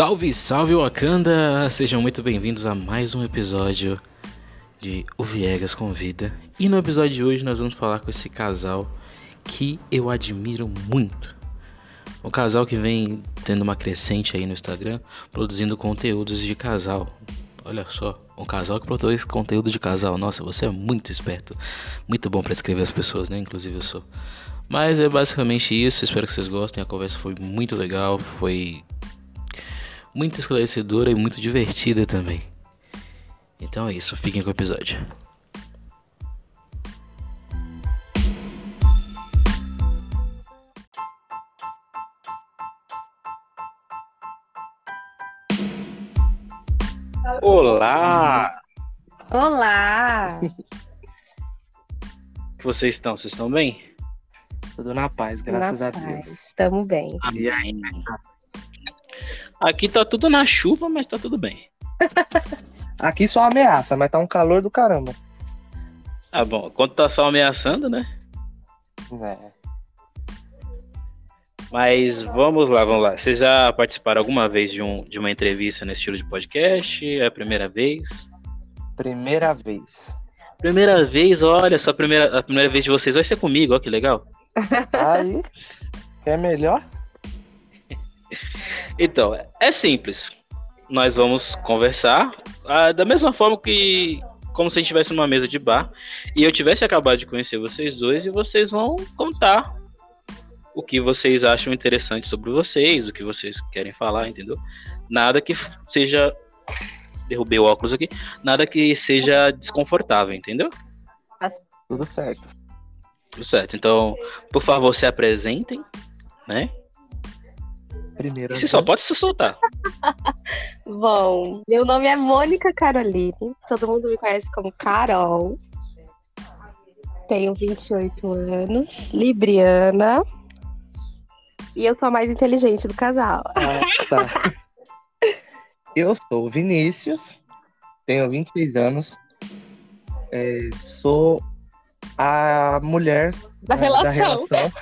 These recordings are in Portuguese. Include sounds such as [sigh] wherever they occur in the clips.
Salve, salve Wakanda! Sejam muito bem-vindos a mais um episódio de O Viegas Convida. E no episódio de hoje nós vamos falar com esse casal que eu admiro muito. Um casal que vem tendo uma crescente aí no Instagram, produzindo conteúdos de casal. Olha só, um casal que produz conteúdo de casal. Nossa, você é muito esperto. Muito bom para escrever as pessoas, né? Inclusive eu sou. Mas é basicamente isso. Espero que vocês gostem. A conversa foi muito legal, foi muito esclarecedora e muito divertida também. Então é isso, fiquem com o episódio. Olá! Olá! [laughs] Vocês estão? Vocês estão bem? Tudo na paz, graças Na a paz, Deus. Estamos bem. Amém. Aqui tá tudo na chuva, mas tá tudo bem. [laughs] Aqui só ameaça, mas tá um calor do caramba. Ah, bom, quando tá só ameaçando, né? É. Mas vamos lá, vamos lá. Vocês já participaram alguma vez de, um, de uma entrevista nesse estilo de podcast? É a primeira vez? Primeira vez. Primeira vez, olha, essa primeira, a primeira vez de vocês vai ser comigo, ó, que legal. [laughs] Aí, quer melhor? Então, é simples. Nós vamos conversar ah, da mesma forma que como se a gente estivesse numa mesa de bar e eu tivesse acabado de conhecer vocês dois e vocês vão contar o que vocês acham interessante sobre vocês, o que vocês querem falar, entendeu? Nada que seja derrubei o óculos aqui, nada que seja desconfortável, entendeu? Tudo certo. Tudo certo. Então, por favor, se apresentem, né? Primeiro. Você só pode se soltar. [laughs] Bom, meu nome é Mônica Caroline. Todo mundo me conhece como Carol. Tenho 28 anos, libriana. E eu sou a mais inteligente do casal. Ah, tá. [laughs] Eu sou o Vinícius, tenho 26 anos, é, sou a mulher Da relação. relação.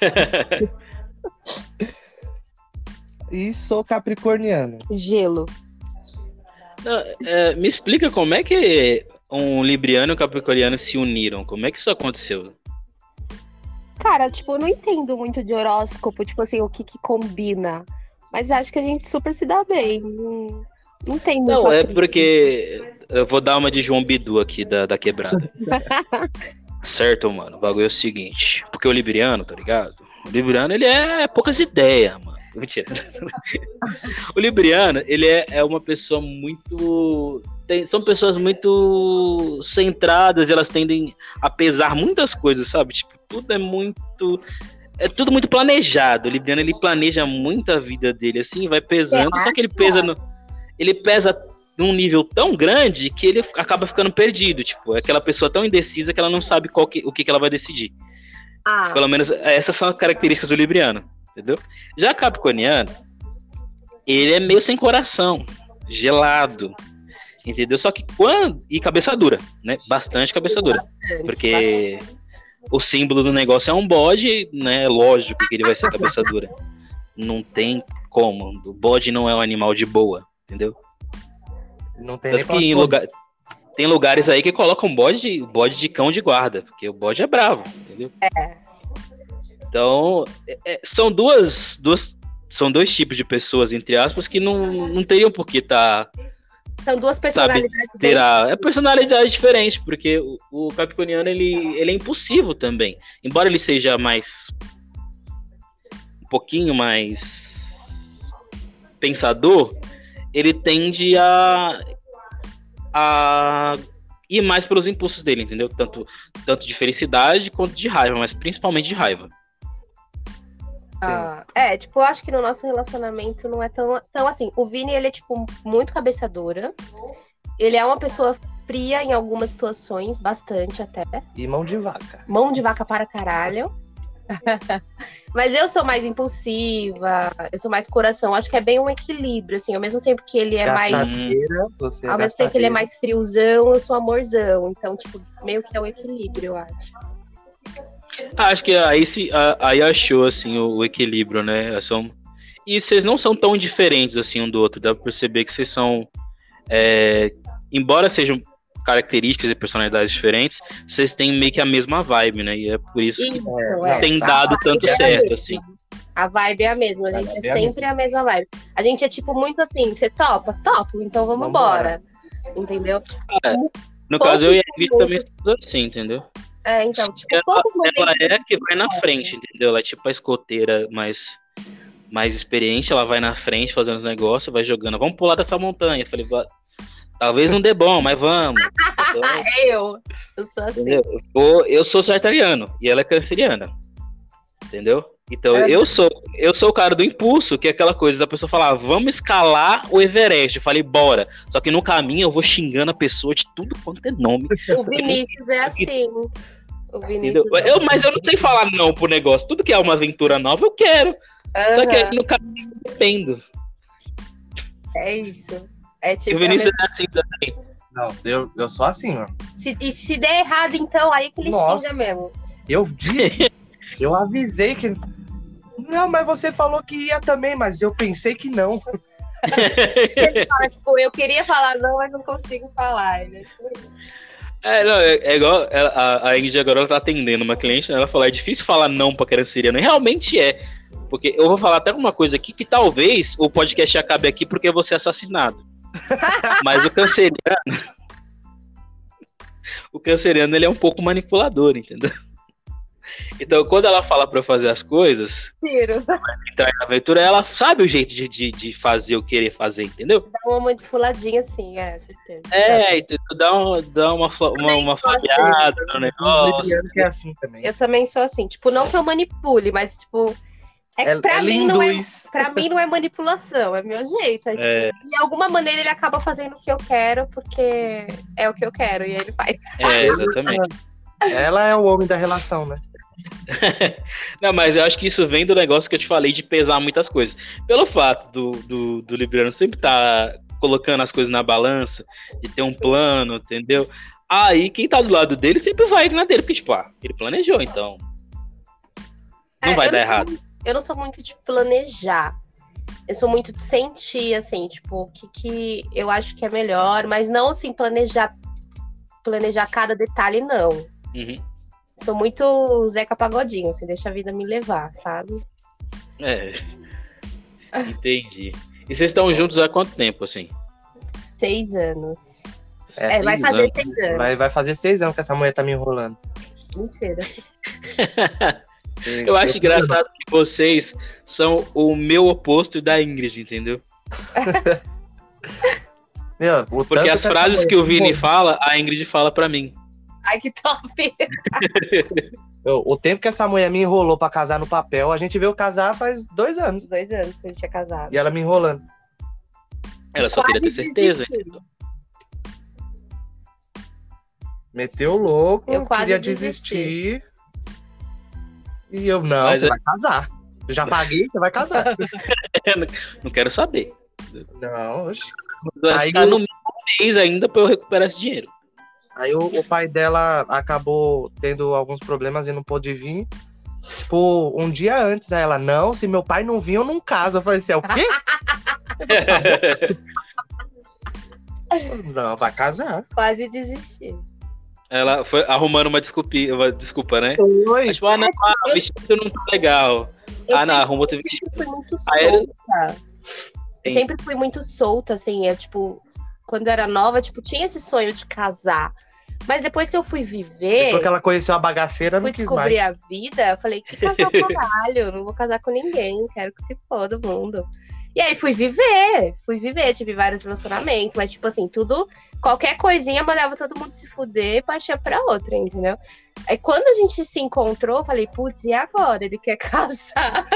[laughs] e sou capricorniano. Gelo. Não, é, me explica como é que um libriano e um capricorniano se uniram. Como é que isso aconteceu? Cara, tipo, eu não entendo muito de horóscopo, tipo assim, o que que combina. Mas acho que a gente super se dá bem. Não, não tem muito. Não, é porque eu vou dar uma de João Bidu aqui da, da quebrada. [laughs] certo, mano. O bagulho é o seguinte. Porque o libriano, tá ligado? O libriano, ele é poucas ideias, mano. Mentira. [laughs] o libriano, ele é, é uma pessoa muito. tem- são pessoas muito centradas, elas tendem a pesar muitas coisas, sabe? Tipo, tudo é muito. É tudo muito planejado. O libriano, ele planeja muito a vida dele, assim, vai pesando, só que ele pesa no. Ele pesa num nível tão grande que ele acaba ficando perdido. Tipo, é aquela pessoa tão indecisa que ela não sabe qual que- o que, que ela vai decidir. Ah, Pelo menos essas são as características do Libriano, entendeu? Já Capricorniano, ele é meio sem coração, gelado, entendeu? Só que quando. E cabeça dura, né? Bastante cabeça dura. Porque o símbolo do negócio é um bode, né? Lógico que ele vai ser cabeça [laughs] dura. Não tem como. O bode não é um animal de boa, entendeu? Não tem Tanto que em lugar, tem lugares aí que colocam bode, bode de cão de guarda, porque o bode é bravo, entendeu? Então, é- é- são duas, duas. São dois tipos de pessoas, entre aspas, que não, não teriam por que estar. São duas personalidades ter bem a, é personalidade diferente, porque o, o Capricorniano ele, ele é impulsivo também. Embora ele seja mais. um pouquinho mais. pensador, ele tende a. a ir mais pelos impulsos dele, entendeu? Tanto, tanto de felicidade quanto de raiva, mas principalmente de raiva. Ah, é, tipo, eu acho que no nosso relacionamento não é tão, tão assim. O Vini, ele é, tipo, muito cabeça dura. Ele é uma pessoa fria em algumas situações, bastante até. E mão de vaca. Mão de vaca para caralho. [laughs] Mas eu sou mais impulsiva, eu sou mais coração. Acho que é bem um equilíbrio, assim. Ao mesmo tempo que ele é mais. Gastadeira, você é Ao mesmo tempo que ele é mais friozão, eu sou amorzão. Então, tipo, meio que é o equilíbrio, eu acho. Ah, acho que aí, se, a- aí achou assim o, o equilíbrio, né? São, E vocês não são tão diferentes assim um do outro. Dá pra perceber que vocês são. é, embora sejam características e personalidades diferentes, vocês têm meio que a mesma vibe, né? E é por isso que Isso, é. tem A dado tanto é a certo, mesma. assim. A vibe é a mesma, a A gente é vibe é a sempre a mesma vibe. A gente é tipo muito assim, você topa? Topo, então vamos embora. Entendeu? No caso, eu e a Poucos Ingrid também somos assim, entendeu? É, então, tipo, Ela, ela é a que vai na frente, entendeu? Ela é tipo a escoteira mais, mais experiente, ela vai na frente fazendo os negócios, vai jogando. Vamos pular dessa montanha. Eu falei, "Va- talvez não dê bom, mas vamos. Então, [laughs] É eu. Eu sou assim. entendeu? Eu, eu sou sartariano e ela é canceriana. Entendeu? Então É. eu sou eu sou o cara do impulso, que é aquela coisa da pessoa falar, vamos escalar o Everest. Eu falei, bora. Só que no caminho eu vou xingando a pessoa de tudo quanto é nome. O Vinícius é assim. O? Vinícius é Eu, mas eu não sei falar não pro negócio. Tudo que é uma aventura nova, eu quero. Só que aí no caminho eu dependo. É isso. É E tipo. o Vinícius é assim também. Não, eu, eu sou assim, ó. Se, e se der errado, então, aí que ele Nossa. xinga mesmo. Eu disse, [laughs] eu avisei que. Não, mas você falou que ia também, mas eu pensei que não. Ele fala, tipo, eu queria falar não, mas não consigo falar. Ele é tipo, É, não, é, é igual a, a Ingrid agora ela tá atendendo uma cliente, né? ela falou, é difícil falar não pra canceriano. E realmente é. Porque eu vou falar até uma coisa aqui que talvez o podcast acabe aqui porque eu vou ser assassinado. [laughs] Mas o canceriano. [laughs] o canceriano ele é um pouco manipulador, entendeu? Então, quando ela fala pra eu fazer as coisas, tiro. entrar na aventura, ela sabe o jeito de, de, de fazer eu querer fazer, entendeu? Dá uma manipuladinha assim, é, certeza. É, e tu dá, uma, dá uma, fa- uma, uma sou assim. fabiada no Os negócio. é assim também. Eu também sou assim, tipo, não que eu manipule, mas tipo, é que É, pra é mim não é, [laughs] pra mim não é manipulação, é meu jeito. É, tipo, É. De alguma maneira ele acaba fazendo o que eu quero, porque é o que eu quero, e ele faz. É, exatamente. Ela é o homem da relação, né? [laughs] Não, mas eu acho que isso vem do negócio que eu te falei de pesar muitas coisas. Pelo fato do, do, do Libriano sempre estar colocando as coisas na balança, de ter um plano, entendeu? Aí quem tá do lado dele sempre vai na dele, porque, tipo, ah, ele planejou, então. Não É, vai dar sou errado. muito- eu não sou muito de planejar. Eu sou muito de sentir, assim, tipo, o que, que eu acho que é melhor, mas não assim, planejar planejar cada detalhe, não. Uhum. Sou muito Zeca Pagodinho, assim, deixa a vida me levar, sabe? É. Entendi. E vocês estão juntos há quanto tempo, assim? Seis anos. É, É, vai fazer anos. seis anos. Vai, vai fazer seis anos que essa mulher tá me enrolando. Mentira. [laughs] Eu acho engraçado que vocês são o meu oposto da Ingrid, entendeu? [laughs] Meu, Porque as frases que o me Vini fala, a Ingrid fala pra mim. Ai, que top! [laughs] Eu- O tempo que essa mulher me enrolou pra casar no papel, a gente veio casar faz dois anos. Dois anos que a gente é casado. E ela me enrolando. Ela só queria ter Quase certeza. Meteu o louco, Eu quase queria desisti. desistir. E eu, não, Mas você é- vai casar. Eu já paguei, você vai casar. [laughs] [laughs] Não quero saber. não, oxe. Aí ficar eu- no mês ainda pra eu recuperar esse dinheiro. Aí o, o pai dela acabou tendo alguns problemas e não pôde vir. Tipo, um dia antes, aí ela, não, se meu pai não vir, eu não caso. Eu falei assim, é o quê? [laughs] não, vai casar. Quase desisti. Ela foi arrumando uma desculpa, uma desculpa né? Foi. Tipo, ah, não, ah, o vestido não tá legal. Eu Ah, não, arruma outro eu sempre fui muito Aí solta. Eu Sim. sempre fui muito solta, assim, eu, tipo, quando eu era nova, tipo, tinha esse sonho de casar. Mas depois que eu fui viver, Depois que ela conheceu a bagaceira, não fui quis descobrir mais. a vida, eu falei, que casar [laughs] caralho, não vou casar com ninguém, quero que se foda o mundo. E aí fui viver, fui viver, tive vários relacionamentos, mas tipo assim, tudo, qualquer coisinha mandava todo mundo se fuder e partia pra outra, entendeu? Aí quando a gente se encontrou, eu falei, putz, e agora? Ele quer [laughs] casar.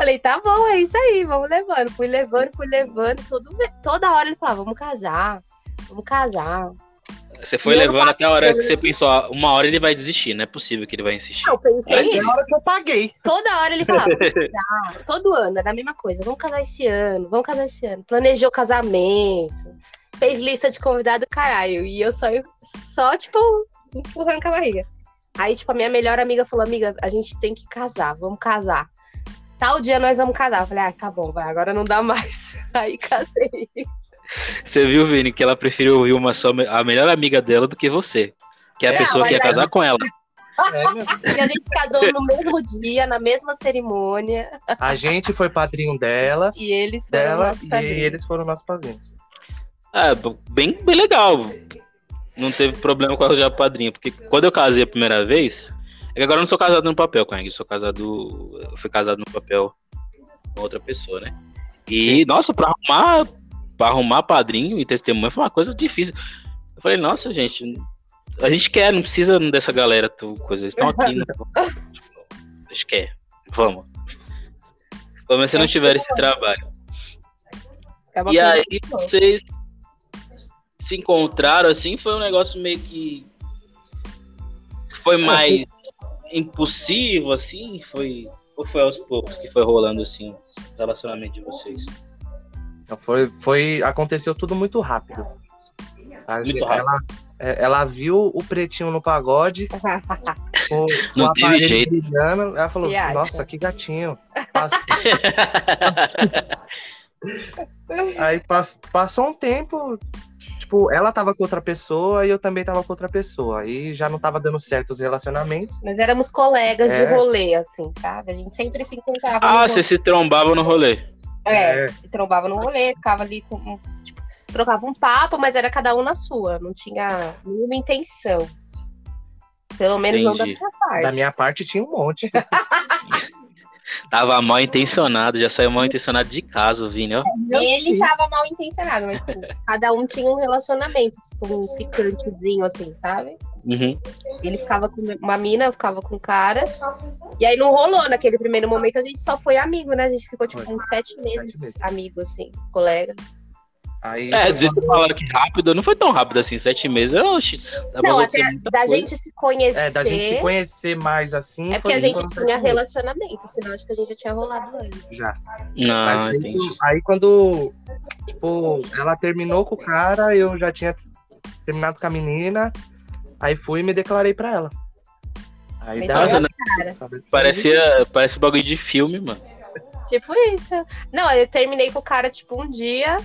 Falei, tá bom, é isso aí, vamos levando. Fui levando, fui levando, todo, toda hora ele falava, vamos casar, vamos casar. Você foi levando até a hora que você pensou, ó, uma hora ele vai desistir, não é possível que ele vai insistir. Eu pensei Aí isso. na hora que eu paguei. Toda hora ele falava, vamos [laughs] casar. Todo ano era a mesma coisa. Vamos casar esse ano, vamos casar esse ano. Planejou casamento, fez lista de convidado, caralho. E eu só, só tipo, empurrando com a barriga. Aí, tipo, a minha melhor amiga falou, amiga, a gente tem que casar, vamos casar. Tal dia nós vamos casar. Eu falei, ah, tá bom, vai, agora não dá mais. [laughs] Aí casei. Você viu, Vini, que ela preferiu ouvir uma só, a melhor amiga dela do que você. Que é a Não, pessoa que ia casar com ela. É. [laughs] E a gente se casou no mesmo dia, na mesma cerimônia. A gente foi padrinho delas, E eles foram dela, nossos e padrinhos. eles foram nossos padrinhos. Ah, bem, bem legal. Não teve problema com a já padrinho. Porque quando eu casei a primeira vez. É agora eu não sou casado no papel. Eu sou casado. Eu fui casado no papel com outra pessoa, né? E, nossa, pra arrumar, pra arrumar padrinho e testemunha foi uma coisa difícil. Eu falei, nossa, gente, a gente quer, não precisa dessa galera, tu, coisa, eles estão aqui, né? [laughs] A gente quer, vamos. Como se não tiver esse trabalho. É E aí vocês se encontraram assim, foi um negócio meio que foi mais impulsivo assim, foi ou foi aos poucos que foi rolando assim o relacionamento de vocês? Foi, foi, aconteceu tudo muito rápido. A Muito rápido. Ela, é, ela viu o pretinho no pagode, [laughs] com, com Não o teve jeito. brilhando. Ela falou, Se acha. nossa, que gatinho. Passou- [laughs] aí pass- passou um tempo, tipo, ela tava com outra pessoa e eu também tava com outra pessoa. Aí já não tava dando certo os relacionamentos. Nós éramos colegas de É. rolê, assim, sabe? A gente sempre se encontrava. ah, você se trombava no rolê. É, É. se trombava no rolê, ficava ali com. Tipo, trocava um papo, mas era cada um na sua. Não tinha nenhuma intenção. Pelo menos não da Entendi. minha parte. Da minha parte tinha um monte. [laughs] Tava mal intencionado, já saiu mal intencionado de casa, o Vini, ó. Ele tava mal intencionado, mas tipo, cada um tinha um relacionamento, tipo, um picantezinho, assim, sabe? Uhum. Ele ficava com uma mina, eu ficava com um cara. E aí não rolou naquele primeiro momento, a gente só foi amigo, né? A gente ficou, tipo, uns sete meses, Sete meses. amigo, assim, colega. Aí É, às vezes você falaram que rápido, não foi tão rápido assim, sete meses, oxi. dá pra Não, até da coisa. gente se conhecer. é, da gente se conhecer mais assim. É porque foi a gente tinha sete meses. relacionamento, senão acho que a gente já tinha rolado antes. Já. Não, Mas aí, aí quando, tipo, ela terminou com o cara, eu já tinha terminado com a menina, aí fui e me declarei pra ela. Aí dá- Nossa, né? Parecia, parece bagulho de filme, mano. Tipo isso. Não, eu terminei com o cara, tipo, um dia.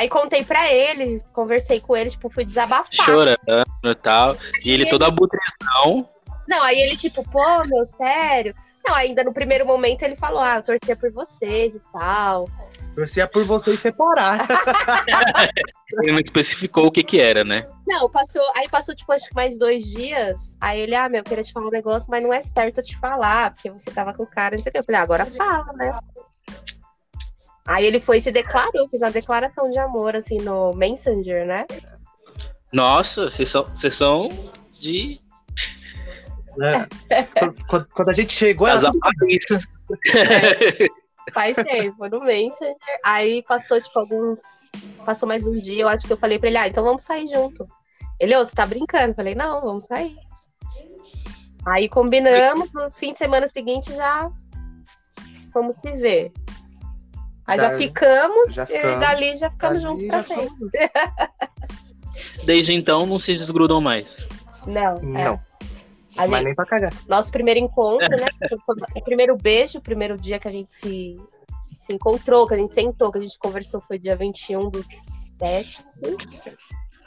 Aí contei pra ele, conversei com ele, tipo, fui desabafar. Chorando e tal. E ele todo abutrezão. Não, aí ele, tipo, pô, meu, sério. Não, ainda no primeiro momento ele falou, ah, eu torcia por vocês e tal. torcia por vocês separar. [laughs] Ele não especificou o que que era, né? Não, passou, aí passou, tipo, acho que mais dois dias. Aí ele, ah, meu, eu queria te falar um negócio, mas não é certo eu te falar, porque você tava com o cara, não sei o que. Eu falei, ah, agora fala, né? Aí ele foi e se declarou, fiz uma declaração de amor, assim, no Messenger, né? Nossa, vocês são, vocês são de né? quando, quando a gente chegou, ela. Paris. Faz tempo, no Messenger. Aí passou, tipo, alguns. Passou mais um dia, eu acho que eu falei pra ele, ah, então vamos sair junto. Ele, ô, você tá brincando? Eu falei, não, vamos sair. Aí combinamos, no fim de semana seguinte já vamos se ver. Aí já ficamos, já e ficamos. dali já ficamos juntos ficamos sempre. Desde então não se desgrudam mais. Não, é. Não, A mas gente- nem pra cagar. nosso primeiro encontro, né? [laughs] O primeiro beijo, o primeiro dia que a gente se, se encontrou, que a gente sentou, que a gente conversou, foi dia 21 do 7.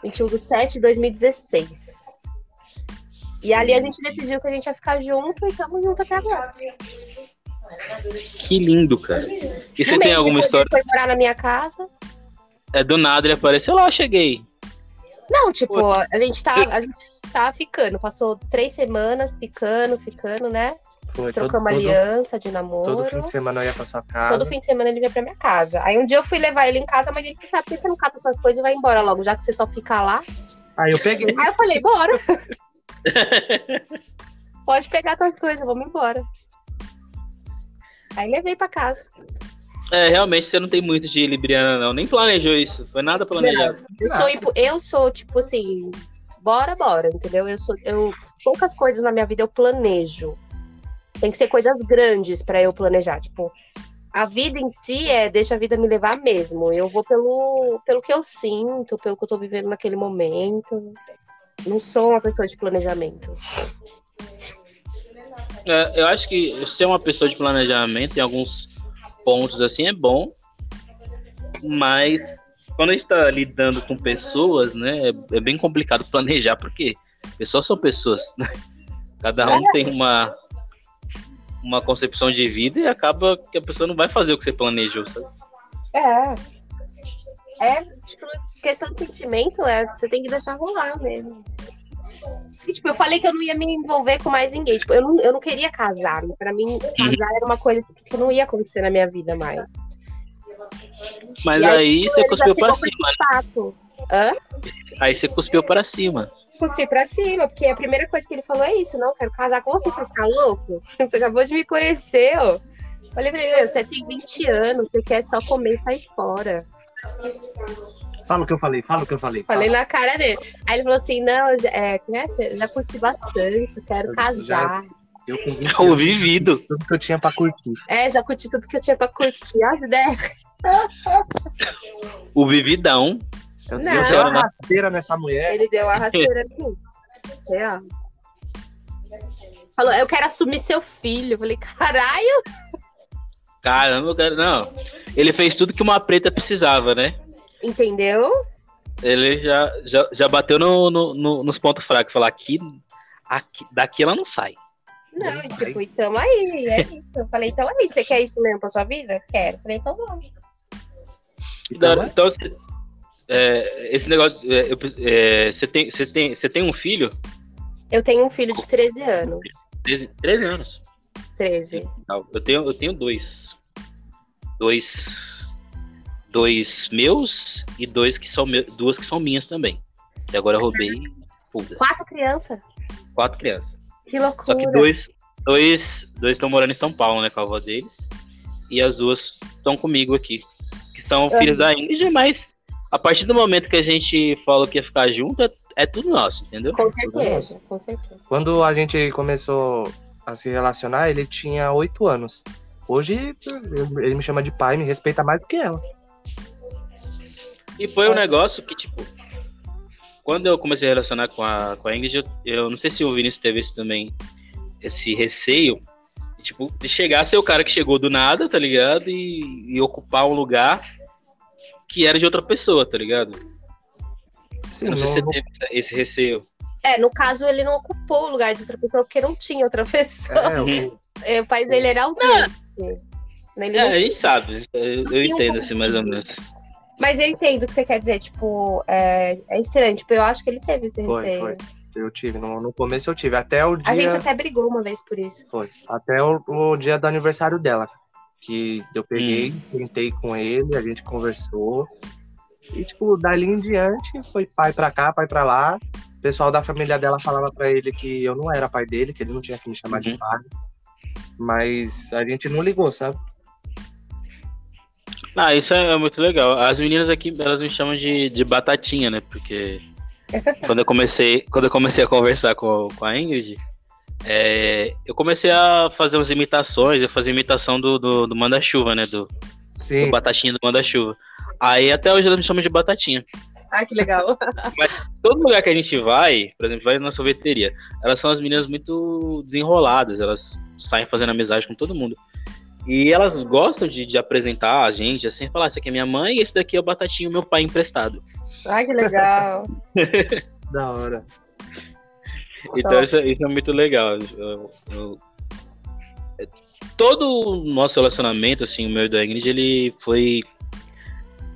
21 do 7 de 2016. E ali a gente decidiu que a gente ia ficar junto e estamos juntos até agora. Que lindo, cara. E você tem alguma história? Ele foi morar na minha casa. É do nada ele apareceu lá, cheguei. Não, tipo, a gente tá, a gente tá ficando. Passou três semanas ficando, ficando, né? Foi Trocamos todo, aliança de namoro. todo fim de semana eu ia pra sua casa. Todo fim de semana ele vinha pra minha casa. Aí um dia eu fui levar ele em casa, mas ele disse, ah, por que você não cata suas coisas e vai embora logo, já que você só fica lá? Aí eu peguei. Aí eu falei, bora. [laughs] [laughs] Pode pegar tuas coisas, vamos embora. Aí levei pra casa. É, realmente você não tem muito de Libriana, não. Nem planejou isso. Foi nada planejado. Eu sou, eu sou, tipo assim, bora, bora, entendeu? Eu sou. Eu, poucas coisas na minha vida eu planejo. Tem que ser coisas grandes pra eu planejar. Tipo, a vida em si é deixa a vida me levar mesmo. Eu vou pelo, pelo que eu sinto, pelo que eu tô vivendo naquele momento. Não sou uma pessoa de planejamento. É, eu acho que ser uma pessoa de planejamento em alguns pontos assim é bom, mas quando a gente está lidando com pessoas, né, é, é, bem complicado planejar, porque pessoas são pessoas, né? Cada um tem uma uma concepção de vida e acaba que a pessoa não vai fazer o que você planejou, sabe? É. É, tipo, questão de sentimento, é, você tem que deixar rolar mesmo. E, tipo, eu falei que eu não ia me envolver com mais ninguém. Tipo, eu não, eu não queria casar. Pra mim, casar era uma coisa que não ia acontecer na minha vida mais. Mas aí, aí tipo, você cuspiu pra cima. Né? Aí você cuspiu para cima. Cuspi pra cima, porque a primeira coisa que ele falou é isso, não, quero casar com você, você tá louco? [laughs] Você acabou de me conhecer, ó. Falei pra ele, você tem 20 anos, você quer só comer e sair fora. Fala o que eu falei, fala o que eu falei. Falei fala. na cara dele. Aí ele falou assim: não, é, conhece? Já curti bastante, eu quero casar. Já, eu com 20 [laughs] anos, vivido. Tudo que eu tinha pra curtir. É, já curti tudo que eu tinha pra curtir. As ideias. o vividão. Eu não. deu uma rasteira nessa mulher. Ele deu uma rasteira [laughs] aqui. É, ó. Falou, eu quero assumir seu filho. Eu falei, caralho. Caramba, cara, não. Ele fez tudo que uma preta precisava, né? Entendeu? Ele já, já, já bateu no, no, no nos pontos fracos. Falar aqui, aqui, daqui ela não sai. Não, e tipo, então aí, é isso. Eu falei, então aí, você quer isso mesmo pra sua vida? Quero. Eu falei, então vamos. Então, então é, esse negócio, é, é, você, tem, você, tem, você tem um filho? Eu tenho um filho de 13 anos. 13, 13 anos? 13. Eu tenho, eu tenho dois. Dois dois meus e dois que são duas que são minhas também. E agora eu roubei. Quatro crianças? Quatro crianças. Que loucura. Só que dois dois dois estão morando em São Paulo, né, com a avó deles. E as duas estão comigo aqui. Que são uhum. filhas da Ingrid, mas a partir do momento que a gente falou que ia ficar junto, é, é tudo nosso, entendeu? Com certeza, com certeza. Quando a gente começou a se relacionar, ele tinha oito anos. Hoje ele me chama de pai, me respeita mais do que ela. E foi um negócio que, tipo, quando eu comecei a relacionar com a, com a Ingrid, eu, eu não sei se o Vinícius teve esse também, esse receio, de, tipo, de chegar a ser o cara que chegou do nada, tá ligado? E, e ocupar um lugar que era de outra pessoa, tá ligado? Sim, não, não sei se você teve esse receio. É, no caso, ele não ocupou o lugar de outra pessoa porque não tinha outra [laughs] pessoa. É, o... É, o pai dele era ausente. Ele é, não... a gente sabe. Eu, eu entendo, um assim, mais ou menos. Mas eu entendo o que você quer dizer, tipo, é, é estranho. Tipo, eu acho que ele teve esse foi, receio. Foi. Eu tive, no, no começo eu tive. Até o dia. A gente até brigou uma vez por isso. Foi. Até o, o dia do aniversário dela. Que eu peguei, hum. sentei com ele, a gente conversou. E, tipo, dali em diante, foi pai pra cá, pai pra lá. O pessoal da família dela falava pra ele que eu não era pai dele, que ele não tinha que me chamar uhum. de pai. Mas a gente não ligou, sabe? Ah, isso é muito legal. As meninas aqui, elas me chamam de, de batatinha, né? Porque [laughs] quando eu comecei, quando eu comecei a conversar com, com a Ingrid, é, eu comecei a fazer umas imitações, eu fazia imitação do, do, do Manda-Chuva, né? Do, Sim. do Batatinha do Manda-Chuva. Aí até hoje elas me chamam de Batatinha. Ah, que legal. [laughs] Mas todo lugar que a gente vai, por exemplo, vai na sorveteria, elas são as meninas muito desenroladas, elas saem fazendo amizade com todo mundo. E elas gostam de, de apresentar a gente, assim, falar, esse aqui é minha mãe e esse daqui é o Batatinho, meu pai emprestado. Ai, que legal. [laughs] da hora. Então isso, isso, é muito legal. Eu, eu, todo o nosso relacionamento, assim, o meu e do Ingrid, ele foi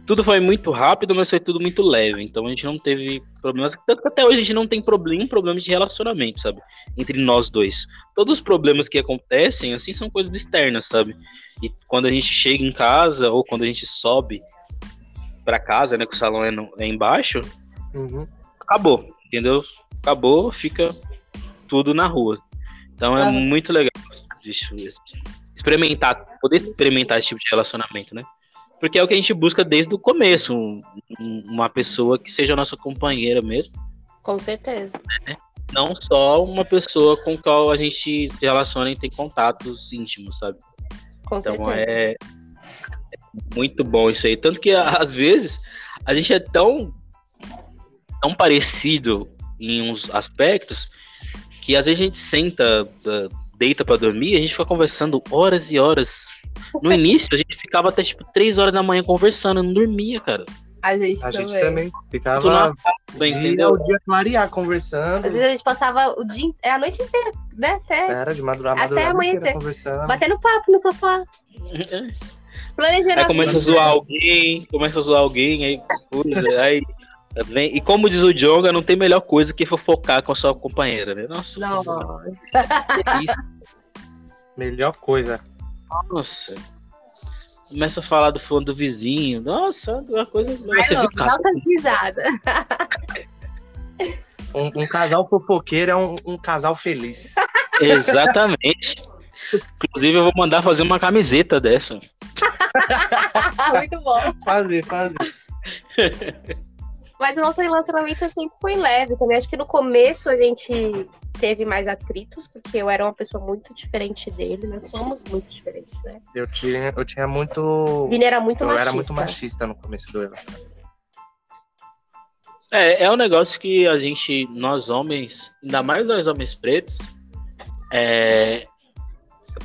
tudo foi muito rápido, mas foi tudo muito leve. Então a gente não teve problemas. Tanto que até hoje a gente não tem problema, problema de relacionamento, sabe? Entre nós dois. Todos os problemas que acontecem, assim, são coisas externas, sabe? E quando a gente chega em casa, ou quando a gente sobe para casa, né? Que o salão é, no, é embaixo, uhum. acabou, entendeu? Acabou, fica tudo na rua. Então é uhum. muito legal experimentar, poder experimentar esse tipo de relacionamento, né? Porque é o que a gente busca desde o começo, um, uma pessoa que seja nossa companheira mesmo. Com certeza. Né? Não só uma pessoa com qual a gente se relaciona e tem contatos íntimos, sabe? Com então certeza. É, é muito bom isso aí. Tanto que às vezes a gente é tão, tão parecido em uns aspectos que às vezes a gente senta deita pra dormir, a gente fica conversando horas e horas. No início, a gente ficava até tipo 3 horas da manhã conversando, não dormia, cara. A gente A também. gente também ficava acaba, dia, entendeu? o dia clarear conversando. Às vezes a gente passava o dia, é a noite inteira, né? Até Era de madrugada, Até amanhecer. conversando. batendo papo no sofá. Planejando Aí começa a zoar alguém, começa a zoar alguém, aí coisa, aí vem. E como diz o Jonga, não tem melhor coisa que fofocar com a sua companheira, né? Nossa, isso, Melhor coisa. Nossa. Começa a falar do fundo do vizinho. Nossa, uma coisa. Ai, Você não, viu o caso? altas risadas. Um, um casal fofoqueiro é um, um casal feliz. Exatamente. Inclusive, eu vou mandar fazer uma camiseta dessa. [laughs] Muito bom. Fazer, fazer. Mas o nosso relacionamento sempre foi leve também. Acho que no começo a gente teve mais atritos, porque eu era uma pessoa muito diferente dele. Nós somos muito diferentes, né? Eu tinha, eu tinha muito. Vini era muito eu machista. era muito machista no começo do relacionamento. É, é um negócio que a gente, nós homens, ainda mais nós homens pretos, é,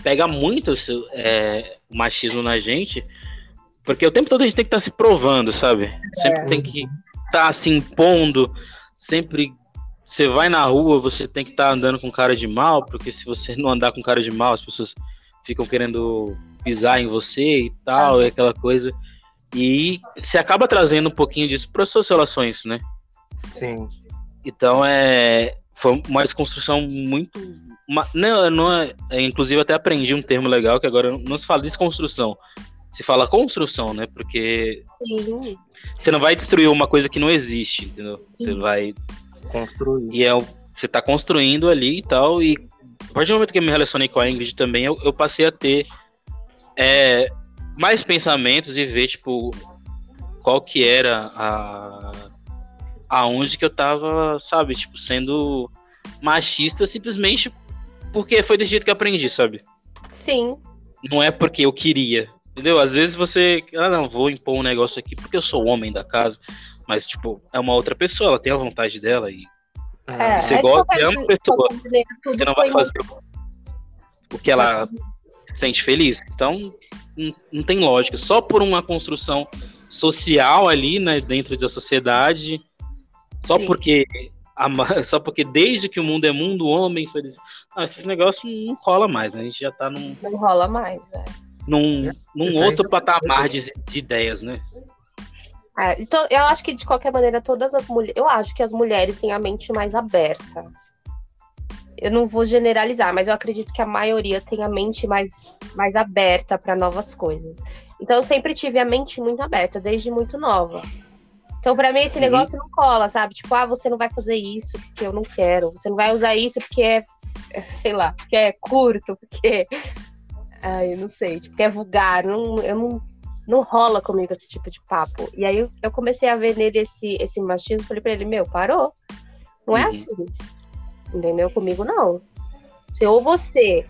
pega muito é, o machismo na gente, porque o tempo todo a gente tem que estar se provando, sabe? Sempre tem que estar se impondo, sempre você vai na rua, você tem que estar andando com cara de mal, porque se você não andar com cara de mal, as pessoas ficam querendo pisar em você e tal, e aquela coisa. E você acaba trazendo um pouquinho disso para suas relações, né? Sim. Então é foi uma desconstrução muito uma, não, não é, é, inclusive até aprendi um termo legal que agora não se fala desconstrução, se fala construção, né? Porque Sim. você não vai destruir uma coisa que não existe, entendeu? Você Isso. vai Construir. e é o- você tá construindo ali e tal e a partir do momento que eu me relacionei com a Ingrid também, eu, eu passei a ter é, mais pensamentos e ver tipo qual que era a aonde que eu tava, sabe, tipo, sendo machista simplesmente porque foi desse jeito que eu aprendi, sabe? Sim. Não é porque eu queria, entendeu? Às vezes você, ah, não, vou impor um negócio aqui porque eu sou o homem da casa, mas, tipo, é uma outra pessoa, ela tem a vontade dela e É, Você é de gosta- qualquer- ama a pessoa, de qualquer maneira, tudo você não vai fazer o que ela sente feliz. Então, não, não tem lógica. Só por uma construção social ali, né, dentro da sociedade, só Sim. porque a [laughs] só porque desde que o mundo é mundo, o homem foi ah, esses negócios não cola mais, né? A gente já tá num, Não rola mais, velho. num, num outro patamar de, de ideias, né? É, então, eu acho que de qualquer maneira, todas as mulheres. Eu acho que as mulheres têm a mente mais aberta. Eu não vou generalizar, mas eu acredito que a maioria tem a mente mais, mais aberta para novas coisas. Então, eu sempre tive a mente muito aberta, desde muito nova. Então, para mim, esse negócio não cola, sabe? Tipo, ah, você não vai fazer isso porque eu não quero. Você não vai usar isso porque é, é, sei lá, porque é curto, porque. Ai, eu não sei, tipo, porque é vulgar. Não, eu não, não rola comigo esse tipo de papo. E aí eu, eu comecei a ver nele esse, esse machismo, falei pra ele, meu, parou. Não é Uhum. assim. Entendeu? Comigo não. Se ou você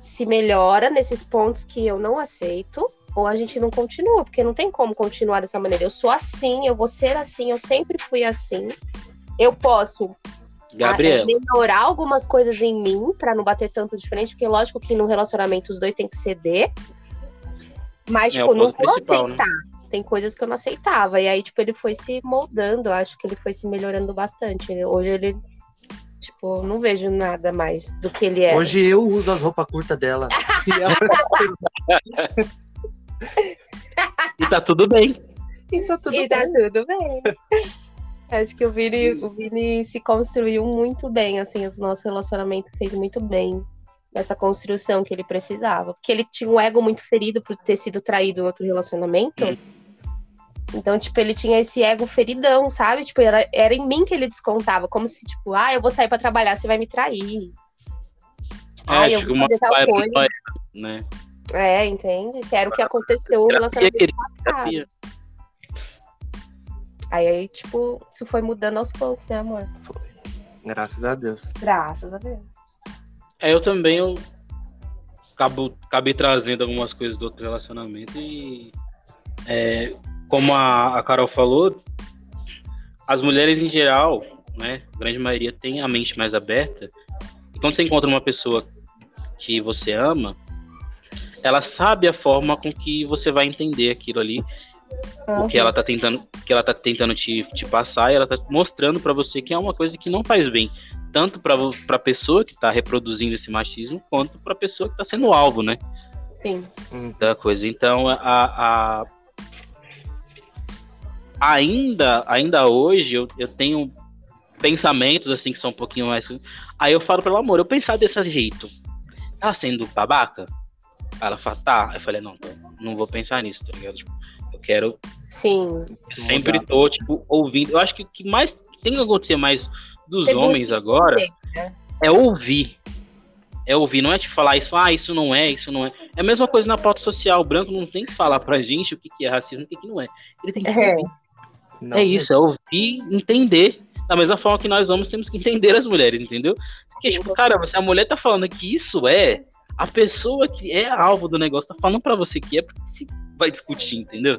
se melhora nesses pontos que eu não aceito, ou a gente não continua, porque não tem como continuar dessa maneira. Eu sou assim, eu vou ser assim, eu sempre fui assim. Eu posso Gabriel, ah, é, melhorar algumas coisas em mim pra não bater tanto de frente, porque lógico que no relacionamento os dois têm que ceder. Mas, É, tipo, não vou né? aceitar. Tem coisas que eu não aceitava. E aí, tipo, ele foi se moldando. Acho que ele foi se melhorando bastante. Hoje ele, tipo, não vejo nada mais do que ele é. Hoje eu uso as roupas curtas dela. [laughs] E ela- e tá tudo bem. Então, tudo E tá bem. tudo bem. Acho que o Vini, o Vini se construiu muito bem, assim, o nosso relacionamento fez muito bem nessa construção que ele precisava. Porque ele tinha um ego muito ferido por ter sido traído em outro relacionamento. Então, tipo, ele tinha esse ego feridão, sabe? Tipo, era, era em mim que ele descontava, como se, tipo, ah, eu vou sair pra trabalhar, você vai me trair. Ah, eu acho que vou fazer tal coisa. paranoia, né? É, entende? Que era o que aconteceu no relacionamento passado. Aí, aí, tipo, isso foi mudando aos poucos, né, amor? Graças a Deus. Graças a Deus. É, eu também eu acabo, acabei trazendo algumas coisas do outro relacionamento e é, como a, a Carol falou, as mulheres em geral, né, a grande maioria tem a mente mais aberta. E quando você encontra uma pessoa que você ama, ela sabe a forma com que você vai entender aquilo ali, o que ela tá tentando, que ela tá tentando te, te passar, e ela tá mostrando para você que é uma coisa que não faz bem, tanto para a pessoa que tá reproduzindo esse machismo, quanto para a pessoa que tá sendo alvo, né? Sim. Da coisa. Então, a, a ainda, ainda hoje eu, eu tenho pensamentos assim que são um pouquinho mais. Aí eu falo para ela, amor, eu pensar desse jeito. Tá sendo babaca? Ela fala, tá. Aí eu falei, não, não vou pensar nisso, tá ligado? Tipo, eu quero. Sim. Eu sempre tô, tipo, ouvindo. Eu acho que o que mais tem que acontecer mais dos Você homens agora né? é ouvir. É ouvir, não é tipo falar isso, ah, isso não é, isso não é. É a mesma coisa na pauta social. O branco não tem que falar pra gente o que, que é racismo e o que, que não é. Ele tem que é. ouvir. Não, é isso, é ouvir, entender. Da mesma forma que nós homens temos que entender as mulheres, entendeu? Porque, Sim, tipo, cara, se a mulher tá falando que isso é, a pessoa que é alvo do negócio tá falando para você que é, porque se vai discutir, entendeu?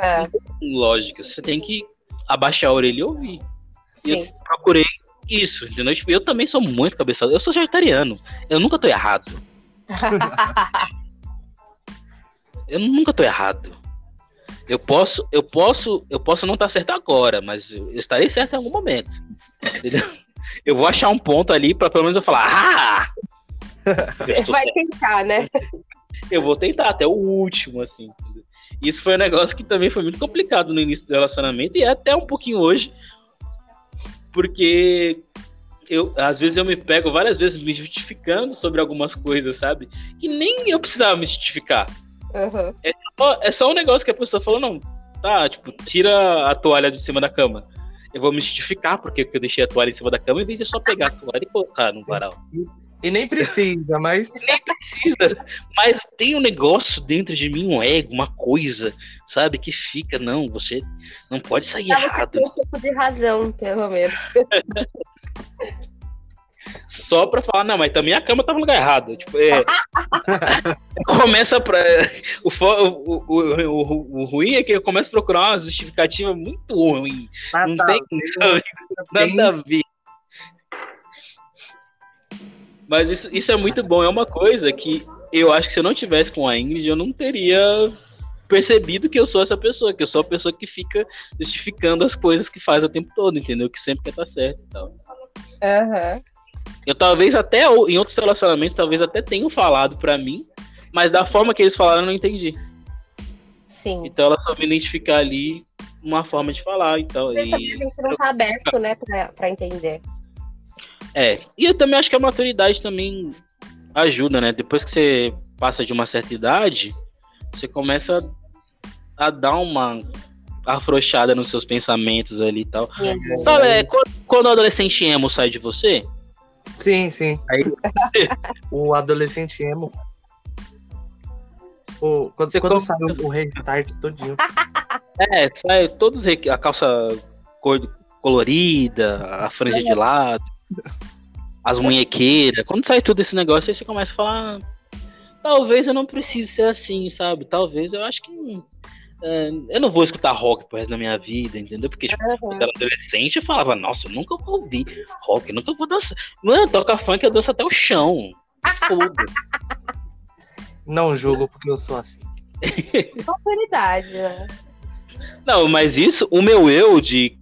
É. Lógica, você tem que abaixar a orelha e ouvir. Sim. E eu procurei isso, entendeu? Tipo, eu também sou muito cabeçado. Eu sou vegetariano. Eu nunca tô errado. [laughs] eu nunca tô errado. Eu posso, eu posso, eu posso não estar certo agora, mas eu estarei certo em algum momento. Entendeu? Eu vou achar um ponto ali para pelo menos eu falar, ah! Você vai certo. tentar, né? Eu vou tentar até o último, assim. Entendeu? Isso foi um negócio que também foi muito complicado no início do relacionamento e é até um pouquinho hoje, porque eu às vezes eu me pego várias vezes me justificando sobre algumas coisas, sabe? Que nem eu precisava me justificar. Uhum. É, só, é só um negócio que a pessoa falou, não, tá, tipo, tira a toalha de cima da cama. Eu vou me justificar porque eu deixei a toalha em cima da cama em vez de só pegar a toalha e colocar no varal. E, nem precisa, mas. nem precisa. Mas tem um negócio dentro de mim, um ego, uma coisa, sabe, que fica, não, você não pode sair ah, errado. Você tem um pouco de razão, pelo menos. [laughs] só pra falar, não, mas também a cama tava no lugar errado. Tipo, é... [laughs] começa pra. O, o, o, o, o, ruim é que eu começo a procurar uma justificativa muito ruim. Ah, não tá, tem sabe? nada a ver. Mas isso, isso é muito bom. É uma coisa que eu acho que se eu não tivesse com a Ingrid, eu não teria percebido que eu sou essa pessoa, que eu sou a pessoa que fica justificando as coisas que faz o tempo todo, entendeu? Que sempre quer estar certo e tal. Aham. Uhum. Eu talvez até, em outros relacionamentos, talvez até tenham falado para mim, mas da forma que eles falaram eu não entendi. Sim. Então ela só me identificar ali uma forma de falar. Então, Às e... a gente não tá aberto, né, pra, pra entender. É, e eu também acho que a maturidade também ajuda, né? Depois que você passa de uma certa idade, você começa a dar uma afrouxada nos seus pensamentos ali e tal. Uhum. Sabe, é, quando, quando o adolescente emo sai de você, Sim, sim. Aí, o [laughs] adolescente emo. O, quando Você quando sai o, restart todinho. [laughs] É, sai todos a calça cor, colorida, a franja é. de lado, as munhequeiras. Quando sai tudo esse negócio, aí você começa a falar. Ah, talvez eu não precise ser assim, sabe? Talvez eu acho que eu não vou escutar rock pro resto da minha vida, entendeu? Porque, tipo, uhum. quando eu era adolescente, eu falava, nossa, eu nunca vou ouvir rock, nunca vou dançar. Mano, toca funk, eu danço até o chão. Tudo. [laughs] Não julgo porque eu sou assim. [laughs] Autoridade, né? Não, mas isso, o meu eu de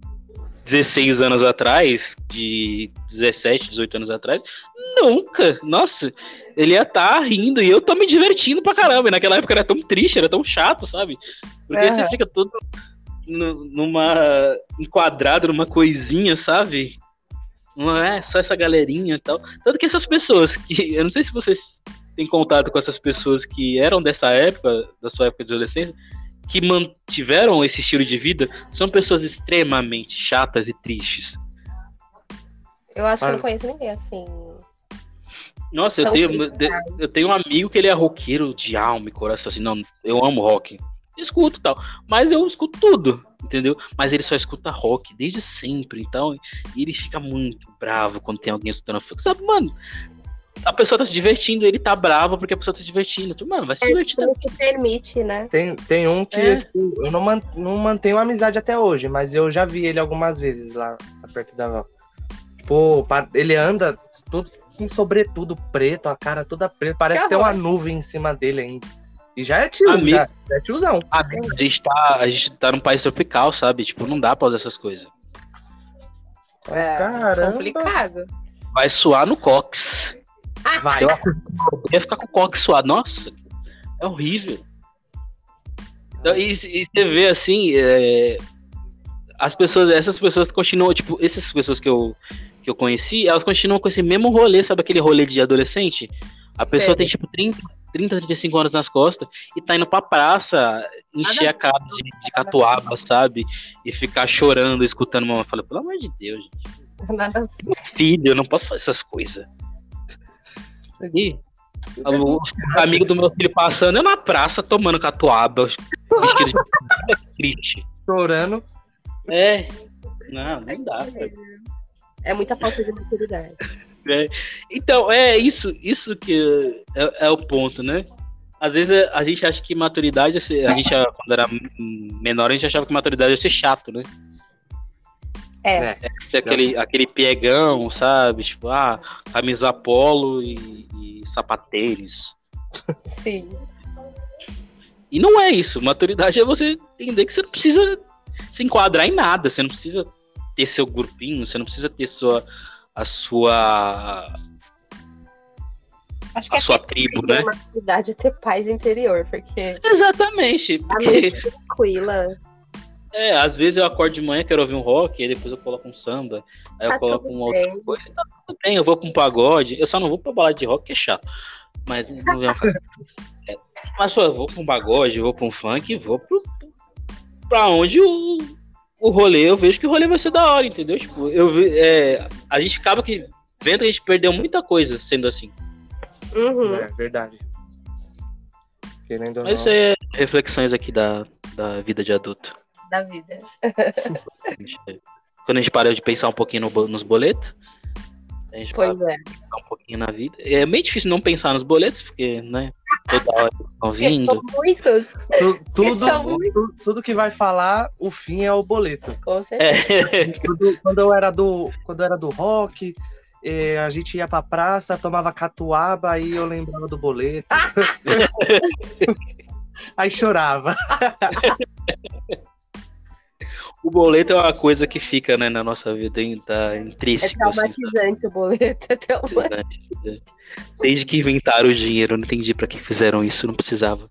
16 anos atrás, de 17, 18 anos atrás, nunca. Nossa, ele ia estar tá rindo e eu tô me divertindo pra caramba. E naquela época era tão triste, era tão chato, sabe? Porque uhum. você fica todo numa. enquadrado numa coisinha, sabe? Não é só essa galerinha e tal. Tanto que essas pessoas que. Eu não sei se vocês têm contato com essas pessoas que eram dessa época, da sua época de adolescência, que mantiveram esse estilo de vida, são pessoas extremamente chatas e tristes. Eu acho que eu não conheço ninguém assim. Nossa, eu tenho, eu tenho um amigo que ele é roqueiro de alma e coração, assim, não, eu amo rock. Eu escuto tal, mas eu escuto tudo, entendeu? Mas ele só escuta rock desde sempre, então ele fica muito bravo quando tem alguém escutando funk. Sabe, mano, a pessoa tá se divertindo, ele tá bravo porque a pessoa tá se divertindo. Tu, mano, vai se é, divertir. Ele se permite, né? Tem, tem um que é. tipo, eu não, man, não mantenho amizade até hoje, mas eu já vi ele algumas vezes lá perto da Tipo, ele anda tudo, com sobretudo preto, a cara toda preta. Parece Que ter uma nuvem em cima dele ainda. E já é tio, Amigo. já, já é tiozão. A gente, tá, a gente tá num país tropical, sabe? Tipo, não dá pra usar essas coisas. É, Caramba. complicado. Vai suar no cox. Vai. Eu ia ficar com o cox suado. Nossa, é horrível. Então, e, e você vê assim, é, as pessoas, essas pessoas continuam, tipo, essas pessoas que eu, que eu conheci, elas continuam com esse mesmo rolê, sabe aquele rolê de adolescente? A pessoa Sei. tem tipo 30, 30, 35 anos nas costas e tá indo pra praça encher a cara de, de catuaba, sabe? E ficar chorando, escutando uma. Fala, pelo amor de Deus, gente. Nada filho, eu não posso fazer essas coisas. E o amigo do meu filho passando eu na praça tomando catuaba, vestido de [laughs] triste. Chorando. É. Não, não dá. cara. É muita falta de maturidade. Então, é isso, isso que é, é o ponto, né? Às vezes a- a gente acha que maturidade, é a gente, quando era menor, a gente achava que maturidade ia ser chato, né? É. Ser aquele, aquele piegão, sabe? Tipo, ah, camisa polo e, e sapatênis. Sim. E não é isso. Maturidade é você entender que você não precisa se enquadrar em nada. Você não precisa ter seu grupinho, você não precisa ter sua, a sua, Acho que a é sua tribo, né? maturidade é ter paz interior, porque Exatamente. a Porque, mente tranquila. é, às vezes eu acordo de manhã, quero ouvir um rock, aí depois eu coloco um samba, aí eu Tá coloco tudo uma outra bem. coisa. Tá tudo bem, eu vou pra um pagode. Eu só não vou pra balada de rock, que é chato. Mas não vem. [laughs] É, mas eu vou pra um pagode, eu vou pra um funk, vou pro, pra onde o, o rolê, eu vejo que o rolê vai ser da hora, entendeu? Tipo, eu, é, a gente acaba que vendo que a gente perdeu muita coisa sendo assim. Uhum. É verdade. Querendo Mas isso não. é reflexões aqui da, da vida de adulto. Da vida. [laughs] Quando a gente para de pensar um pouquinho no nos boletos, a gente Pois é. um pouquinho na vida. É meio difícil não pensar nos boletos, porque, né, toda hora eles estão vindo. são muitos, Tu- tudo, são tudo, tudo que vai falar, o fim é o boleto. com certeza. É, Quando, quando eu era do, quando eu era do rock, eh, a gente ia pra praça, tomava catuaba, aí eu lembrava do boleto. [laughs] aí chorava. [laughs] o boleto é uma coisa que fica, né, na nossa vida, hein, tá É intrínseco, assim, traumatizante o boleto. É traumatizante. [laughs] Desde que inventaram o dinheiro, eu não entendi pra que fizeram isso, não precisava.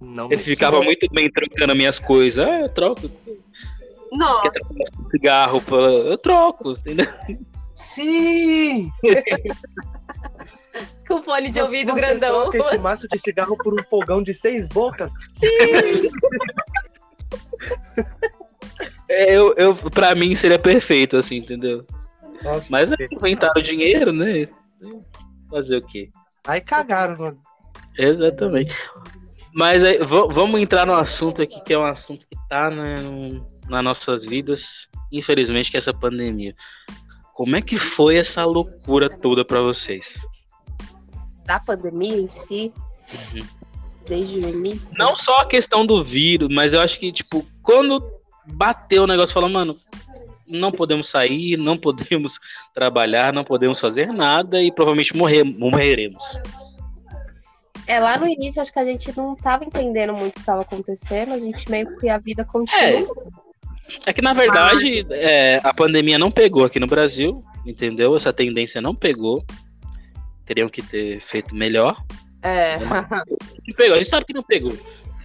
Não, Eu ficava muito bem trocando minhas coisas. Ah, eu troco. Nossa, um cigarro? pela- Eu troco, entendeu? Sim! [laughs] com fone de Você- ouvido você grandão. troca esse maço de cigarro por um fogão de seis bocas? Sim! [laughs] É, Eu, eu, pra mim seria perfeito, assim, entendeu? Nossa, Mas é inventaram o dinheiro, né? Fazer o quê? Aí cagaram. mano. Exatamente. Mas aí, va- vamos entrar no assunto aqui, que é um assunto que tá né, no- nas nossas vidas, infelizmente, que é essa pandemia. Como é que foi essa loucura toda pra vocês? Da pandemia em si, Uhum. Desde o início. Não só a questão do vírus, mas eu acho que, tipo, quando bateu o negócio, falou, mano, não podemos sair, não podemos [laughs] trabalhar, não podemos fazer nada e provavelmente morrer, morreremos. É, lá no início acho que a gente não tava entendendo muito o que tava acontecendo, a gente meio que a vida continua. É que, na verdade, é, a pandemia não pegou aqui no Brasil, entendeu? Essa tendência não pegou. Teriam que ter feito melhor. É. Não pegou, a gente sabe que não pegou.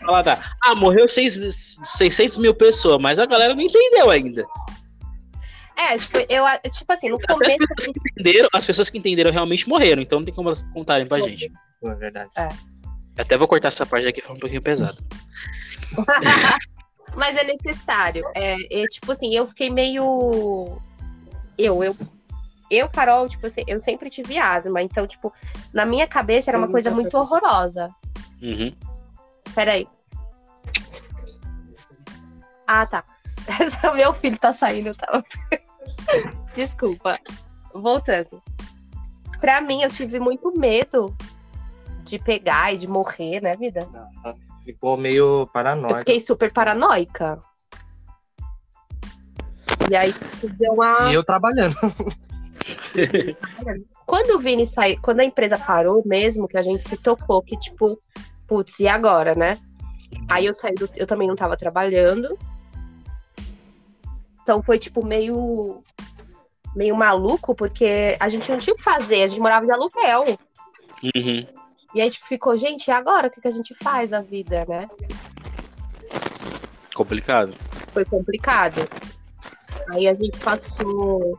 Fala, tá. Ah, morreu seis, 600 mil pessoas, mas a galera não entendeu ainda. É, tipo, eu, tipo assim, no Até as começo a pessoas gente que entenderam, as pessoas que entenderam realmente morreram, então não tem como elas contarem pra gente. É verdade. Até vou cortar essa parte aqui, foi um pouquinho pesado. [laughs] Mas é necessário. É, é, tipo assim, eu fiquei meio. Eu, eu. Eu, Carol, tipo assim, eu sempre tive asma. Então, tipo, na minha cabeça era uma coisa muito horrorosa. Uhum. Peraí. Ah, tá. [laughs] Meu filho tá saindo, tá? [laughs] Desculpa. Voltando. Pra mim, eu tive muito medo de pegar e de morrer, né, vida? Ficou meio Eu paranoico. fiquei super paranoica. E aí, tipo, deu uma. E eu trabalhando. [laughs] [laughs] quando o Vini saiu, quando a empresa parou mesmo, que a gente se tocou, que tipo, putz, e agora, né? Aí eu saí do, eu também não tava trabalhando. Então foi tipo meio meio maluco, porque a gente não tinha o que fazer, a gente morava de aluguel. Uhum. E aí, tipo, ficou, gente, e agora? O que, que a gente faz na vida, né? Complicado. Foi complicado. Aí a gente passou.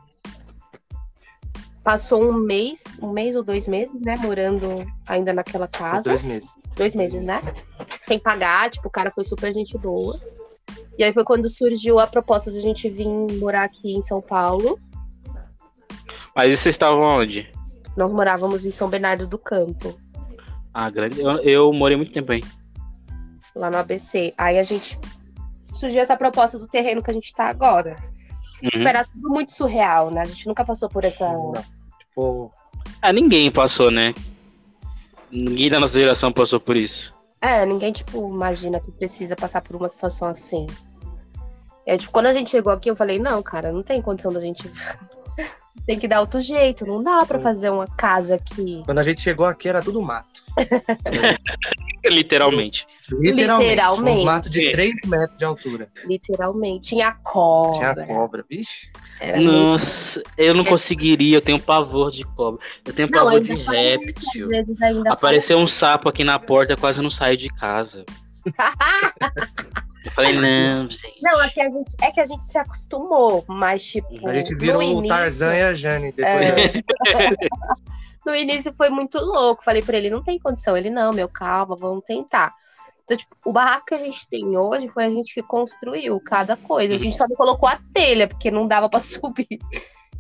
Passou um mês, um mês ou dois meses, né? Morando ainda naquela casa. Dois meses. Dois meses, né? Sem pagar, tipo, o cara foi super gente boa. E aí foi quando surgiu a proposta de a gente vir morar aqui em São Paulo. Mas vocês estavam onde? Nós morávamos em São Bernardo do Campo, Ah, grande. Eu, eu morei muito tempo aí. lá no ABC. Aí a gente. Surgiu essa proposta do terreno que a gente tá agora. Tipo, Uhum. era tudo muito surreal, né? A gente nunca passou por essa. Tipo, Ah, ninguém passou, né? Ninguém da nossa geração passou por isso. É, ninguém, tipo, imagina que precisa passar por uma situação assim. É, tipo, quando a gente chegou aqui, eu falei, não, cara, não tem condição da gente. [laughs] tem que dar outro jeito, não dá pra fazer uma casa aqui. quando a gente chegou aqui era tudo mato. [laughs] Literalmente. Literalmente. Literalmente. Uns matos de Sim. 3 metros de altura. Literalmente. Tinha cobra. Tinha cobra, vixe. Era muito- Nossa, eu não conseguiria, eu tenho pavor de cobra. Eu tenho Não, pavor ainda de réptil. Às vezes ainda Apareceu um sapo aqui na porta, eu quase não saio de casa. [laughs] Eu falei, não, gente. Não, é que, a gente, é que a gente se acostumou, mas, tipo. A gente virou no o início, Tarzan e a Jane depois. É. [laughs] no início foi muito louco. Falei pra ele, não tem condição. Ele, não, meu, calma, vamos tentar. Então, tipo, o barraco que a gente tem hoje foi a gente que construiu cada coisa. A gente só não colocou a telha, porque não dava pra [laughs] subir.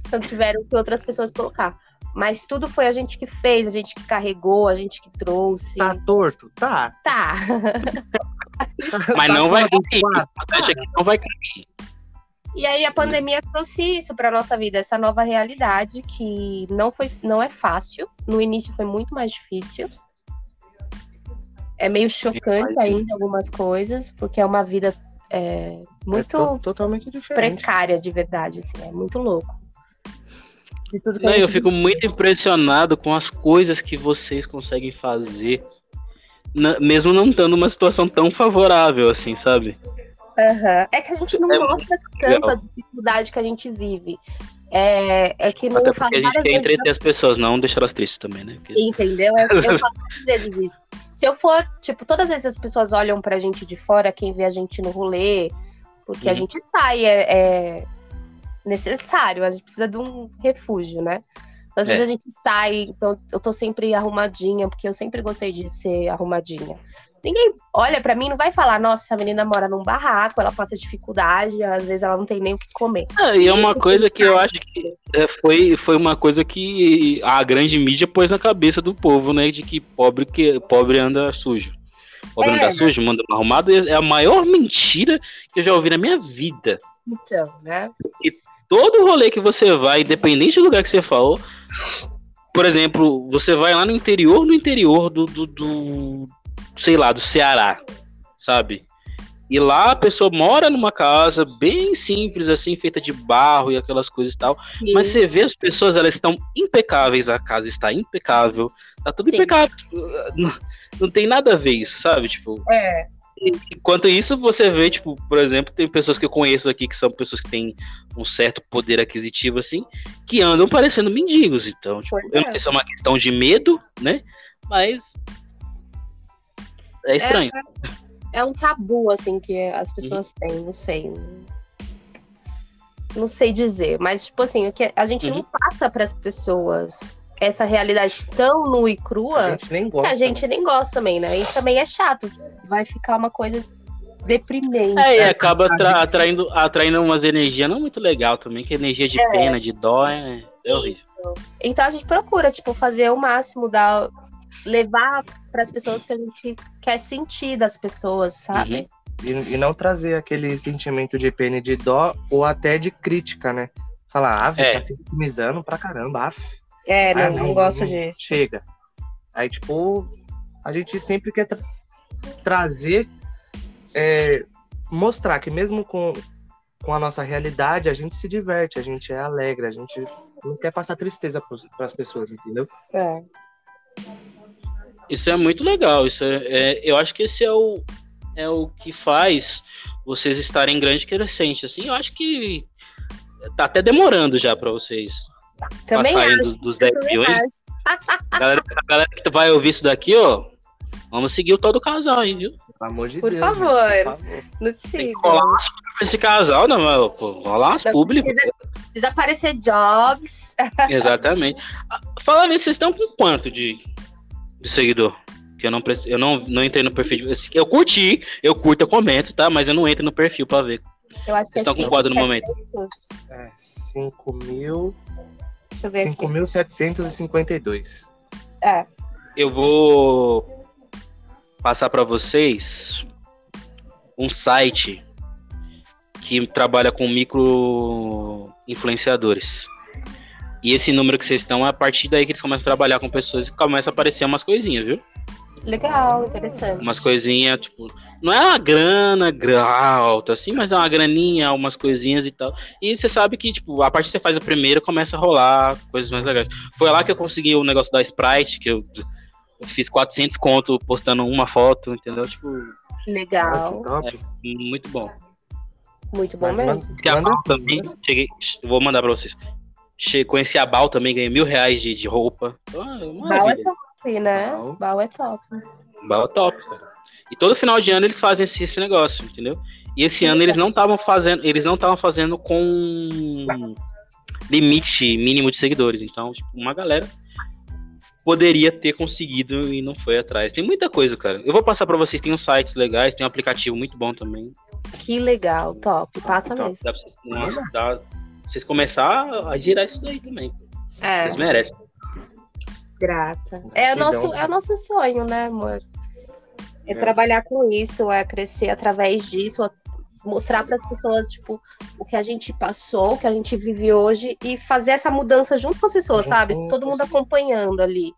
Então tiveram que outras pessoas colocar. Mas tudo foi a gente que fez, a gente que carregou, a gente que trouxe. Tá torto? Tá. Tá. [laughs] Mas Tá não vai cair. é não vai cair. E aí a pandemia trouxe isso para nossa vida, essa nova realidade que não foi, não é fácil. No início foi muito mais difícil. É meio chocante ainda algumas coisas, porque é uma vida é, muito É to- totalmente diferente. precária de verdade, assim, é muito louco. De tudo que Não, eu fico muito impressionado com as coisas que vocês conseguem fazer, na- mesmo não estando numa situação tão favorável assim, sabe? Aham. É que a gente não É mostra tanto legal. a dificuldade que a gente vive. É, é que não Até falo porque a gente quer entreter as pessoas, não deixar elas tristes também, né? Porque- Entendeu? Eu, eu [laughs] falo várias vezes isso. Se eu for, tipo, todas as vezes as pessoas olham pra gente de fora, quem vê a gente no rolê, porque a Uhum. gente sai, é, é necessário, a gente precisa de um refúgio, né? Então, Às É. vezes a gente sai, então eu tô sempre arrumadinha, porque eu sempre gostei de ser arrumadinha. Ninguém olha pra mim e não vai falar, nossa, essa menina mora num barraco, ela passa dificuldade, às vezes ela não tem nem o que comer. Ah, e é uma coisa que eu acho que é, foi, foi uma coisa que a grande mídia pôs na cabeça do povo, né? De que pobre, que, pobre anda sujo. Pobre É. anda sujo, manda arrumado. É a maior mentira que eu já ouvi na minha vida. Então, né? Todo rolê que você vai, independente do lugar que você falou, por exemplo, você vai lá no interior, no interior do, do, do sei lá, do Ceará, sabe? E lá a pessoa mora numa casa bem simples, assim, feita de barro e aquelas coisas e tal. Sim. Mas você vê as pessoas, elas estão impecáveis, a casa está impecável, tá tudo Sim. impecável. Não, não tem nada a ver isso, sabe? Tipo, É, enquanto isso, você vê, tipo, por exemplo, tem pessoas que eu conheço aqui que são pessoas que têm um certo poder aquisitivo, assim, que andam parecendo mendigos. Então, tipo, eu é. não sei se é uma questão de medo, né? Mas. É estranho. é um tabu, assim, que as pessoas têm, não sei. Não sei dizer, mas, tipo assim, a gente não Uhum. passa para as pessoas essa realidade tão nua e A crua gente nem gosta. a gente nem gosta também, né? E também é chato, vai ficar uma coisa deprimente. É, e É, acaba a atra- atraindo, atraindo umas energias não muito legal também, que energia de pena, de dó é, é. Isso. Então a gente procura, tipo, fazer o máximo, dar, levar para as pessoas que a gente quer sentir das pessoas, sabe? Uhum. E, e não trazer aquele sentimento de pena e de dó ou até de crítica, né? Falar, ah, É. tá se vitimizando pra caramba, ah, É, não, ah, não, gosto disso. Chega. Aí, tipo, a gente sempre quer tra- trazer, é, mostrar que mesmo com com a nossa realidade, a gente se diverte, a gente é alegre, a gente não quer passar tristeza para as pessoas, entendeu? É. Isso é muito legal. Isso é, é, eu acho que esse é o, é o que faz vocês estarem grande crescente. Assim, eu acho que tá até demorando já para vocês Também passarem acho, dos, dos 10 também mil. hein? acho. A [laughs] galera, a galera que vai ouvir isso daqui, ó, vamos seguir o todo casal aí, viu? Pelo amor de Por Deus. favor. gente, por favor. Nos que sigam. rolar umas publi pra esse casal, não, mas, pô, rolar umas Não publi. precisa, precisa aparecer jobs. [laughs] Exatamente. Ah, Falando nisso, vocês estão com quanto de, de seguidor? Que eu não, eu não, não entrei no perfil. de- Eu curti, eu curto, eu comento, tá? Mas eu não entro no perfil pra ver. Eu acho que Vocês é estão com quanto no momento? 5.700. É, 5 mil. Deixa eu ver aqui. 5.752. É. Eu vou passar pra vocês um site que trabalha com micro influenciadores. E esse número que vocês estão, é a partir daí que eles começam a trabalhar com pessoas e começa a aparecer umas coisinhas, viu? Legal, interessante. Umas coisinhas, tipo, não é uma grana gra- alta, assim, mas é uma graninha, umas coisinhas e tal. E você sabe que, tipo, a partir que você faz a primeira, começa a rolar coisas mais legais. Foi lá que eu consegui o negócio da Sprite, que eu, eu fiz 400 conto postando uma foto, entendeu? Tipo, Ah, Legal. que top. muito bom. Muito bom Mas mesmo. Abal Manda- também, cheguei, vou mandar pra vocês. Conheci a Bal também, ganhei mil reais de, de roupa. Ah, Bal é top, né? Bal. Bal é top. Bal é top, cara. E todo final de ano eles fazem esse, esse negócio, entendeu? E esse ano eles não estavam fazendo, eles não estavam fazendo com limite mínimo de seguidores. Então, tipo, uma galera poderia ter conseguido e não foi atrás. Tem muita coisa, cara. Eu vou passar pra vocês, tem uns sites legais, tem um aplicativo muito bom também. Que legal, top. Passa Então, mesmo. dá pra vocês, nossa, dá- vocês começar a girar isso daí também. É, Vocês merecem. grata. É o, Gratidão. nosso, é o nosso sonho, né, amor? É, É. trabalhar com isso, é crescer através disso, é mostrar para as pessoas, tipo, o que a gente passou, o que a gente vive hoje e fazer essa mudança junto com as pessoas, Junto sabe? Todo mundo acompanhando ali.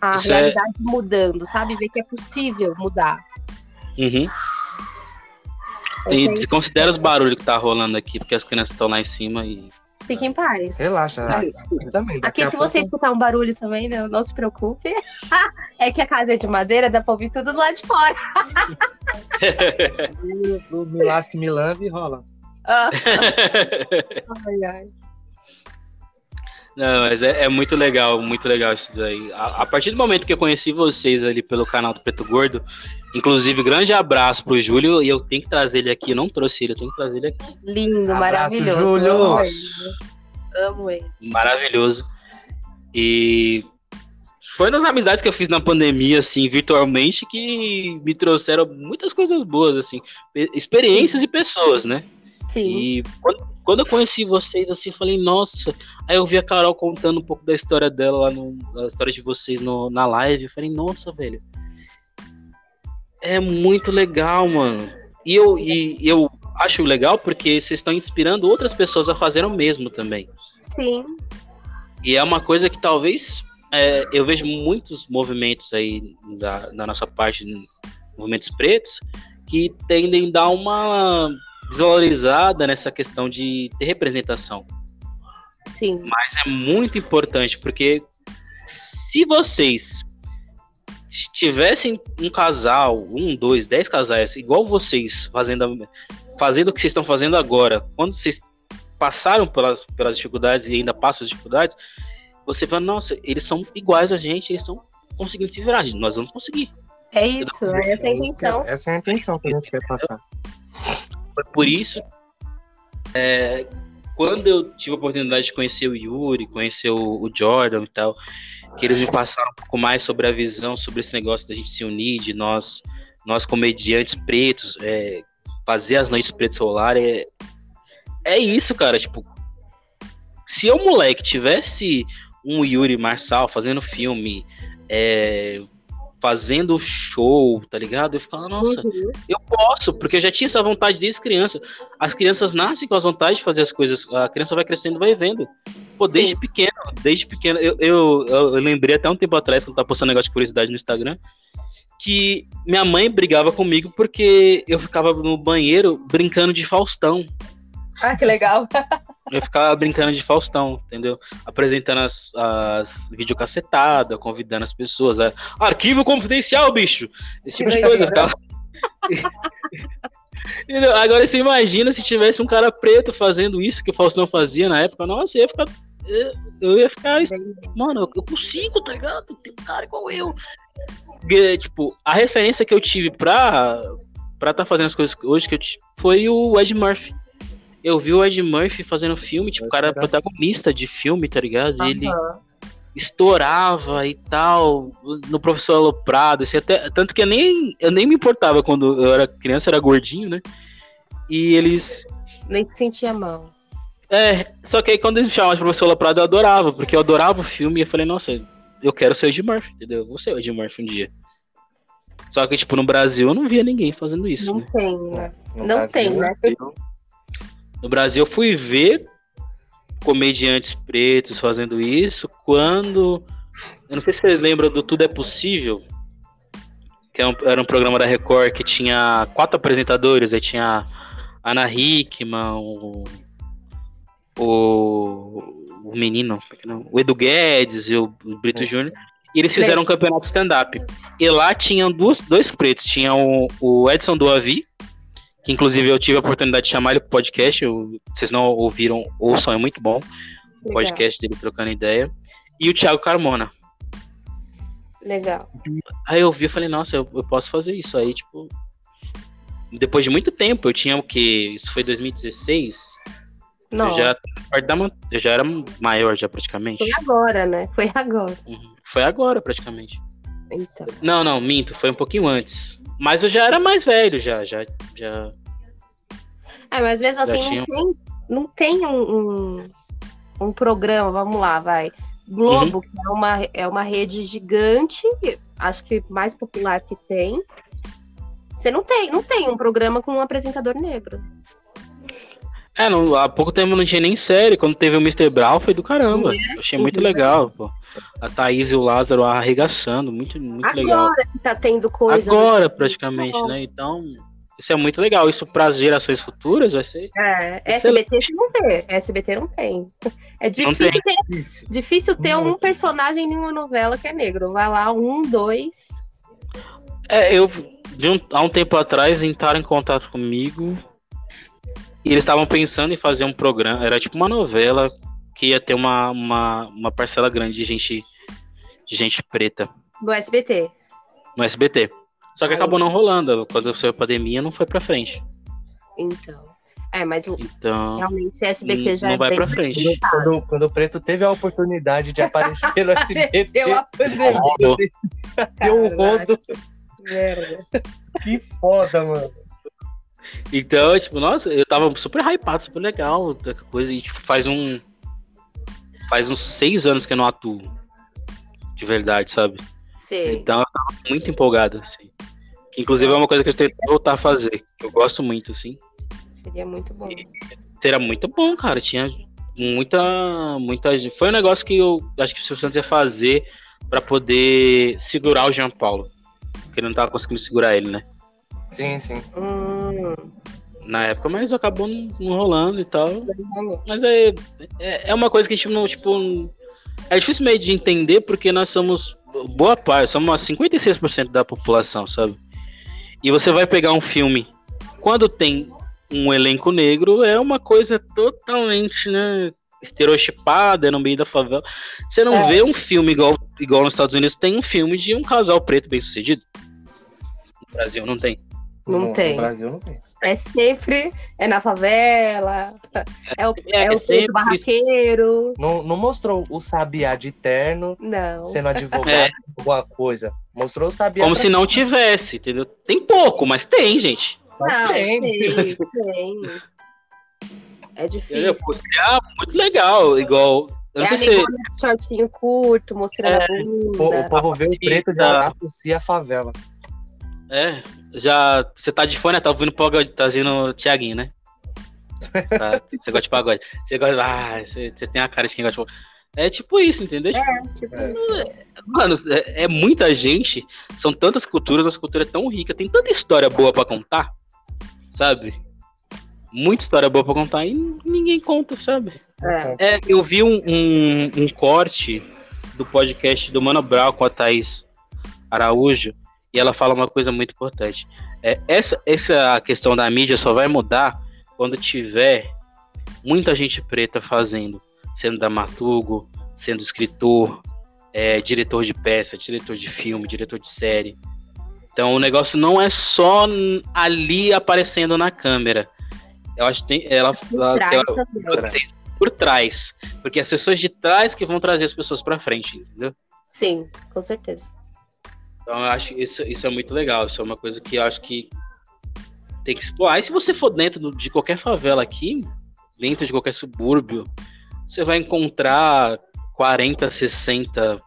A Isso é- realidade mudando, sabe? Ver que é possível mudar. Uhum. E sei- desconsidera os barulhos que tá rolando aqui, porque as crianças estão lá em cima e. Fique em paz. Relaxa. né? Também. Aqui, se pouco você escutar um barulho também, não, não se preocupe. [laughs] é que a casa é de madeira, dá pra ouvir tudo do lado de fora. [laughs] O Me Lasque, Me Lambe rola. Ah. [laughs] Ai, ai. Não, mas é, é muito legal, muito legal isso daí. A, a partir do momento que eu conheci vocês ali pelo canal do Preto Gordo, inclusive, grande abraço pro Júlio, e eu tenho que trazer ele aqui, eu não trouxe ele, eu tenho que trazer ele aqui. Lindo, Abraço, maravilhoso. Júlio. Amo ele. Amo ele. Maravilhoso. E foi nas amizades que eu fiz na pandemia, assim, virtualmente, que me trouxeram muitas coisas boas, assim, pe- experiências e pessoas, né? Sim. E quando, quando eu conheci vocês, assim, eu falei, nossa. Aí eu vi a Carol contando um pouco da história dela lá no. Da história de vocês no, na live. Eu falei, nossa, velho. É muito legal, mano. E eu, e eu acho legal porque vocês estão inspirando outras pessoas a fazer o mesmo também. Sim. E é uma coisa que talvez é, eu vejo muitos movimentos aí da, da nossa parte, movimentos pretos, que tendem a dar uma desvalorizada nessa questão de ter representação. Sim. Mas é muito importante, porque se vocês tivessem um casal, um, dois, dez casais, igual vocês, fazendo, fazendo o que vocês estão fazendo agora, quando vocês passaram pelas, pelas dificuldades e ainda passam as dificuldades, você fala, nossa, eles são iguais a gente, eles estão conseguindo se virar, nós vamos conseguir. É isso, é essa a intenção. Essa é a intenção que a gente quer passar. Foi por isso, é, quando eu tive a oportunidade de conhecer o Yuri, conhecer o, o Jordan e tal, que eles me passaram um pouco mais sobre a visão, sobre esse negócio da gente se unir, de nós, nós comediantes pretos, é, fazer as noites pretas rolar, é, é isso, cara, tipo, se eu, moleque, tivesse um Yuri Marçal fazendo filme, é, fazendo show, tá ligado? Eu ficava, nossa, Uhum. eu posso, porque eu já tinha essa vontade desde criança. As crianças nascem com as vontades de fazer as coisas, a criança vai crescendo vai vendo. Pô, desde Sim. pequeno, desde pequeno, eu, eu, eu lembrei até um tempo atrás, quando eu tava postando negócio de curiosidade no Instagram, que minha mãe brigava comigo porque eu ficava no banheiro brincando de Faustão. Ah, que legal. [laughs] Eu ficava brincando de Faustão, entendeu? Apresentando as, as videocassetadas, convidando as pessoas. A... Arquivo confidencial, bicho! Esse tipo de coisa. eu doideira. Ficava... Agora você imagina se tivesse um cara preto fazendo isso que o Faustão fazia na época. Nossa, eu ia ficar. Eu ia ficar. Mano, eu consigo, tá ligado? Tem um cara igual eu. Porque, tipo, a referência que eu tive pra pra tá fazendo as coisas hoje que eu tive foi o Ed Murphy. Eu vi o Ed Murphy fazendo filme, tipo, o cara era protagonista de filme, tá ligado? Ele Aham. estourava e tal, no professor Aloprado, assim, até, tanto que eu nem, eu nem me importava quando eu era criança, era gordinho, né? E eles. Nem se sentia mal. É, só que aí quando eles me chamavam de professor Aloprado, eu adorava, porque eu adorava o filme e eu falei, nossa, eu quero ser o Ed Murphy, entendeu? Eu vou ser o Ed Murphy um dia. Só que, tipo, no Brasil eu não via ninguém fazendo isso, Não né? tem, né? No Não Brasil, tem, né? eu- No Brasil eu fui ver comediantes pretos fazendo isso quando. Eu não sei se vocês lembram do Tudo é Possível, que é um- era um programa da Record que tinha quatro apresentadores, aí tinha a Ana Hickman, o, o, o menino, não, o Edu Guedes e o Brito Júnior. E eles fizeram um campeonato stand-up. E lá tinham duas, dois pretos. Tinha o, o Edson Doavi, que inclusive eu tive a oportunidade de chamar ele pro podcast. eu- vocês não ouviram, ouçam, é muito bom. O podcast dele trocando ideia. E o Thiago Carmona. Legal. Aí eu vi e falei, nossa, eu, eu posso fazer isso. Aí, tipo. Depois de muito tempo, eu tinha o quê? Isso foi 2016. Eu Nossa, já, eu já era maior, já praticamente. foi agora, né? Foi agora. Uhum. Foi agora, praticamente. Então. Não, não, minto, foi um pouquinho antes. Mas eu já era mais velho, já. já, já... É, mas mesmo assim, tinha- não tem, não tem um, um, um programa, vamos lá, vai. Globo, Uhum. que é uma, é uma rede gigante, acho que mais popular que tem. Você não tem, não tem um programa com um apresentador negro. É, não, há pouco tempo não tinha nem série. Quando teve o Mr. Brown, foi do caramba. Eu achei muito Exatamente. legal, pô. A Thaís e o Lázaro arregaçando, muito, muito Agora legal. que tá tendo coisas. Agora, assim, praticamente, né? Então, isso é muito legal. Isso para as gerações futuras vai ser. É, SBT você não vê. SBT não tem. É difícil ter, Difícil. difícil ter um Muito. personagem em uma novela que é negro. Vai lá, um, dois. É, eu, de um- há um tempo atrás, entraram em contato comigo e eles estavam pensando em fazer um programa. Era tipo uma novela que ia ter uma, uma, uma parcela grande de gente, de gente preta Do SBT. no SBT. Só que Aí. acabou não rolando. Quando saiu a pandemia, não foi pra frente. Então. É, mas o- Então. realmente SBT Não- já não é vai pra frente. Quando, quando o Preto teve a oportunidade de aparecer no SBT. Pô, deu um rodo. Merda. Que foda, mano. Então, tipo, nossa, eu tava super hypado, super legal, coisa. E, tipo, faz um. Faz uns seis anos que eu não atuo. De verdade, sabe? Sei. Então eu tava muito empolgado, assim. Que inclusive é uma coisa que eu tento voltar a fazer. Que eu gosto muito, assim. Seria muito bom. Será muito bom, cara. Tinha muita. muita gente. Foi um negócio que eu acho que o Silvio Santos ia fazer pra poder segurar o Jean Paulo. Porque ele não tava conseguindo segurar ele, né? Sim, sim. Hum, Na época, mas acabou não, não rolando e tal. Mas é, é, é uma coisa que a gente não, tipo. É difícil meio de entender porque nós somos boa parte, somos umas 56% da população, sabe? E você vai pegar um filme. Quando tem um elenco negro, é uma coisa totalmente, né? Estereotipada, é no meio da favela. Você não É. vê um filme igual, igual nos Estados Unidos, tem um filme de um casal preto bem sucedido. No Brasil não tem. Não no, tem. No Brasil não tem. É sempre. É na favela. É o, É, é o sempre preto barraqueiro. Não, não mostrou o Sabiá de terno Não. sendo advogado, É. alguma coisa. Mostrou o Sabiá. Como se não tivesse, entendeu? Tem pouco, mas tem, gente. Mas Não, tem. tem, [laughs] tem. É difícil. Seria muito legal, igual. Eu não é sei se. shortinho curto, mostrando É. a O, bunda. o povo vê o preto Tá. já associa a favela. É, já. Você tá de fone, né? tá ouvindo pagode, tá ouvindo né? Tá, você gosta de pagode. Você gosta. Ah, você, você tem a cara de quem gosta de pagode. É tipo isso, entendeu? É, tipo É. Mano, é, é muita gente, são tantas culturas, nossa cultura é tão rica, tem tanta história boa pra contar, sabe? Muita história boa pra contar e ninguém conta, sabe? É. É, eu vi um, um, um corte do podcast do Mano Brown com a Thaís Araújo e ela fala uma coisa muito importante. É, essa, essa questão da mídia só vai mudar quando tiver muita gente preta fazendo, sendo dramaturgo, sendo escritor, é, diretor de peça, diretor de filme, diretor de série. Então o negócio não é só ali aparecendo na câmera. Eu acho que tem, ela, Traz ela- também. ela tem por trás, porque as pessoas de trás que vão trazer as pessoas pra frente, entendeu? Sim, com certeza. Então eu acho que isso, isso é muito legal. Isso é uma coisa que eu acho que tem que explorar. E se você for dentro do- de qualquer favela aqui, dentro de qualquer subúrbio, você vai encontrar 40, 60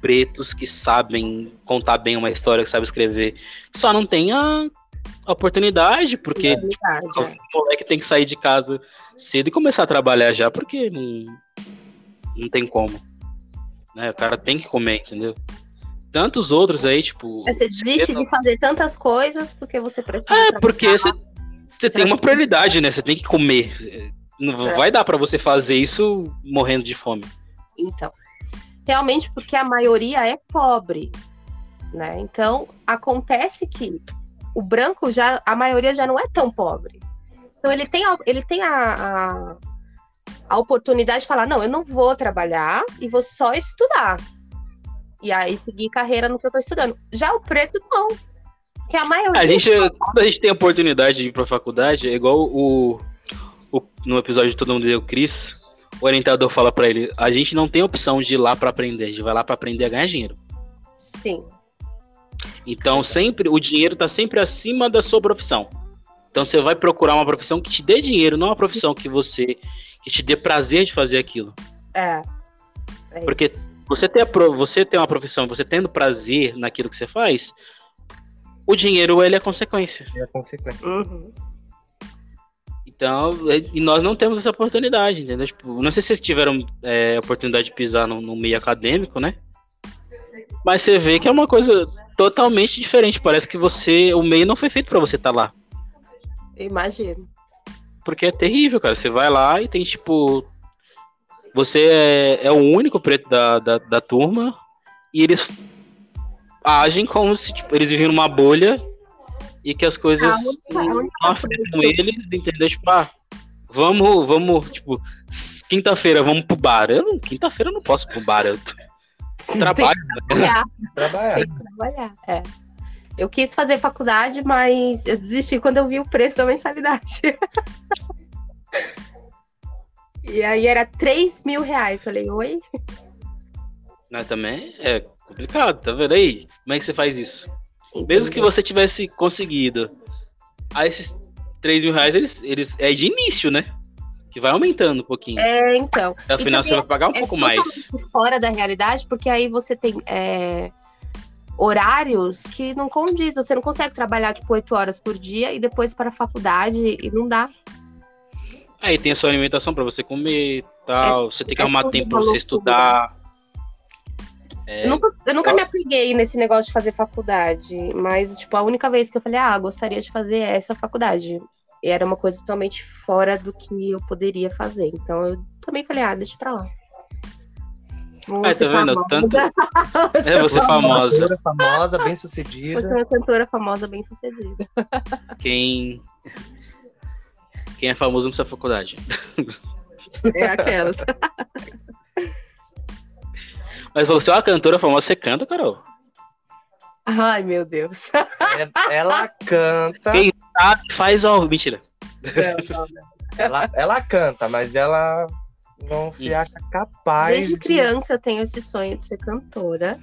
pretos que sabem contar bem uma história, que sabem escrever. Só não tem a oportunidade, porque É verdade, o é. moleque tem que sair de casa cedo e começar a trabalhar já, porque não, não tem como. Né? O cara tem que comer, entendeu? Tantos outros aí, tipo. Você desiste de fazer tantas coisas porque você precisa. É, porque você, você tem uma prioridade, né? Você tem que comer. Não É. vai dar pra você fazer isso morrendo de fome. Então, realmente porque a maioria é pobre, né? Então, acontece que o branco já, a maioria já não é tão pobre. Então, ele tem a, ele tem a, a, a oportunidade de falar: não, eu não vou trabalhar e vou só estudar. E aí seguir carreira no que eu tô estudando. Já o preto, não. Que a maioria. A gente, quando a gente tem a oportunidade de ir pra faculdade, é igual o, o- no episódio de Todo Mundo Deu Cris, o orientador fala pra ele: a gente não tem opção de ir lá pra aprender, a gente vai lá pra aprender a ganhar dinheiro. Sim. Então, sempre o dinheiro tá sempre acima da sua profissão. Então, você vai procurar uma profissão que te dê dinheiro, não uma profissão que você que te dê prazer de fazer aquilo. É. É Porque- isso. Você ter, a pro- você ter uma profissão, você tendo prazer naquilo que você faz, o dinheiro ele é consequência. É a consequência. Uhum. Então, é- e nós não temos essa oportunidade, entendeu? Tipo, não sei se vocês tiveram é, oportunidade de pisar no, no meio acadêmico, né? Mas você vê que é uma coisa totalmente diferente. Parece que você, o meio não foi feito pra você estar lá. Imagino. Porque é terrível, cara. Você vai lá e tem, tipo. Você é, é o único preto da, da, da turma e eles agem como se tipo, eles vivem numa bolha e que as coisas A única- a não única afetam eles, entendeu? Tipo, ah, vamos, vamos, tipo, quinta-feira vamos pro bar. Eu não, quinta-feira eu não posso pro bar, eu t- [laughs] trabalho. Trabalhar. Trabalhar. Tem que trabalhar, é. Eu quis fazer faculdade, mas eu desisti quando eu vi o preço da mensalidade. [laughs] e aí era 3 mil reais. Falei, oi? Né, também é complicado, tá vendo aí? Como é que você faz isso? Mesmo que você tivesse conseguido, aí esses 3 mil reais, eles, eles é de início, né? Que vai aumentando um pouquinho. É, então. O e você vai pagar um é pouco mais. fora da realidade, porque aí você tem é, horários que não condiz. Você não consegue trabalhar, tipo, 8 horas por dia e depois para a faculdade e não dá. Aí tem a sua alimentação pra você comer tal. você tem que é arrumar tempo pra uma você estudar. É, Eu nunca, eu nunca me apeguei nesse negócio de fazer faculdade, mas, tipo, a única vez que eu falei, ah, gostaria de fazer essa faculdade. E era uma coisa totalmente fora do que eu poderia fazer. Então eu também falei, ah, deixa pra lá. Vou Ah, tá vendo? famosa. Ser [laughs] É, você é famosa. Cantora famosa, bem sucedida. ser uma cantora famosa bem sucedida. Quem. Quem é famoso não precisa de faculdade. [laughs] É aquelas. [laughs] Mas você é uma cantora famosa, você canta, Carol. Ai, meu Deus. É- Ela canta. Quem- Ah, faz ó. Mentira. Ela, ela canta, mas ela não se Hum. acha capaz. Desde de- criança eu tenho esse sonho de ser cantora.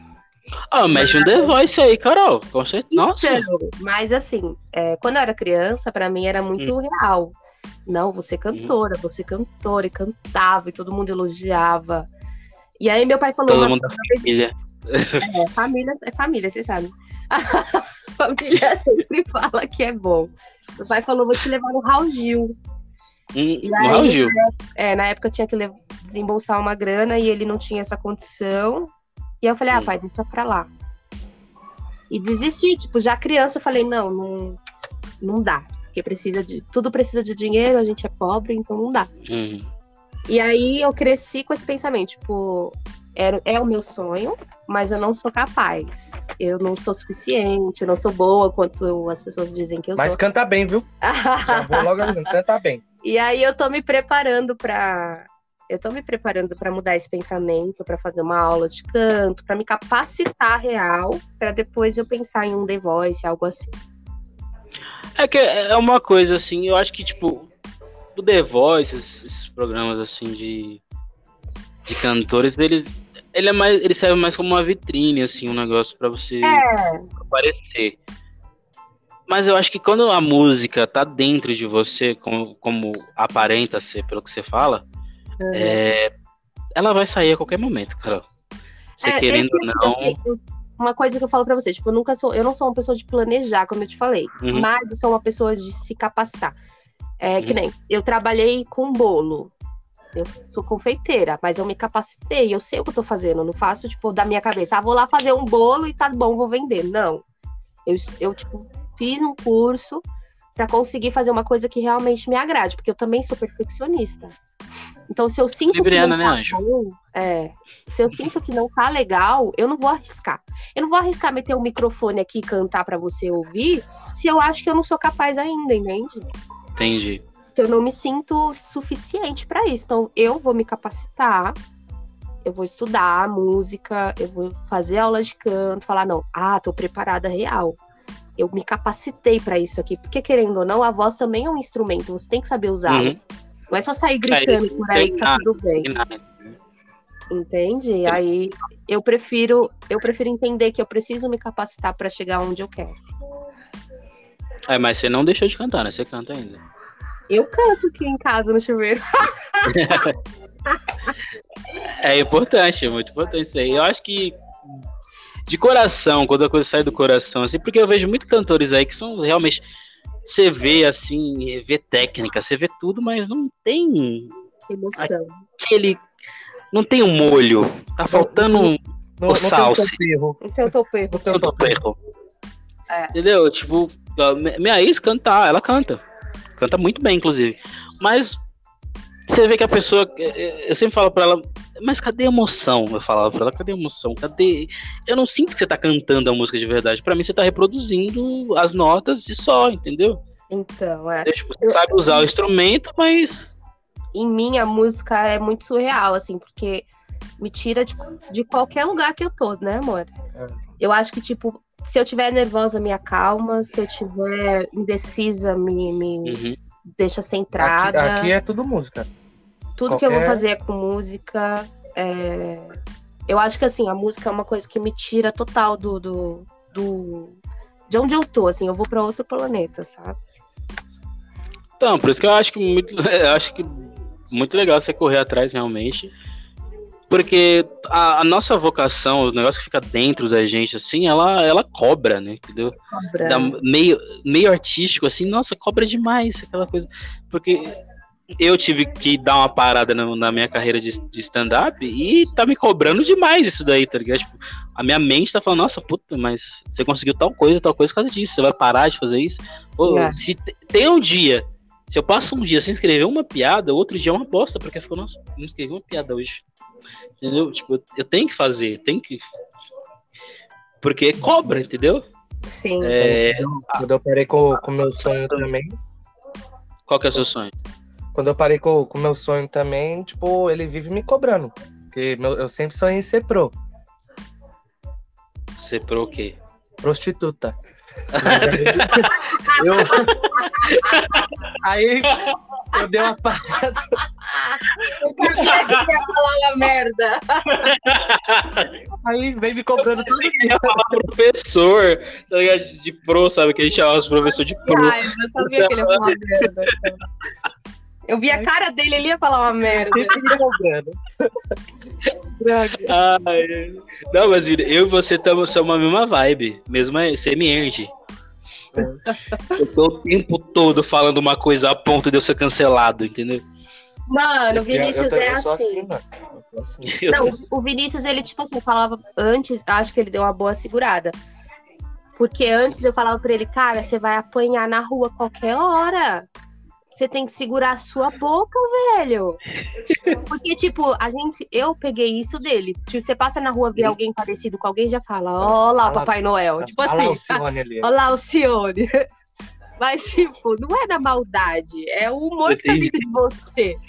Ah, mexe um The Voice aí, Carol. Com certeza. Nossa. Então, mas assim, é, quando eu era criança, pra mim era muito Hum. real. Não, você cantora, você cantora, e cantava, e todo mundo elogiava. E aí meu pai falou, Todo mundo da vez- família. é, família, é família, vocês sabem. A [laughs] família sempre [laughs] fala que é bom. Meu pai falou, vou te levar no Raul Gil. Hum, E no aí, Raul Gil. É, na época eu tinha que desembolsar uma grana e ele não tinha essa condição. E aí eu falei, ah, Hum. pai, deixa pra lá. E desisti, tipo, já criança eu falei, não, não, não dá. Porque precisa de. Tudo precisa de dinheiro, a gente é pobre, então não dá. Hum. E aí eu cresci com esse pensamento, tipo, é, é o meu sonho, mas eu não sou capaz. Eu não sou suficiente, eu não sou boa quanto as pessoas dizem que eu Mas sou. canta bem, viu? Já [laughs] vou logo avisando, canta bem. E aí eu tô me preparando pra. Eu tô me preparando pra mudar esse pensamento, pra fazer uma aula de canto, pra me capacitar real, pra depois eu pensar em um The Voice, algo assim. É que é uma coisa assim, eu acho que, tipo, o The Voice, esses, programas assim de, de cantores, eles. Ele é mais. Ele serve mais como uma vitrine, assim, um negócio pra você É, aparecer. Mas eu acho que quando a música tá dentro de você, como, como aparenta ser pelo que você fala, é, ela vai sair a qualquer momento, cara. Você É, querendo ou não. eu- Uma coisa que eu falo pra você, tipo, eu nunca sou, eu não sou uma pessoa de planejar, como eu te falei, Uhum. mas eu sou uma pessoa de se capacitar. É que Uhum. nem, eu trabalhei com bolo. Eu sou confeiteira, mas eu me capacitei, eu sei o que eu tô fazendo, eu não faço, tipo, da minha cabeça, ah, vou lá fazer um bolo e tá bom, vou vender. Não. Eu, eu tipo, fiz um curso pra conseguir fazer uma coisa que realmente me agrade, porque eu também sou perfeccionista. Então, se eu sinto Libriana, que né, não tá Anjo? bom, é, se eu sinto que não tá legal, eu não vou arriscar. Eu não vou arriscar meter um microfone aqui e cantar pra você ouvir, se eu acho que eu não sou capaz ainda, entende? Entendi. que eu não me sinto suficiente para isso. Então, eu vou me capacitar, eu vou estudar música, eu vou fazer aula de canto, falar, não, ah, tô preparada real. Eu me capacitei para isso aqui, porque querendo ou não, a voz também é um instrumento, você tem que saber usá-lo. Uhum. Não é só sair gritando por aí que tá tudo bem, nada. entende? Aí eu prefiro, eu prefiro entender que eu preciso me capacitar para chegar onde eu quero. É, mas você não deixou de cantar, né? Você canta ainda. Eu canto aqui em casa no chuveiro. [laughs] [laughs] É importante, é muito importante isso aí. Eu acho que de coração, quando a coisa sai do coração, assim, porque eu vejo muitos cantores aí que são realmente. Você vê assim, vê técnica, você vê tudo, mas não tem Emoção. aquele. Não tem um molho. Tá faltando um Não, O não tem salse. toperro, Então eu tô perro. Não tem o toperro. perro. É. Entendeu? Tipo, minha ex canta, ela canta. Canta muito bem, inclusive. Mas você vê que a pessoa. é, é, Eu sempre falo pra ela, mas cadê a emoção? Eu falava pra ela, cadê a emoção? Cadê. Eu não sinto que você tá cantando a música de verdade. Pra mim, você tá reproduzindo as notas e só, entendeu? Então, é. Entendeu? Tipo, você sabe usar o instrumento, mas. em mim a música é muito surreal, assim, porque me tira de, de qualquer lugar que eu tô, né, amor? É. Eu acho que, tipo, se eu tiver nervosa, me acalma, se eu tiver indecisa, me, me Uhum. deixa Aqui, centrada. aqui é tudo música. Tudo que eu vou qualquer- fazer é com música. é, Eu acho que, assim, a música é uma coisa que me tira total do. do, do... De onde eu tô, assim, eu vou pra outro planeta, sabe? Então, por isso que eu acho que muito, [laughs] eu acho que muito legal você correr atrás realmente. Porque a, a nossa vocação, o negócio que fica dentro da gente, assim, ela, ela cobra, né? Entendeu? Cobra. Da- meio, meio artístico, assim, nossa, cobra demais aquela coisa. Porque eu tive que dar uma parada na, na minha carreira de, de stand-up e tá me cobrando demais isso daí, tá ligado? Tipo, a minha mente tá falando, nossa, puta, mas você conseguiu tal coisa, tal coisa por causa disso. Você vai parar de fazer isso? Pô, É. se te- tem um dia, se eu passo um dia sem escrever uma piada, outro dia é uma bosta, porque ficou, nossa, não escrevi uma piada hoje. Entendeu? Tipo, eu, eu tenho que fazer, tenho que. Porque cobra, entendeu? Sim. É, Quando eu parei com o meu sonho também. qual que é o seu sonho? Quando eu parei com o meu sonho também, tipo, ele vive me cobrando. Porque meu- eu sempre sonhei em ser pro. Você pro o quê? Prostituta. Aí, [laughs] eu... aí eu dei uma parada. Eu que ia falar uma merda. Aí vem me cobrando todo dia. professor, tá ligado? De pro, sabe? Que a gente chama os professores de pro. Ai, eu sabia que ele ia falar uma merda. Eu vi a cara dele, ele ia falar uma merda. Sempre me cobrando. Ai, não, mas eu e você estamos somos a mesma vibe, mesma semi-erd. Eu tô o tempo todo falando uma coisa a ponto de eu ser cancelado, entendeu? Mano, o Vinícius Eu- eu- é assim. sou assim. Não, o Vinícius, ele, tipo assim, falava antes, acho que ele deu uma boa segurada. Porque antes eu falava pra ele, cara, você vai apanhar na rua qualquer hora. Você tem que segurar a sua boca, velho. Porque, tipo, a gente, eu peguei isso dele. Tipo, você passa na rua, vê alguém parecido com alguém, já fala, ó lá o Papai Noel. Tipo Olha lá o assim, Cione ali. ó lá o Cione. [laughs] Mas, tipo, não é na maldade. É o humor que tá dentro de você. [laughs]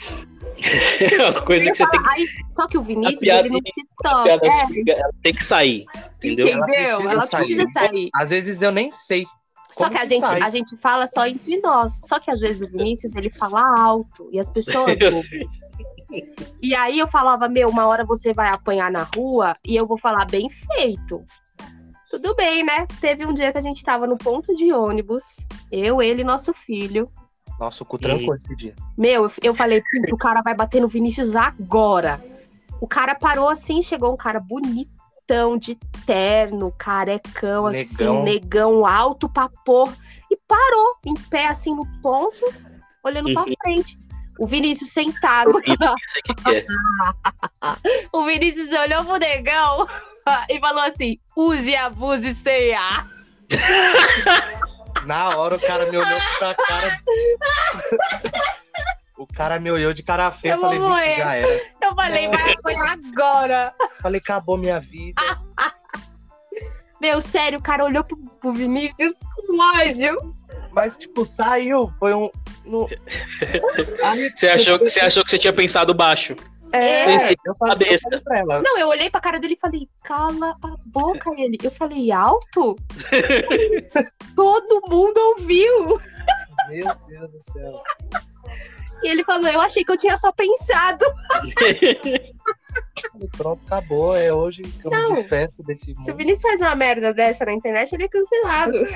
É uma coisa que você tem que. Aí, só que o Vinícius, piada- ele não se a toca. É, ela tem que sair, entendeu? Entendeu? Ela Ela precisa precisa, sair. Às vezes eu nem sei. Só Como que a que gente, sai? a gente fala só entre nós. Só que às vezes o Vinícius ele fala alto e as pessoas. [laughs] E aí eu falava, meu, uma hora você vai apanhar na rua e eu vou falar bem feito. Tudo bem, né? Teve um dia que a gente tava no ponto de ônibus, eu, ele e nosso filho. Nossa, o cu trancou esse dia. Meu, eu- falei, puta, o cara vai bater no Vinícius agora. O cara parou assim, chegou um cara bonitão, de terno, carecão, assim, Negão. negão alto pra pôr. E parou, em pé, assim, no ponto, olhando pra Uhum. frente. O Vinícius sentado. Que é. [laughs] o Vinícius olhou pro negão e falou assim: use, abuse sem ar. [laughs] Na hora o cara me olhou com a cara. [laughs] o cara me olhou de cara feia. Eu Eu falei, vou "Vixe, morrer." já era. [laughs] Eu falei, vai apanhar agora. Falei, acabou minha vida. [laughs] Meu, sério, o cara olhou pro, pro Vinícius com ódio. Mas, tipo, saiu. Foi um. no- [laughs] Aí, Você achou, que- você achou que você tinha pensado baixo. É. Pensei eu falei, eu falei pra ela. Não, eu olhei pra cara dele e falei, cala a boca, ele. Eu falei, alto? Todo mundo ouviu. Meu Deus do céu. E ele falou, eu achei que eu tinha só pensado. Falei, [laughs] Pronto, acabou. É hoje que eu Não. me despeço desse Se o mundo. Vinícius faz uma merda dessa na internet, ele é cancelado, [laughs]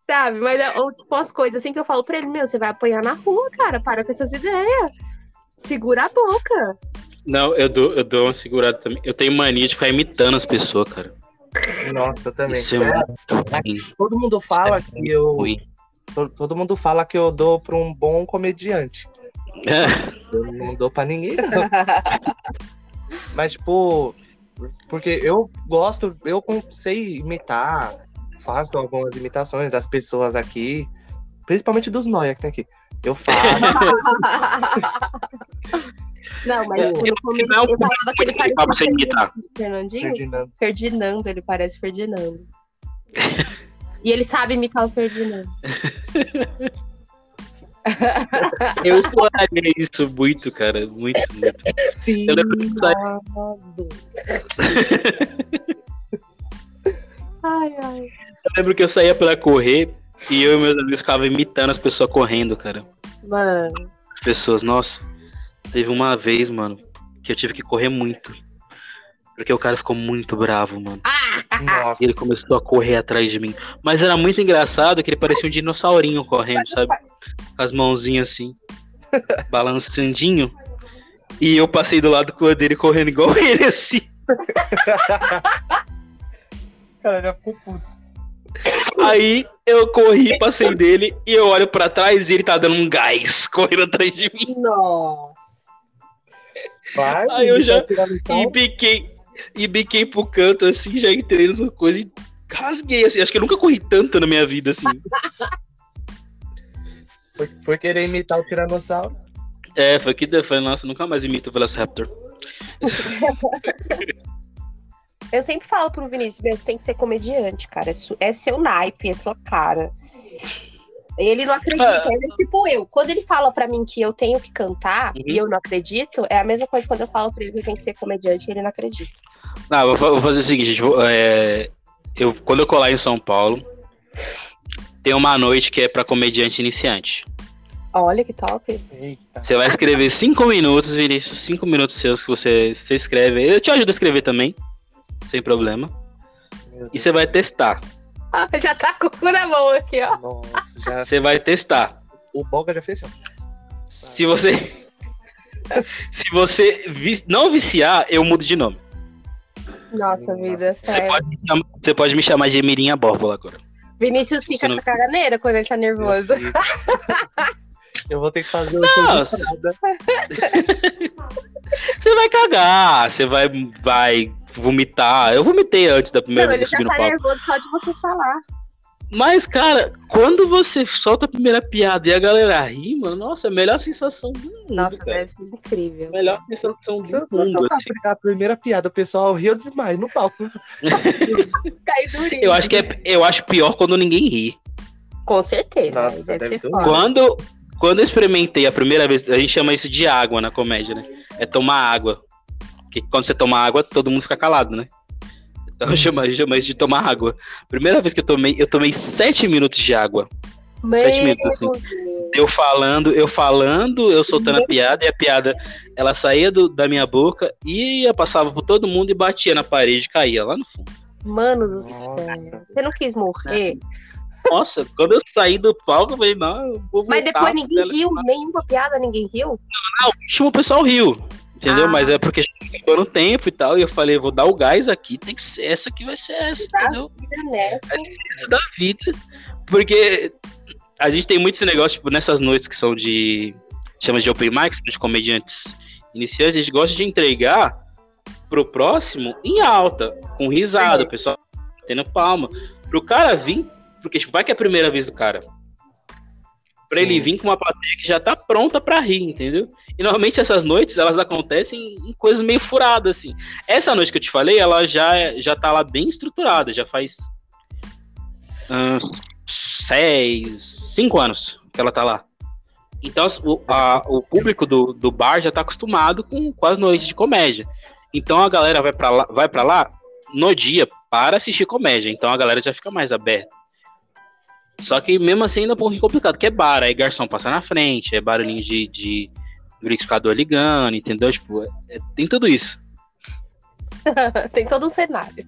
sabe? Mas, é, ou, tipo, as coisas assim que eu falo pra ele, meu, você vai apanhar na rua, cara, para com essas ideias. Segura a boca. Não, eu dou, eu dou uma segurada também. Eu tenho mania de ficar imitando as pessoas, cara. Nossa, eu também. Isso é É, muito ruim. todo mundo fala é que eu. ruim. To- Todo mundo fala que eu dou pra um bom comediante. Eu não dou pra ninguém, não. [laughs] Mas, tipo, porque eu gosto, eu sei imitar, faço algumas imitações das pessoas aqui, principalmente dos Noia que tem aqui. Eu faço. [laughs] Não, mas no começo não, eu falava que ele parecia. Fernandinho. Ferdinando. Ferdinando, ele parece Ferdinando. [laughs] e ele sabe imitar o Ferdinando. Eu falaria isso muito, cara. Muito, muito. Eu lembro que. [laughs] Ai, ai. Eu lembro que eu saía pra correr e eu e meus amigos ficavam imitando as pessoas correndo, cara. Mano. As pessoas, nossa. Teve uma vez, mano, que eu tive que correr muito. Porque o cara ficou muito bravo, mano. Nossa. E ele começou a correr atrás de mim. Mas era muito engraçado que ele parecia um dinossaurinho correndo, sabe? Com as mãozinhas assim, [laughs] balançandinho. E eu passei do lado dele correndo igual [laughs] ele, assim. cara já ficou puto. Aí eu corri, passei dele e eu olho pra trás e ele tá dando um gás [laughs] correndo atrás de mim. Nossa. Vai, Aí eu já- tirar E lição. E biquei pro canto assim, já entrei nessa coisa e rasguei assim. Acho que eu nunca corri tanto na minha vida assim. Foi, foi querer imitar o Tiranossauro. É, foi que eu falei, nossa, nunca mais imito o Velociraptor. [laughs] Eu sempre falo pro Vinícius, meu, você tem que ser comediante, cara. É, é seu naipe, é sua cara. Ele não acredita, Ah. ele é tipo eu. Quando ele fala pra mim que eu tenho que cantar Uhum. e eu não acredito, é a mesma coisa quando eu falo pra ele que tem que ser comediante e ele não acredita. Não, eu vou, fa- vou fazer o seguinte, gente, vou- é, eu, quando eu colar em São Paulo, tem uma noite que é pra comediante iniciante. Olha que top. Eita. Você vai escrever cinco minutos, Vinícius, cinco minutos seus que você, você escreve. Eu te ajudo a escrever também, sem problema. E você vai testar. [laughs] Já tá com o cu na mão aqui, ó. Nossa, já. Você vai testar. O Boga já fez assim. ó. Se você. [laughs] se você vi- não viciar, eu mudo de nome. Nossa, vida, Você sério. pode, me chamar, você pode me chamar de Mirinha Bórbola agora. Vinícius fica Você não- com a caganeira quando ele tá nervoso. [laughs] Eu, vou ter que fazer o Não, entrada. Você vai cagar, você vai, vai vomitar. Eu vomitei antes da primeira Não, vez ele que eu já tá palco. nervoso só de você falar. Mas, cara, quando você solta a primeira piada e a galera ri, mano, nossa, é a melhor sensação do mundo, Nossa, cara. deve ser incrível. Melhor sensação do Se eu, se eu mundo. soltar assim. a primeira piada, o pessoal ri, eu desmaio no palco. [laughs] Cai durinho. Eu acho que é, eu acho pior quando ninguém ri. Com certeza. Nossa, deve, deve ser ser. Quando, quando eu experimentei a primeira vez, a gente chama isso de água na comédia, né? É tomar água. Porque quando você toma água, todo mundo fica calado, né? Então eu chamo, eu chamo isso de tomar água. Primeira vez que eu tomei, eu tomei sete minutos de água. Sete minutos, assim. Meu Deus. Eu falando, eu falando, eu soltando a piada, e a piada, ela saía do- da minha boca, ia, passava por todo mundo e batia na parede, caía lá no fundo. Mano do céu. Você não quis morrer? Nossa, quando eu saí do palco, eu falei, não, eu vou Mas voltar depois ninguém riu. Nenhuma piada ninguém riu? No último o pessoal riu, entendeu? Ah. Mas é porque acabou no tempo e tal, e eu falei, vou dar o gás aqui, tem que ser essa que vai ser essa, Tá. entendeu? Vida nessa. Vai ser essa da vida. Porque a gente tem muito esse negócio, tipo, nessas noites que são de. chama de open mics, de comediantes iniciantes, a gente gosta de entregar pro próximo em alta, com risada, o pessoal tendo palma. Pro cara vir, porque tipo, vai que é a primeira vez do cara. Pra Sim. ele vir com uma plateia que já tá pronta pra rir, entendeu? E normalmente essas noites, elas acontecem em coisas meio furadas, assim. Essa noite que eu te falei, ela já, já tá lá bem estruturada, já faz ah, seis, cinco anos que ela tá lá. Então o, a- o público do, do bar já tá acostumado com, com as noites de comédia. Então a galera vai pra lá, vai pra lá no dia para assistir comédia. Então a galera já fica mais aberta. Só que mesmo assim ainda é um pouquinho complicado, que é bar, aí garçom passa na frente, é barulhinho de, de liquidificador ligando, entendeu? Tipo, é- é- tem tudo isso. [laughs] Tem todo um cenário.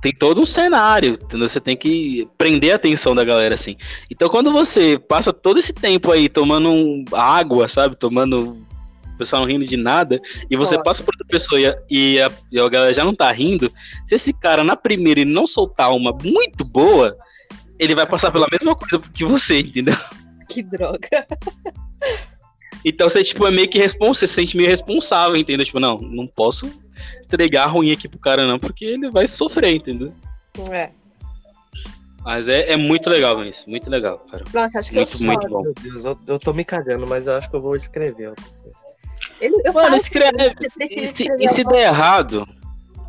tem todo um cenário, entendeu? Você tem que prender a atenção da galera, assim. Então, quando você passa todo esse tempo aí tomando água, sabe? Tomando. O pessoal não rindo de nada, e você passa por outra pessoa e a, e, a, e a galera já não tá rindo, se esse cara na primeira ele não soltar uma muito boa, ele vai passar pela mesma coisa que você, entendeu? Que droga. [laughs] Então você, tipo, é meio que responsável, você se sente meio responsável, entendeu? Tipo, não, não posso entregar ruim aqui pro cara, não, porque ele vai sofrer, entendeu? É. Mas é, é muito legal isso, muito legal, cara. Nossa, acho que Muito, eu choro. muito bom. Meu Deus, eu, eu tô me cagando, mas eu acho que eu vou escrever. Ele, eu Mano, falo, escreve. Você precisa E se, escrever e se der errado,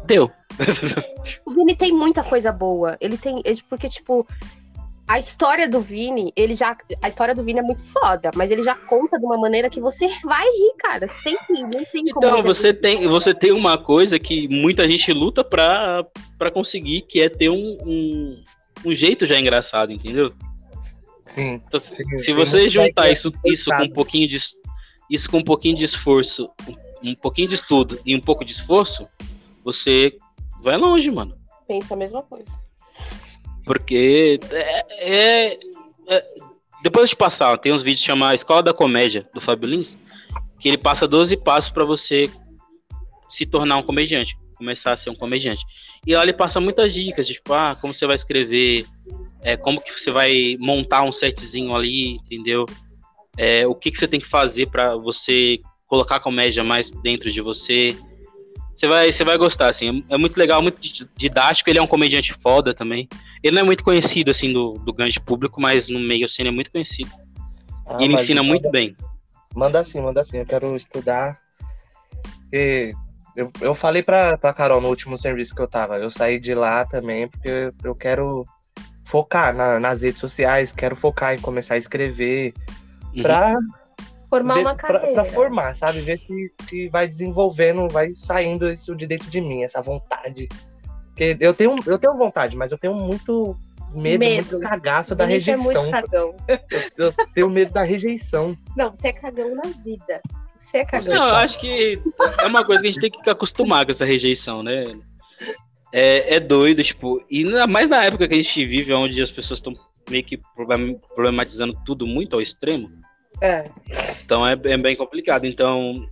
deu. O Vini tem muita coisa boa. Ele tem. Porque, tipo, a história do Vini, ele já. A história do Vini é muito foda, mas ele já conta de uma maneira que você vai rir, cara. Você tem que ir, não tem como. Então, você tem, você tem uma coisa que muita gente luta pra, pra conseguir, que é ter um, um, um jeito já engraçado, entendeu? Sim. Então, se Tem- se você juntar é isso, isso com um pouquinho de isso com um pouquinho de esforço, um, um pouquinho de estudo e um pouco de esforço, você vai longe, mano. Pensa a mesma coisa. Porque é, é- é- depois de passar, tem uns vídeos que chama Escola da Comédia do Fábio Lins, que ele passa 12 passos pra você se tornar um comediante, começar a ser um comediante. E lá ele passa muitas dicas, de, tipo, ah, como você vai escrever, é, como que você vai montar um setzinho ali, entendeu? É, o que, que você tem que fazer pra você colocar a comédia mais dentro de você. Você vai, você vai gostar, assim. É, muito legal, muito di- didático. Ele é um comediante foda também. Ele não é muito conhecido, assim, do, do grande público, mas no meio, assim, ele é muito conhecido. Ah, e ele ensina manda- muito bem. Manda sim, manda sim. Eu quero estudar. E eu, eu falei pra, pra Carol no último serviço que eu tava. Eu saí de lá também porque eu quero focar na- nas redes sociais, quero focar em começar a escrever Uhum. pra, Formar ver- uma pra, carreira. pra formar, sabe? Ver se, se vai desenvolvendo, vai saindo isso de dentro de mim, essa vontade. Porque eu tenho, eu tenho vontade, mas eu tenho muito medo, Medo. muito cagaço da é rejeição. muito cagão. eu tenho medo da rejeição. Não, você é cagão na vida. Você é cagão. Não, eu acho que é uma coisa que a gente tem que acostumar com essa rejeição, né? É, é doido, tipo, e ainda mais na época que a gente vive, onde as pessoas estão meio que problem- problematizando tudo muito ao extremo, É. então é, é bem complicado. Então,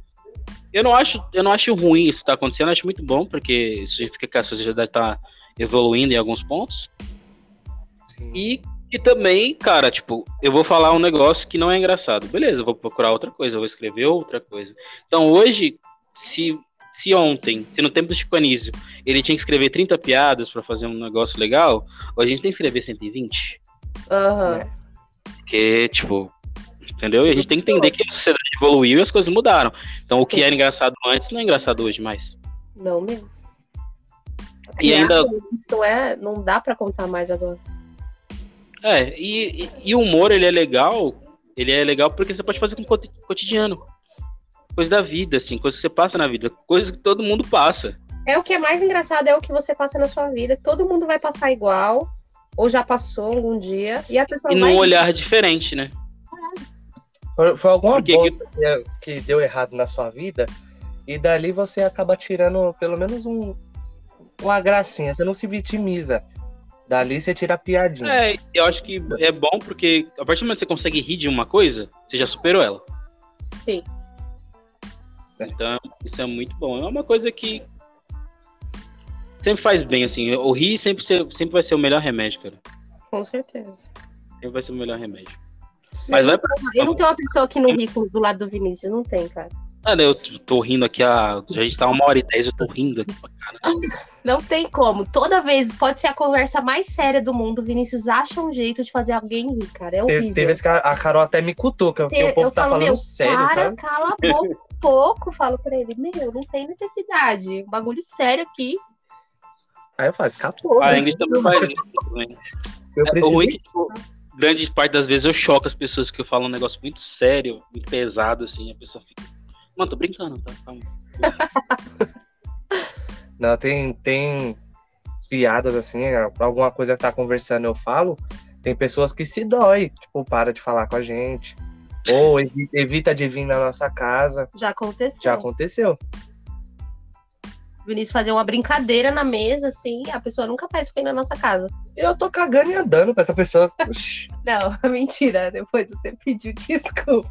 Eu não acho, eu não acho ruim isso que tá acontecendo, eu acho muito bom, porque isso significa que a sociedade tá evoluindo em alguns pontos. Sim. E, e também, cara, tipo, eu vou falar um negócio que não é engraçado. Beleza, eu vou procurar outra coisa, eu vou escrever outra coisa. Então hoje, se, se ontem, se no tempo do Chico Anísio, ele tinha que escrever 30 piadas pra fazer um negócio legal, hoje a gente tem que escrever 120. Aham. Porque, tipo, entendeu? E a gente tem que entender que a sociedade evoluiu e as coisas mudaram. Então o que Sim. era engraçado antes não é engraçado hoje mais. Não mesmo. E ainda- Isso não, é, não dá pra contar mais agora. É, e, e, e o humor, ele é legal, ele é legal porque você pode fazer com o coti- cotidiano. Coisa da vida, assim, coisa que você passa na vida, coisa que todo mundo passa. É o que é mais engraçado, é o que você passa na sua vida. Todo mundo vai passar igual, ou já passou algum dia, e a pessoa E num olhar diferente, né? Foi, alguma Por que que- bosta que... que deu errado na sua vida, e dali você acaba tirando pelo menos um, uma gracinha, você não se vitimiza. Dali você tira a piadinha. É, eu acho que é bom porque a partir do momento que você consegue rir de uma coisa, você já superou ela. Sim. Então, isso é muito bom. É uma coisa que sempre faz bem, assim. O rir sempre, sempre vai ser o melhor remédio, cara. Com certeza. Sempre vai ser o melhor remédio. Mas vai pra Eu não tenho uma pessoa que não ri com- do lado do Vinícius, não tem, cara. Ah, eu tô rindo aqui, a... a gente tá uma hora e dez, eu tô rindo aqui pra caralho. [laughs] Não tem como. Toda vez, pode ser a conversa mais séria do mundo, o Vinícius acha um jeito de fazer alguém rir, cara. É Teve, horrível. teve vezes que a, a Carol até me cutuca, porque o povo eu tá falo, falando sério, para, sabe? cala a boca um [laughs] pouco, falo pra ele, meu, não tem necessidade. Um bagulho sério aqui. Aí eu falo, escapou. A mas Ingrid também faz isso. também. eu É, o preciso é grande parte das vezes eu choco as pessoas que eu falo um negócio muito sério, muito pesado, assim, a pessoa fica. Mano, tô brincando, tá? Calma. [laughs] Não, tem, tem piadas assim, alguma coisa que tá conversando eu falo, tem pessoas que se dói, tipo, para de falar com a gente. Ou evi- evita de vir na nossa casa. Já aconteceu. Já aconteceu. O Vinícius fazer uma brincadeira na mesa, assim, a pessoa nunca mais foi na nossa casa. Eu tô cagando e andando pra essa pessoa. Não, [laughs] mentira. Depois você pediu desculpa.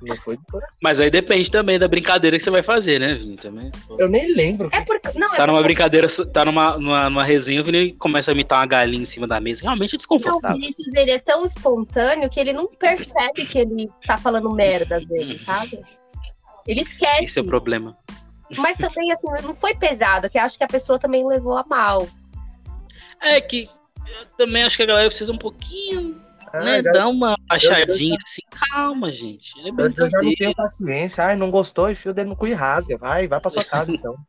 não foi. Mas aí depende também da brincadeira que você vai fazer, né, Vini? Também. Eu nem lembro. É porque. Não, é Tá numa porque brincadeira, tá numa, numa, numa resenha, o Vini começa a imitar uma galinha em cima da mesa. Realmente é não, o desconfortável. Vinícius ele é tão espontâneo que ele não percebe que ele tá falando merda às vezes, sabe? Ele esquece. Esse é o problema. Mas também, assim, não foi pesado, que acho que a pessoa também levou a mal. É que eu também acho que a galera precisa um pouquinho, Ah, né, já- dar uma achadinha assim. Calma, gente. É eu, já não tenho paciência. Ai, não gostou, enfia o dedo no cu e rasga. Vai, vai pra sua casa então. [laughs]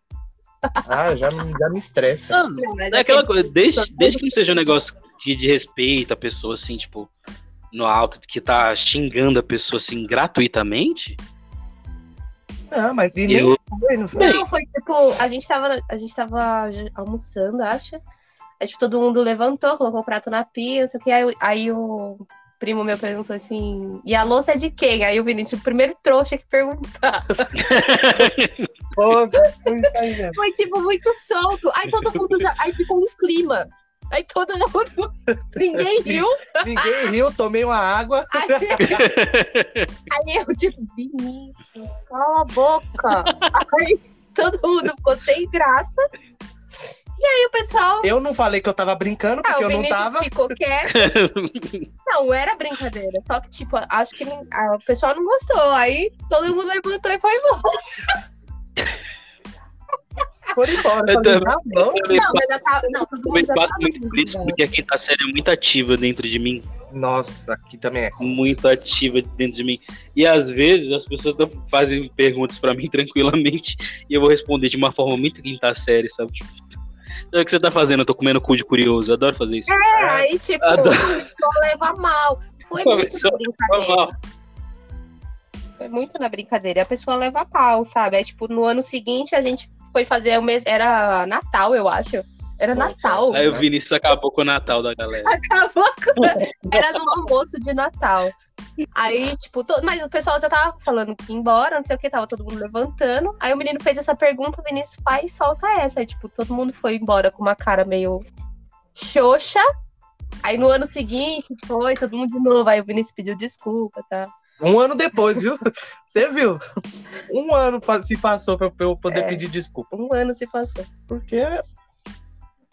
Ah, já, me- já me estressa. Ah, Não, mas É aquela coisa, desde, desde que não seja um negócio de, de respeito a pessoa, assim, tipo, no alto, que tá xingando a pessoa, assim, gratuitamente, Não, mas e eu, foi, não foi? Não, foi tipo, a gente tava, a gente tava almoçando, acho. Aí, tipo, todo mundo levantou, colocou o prato na pia, não sei o que. Aí, aí o primo meu perguntou assim: e a louça é de quem? Aí o Vinícius, o primeiro trouxa que perguntar. [laughs] Foi, tipo, muito solto. Aí todo mundo já. Aí ficou um clima. Aí todo mundo. [laughs] Ninguém riu. Ninguém riu, tomei uma água. Aí, aí eu, tipo, Vinícius, cala a boca. Aí todo mundo ficou sem graça. E aí o pessoal. Eu não falei que eu tava brincando, Ah, porque o eu não Vinícius tava. ficou quieto. [laughs] Não, era brincadeira. Só que, tipo, acho que nin- a- o pessoal não gostou. Aí todo mundo levantou e foi embora. [laughs] Foram embora. Eu falei, também. vamos. Não, mas já tá. Não, todo Eu mundo já tava muito por isso, porque a quinta série é muito ativa dentro de mim, Nossa, aqui também é. muito ativa dentro de mim, e às vezes as pessoas fazem perguntas pra mim [laughs] tranquilamente, e eu vou responder de uma forma muito quinta série, sabe? Tipo, sabe o que você tá fazendo? Eu tô comendo cu de curioso, eu adoro fazer isso. É, aí, tipo, Adoro. a pessoa leva mal. Foi muito Começou na brincadeira. Foi muito na brincadeira. E a pessoa leva pau, sabe? Aí, tipo, no ano seguinte a gente foi fazer o mês. Era Natal, eu acho. Era Natal. Aí o Vinícius acabou com o Natal da galera. Acabou com... [laughs] Era no almoço de Natal. Aí, tipo, to- mas o pessoal já tava falando que ia embora, não sei o que, tava todo mundo levantando. Aí o menino fez essa pergunta, o Vinícius vai e solta essa. Aí, tipo, todo mundo foi embora com uma cara meio xoxa. Aí no ano seguinte foi, todo mundo de novo. Aí o Vinícius pediu desculpa, tá? Um ano depois, viu? [laughs] Você viu? Um ano se passou pra eu poder É. pedir desculpa. Um ano se passou. Porque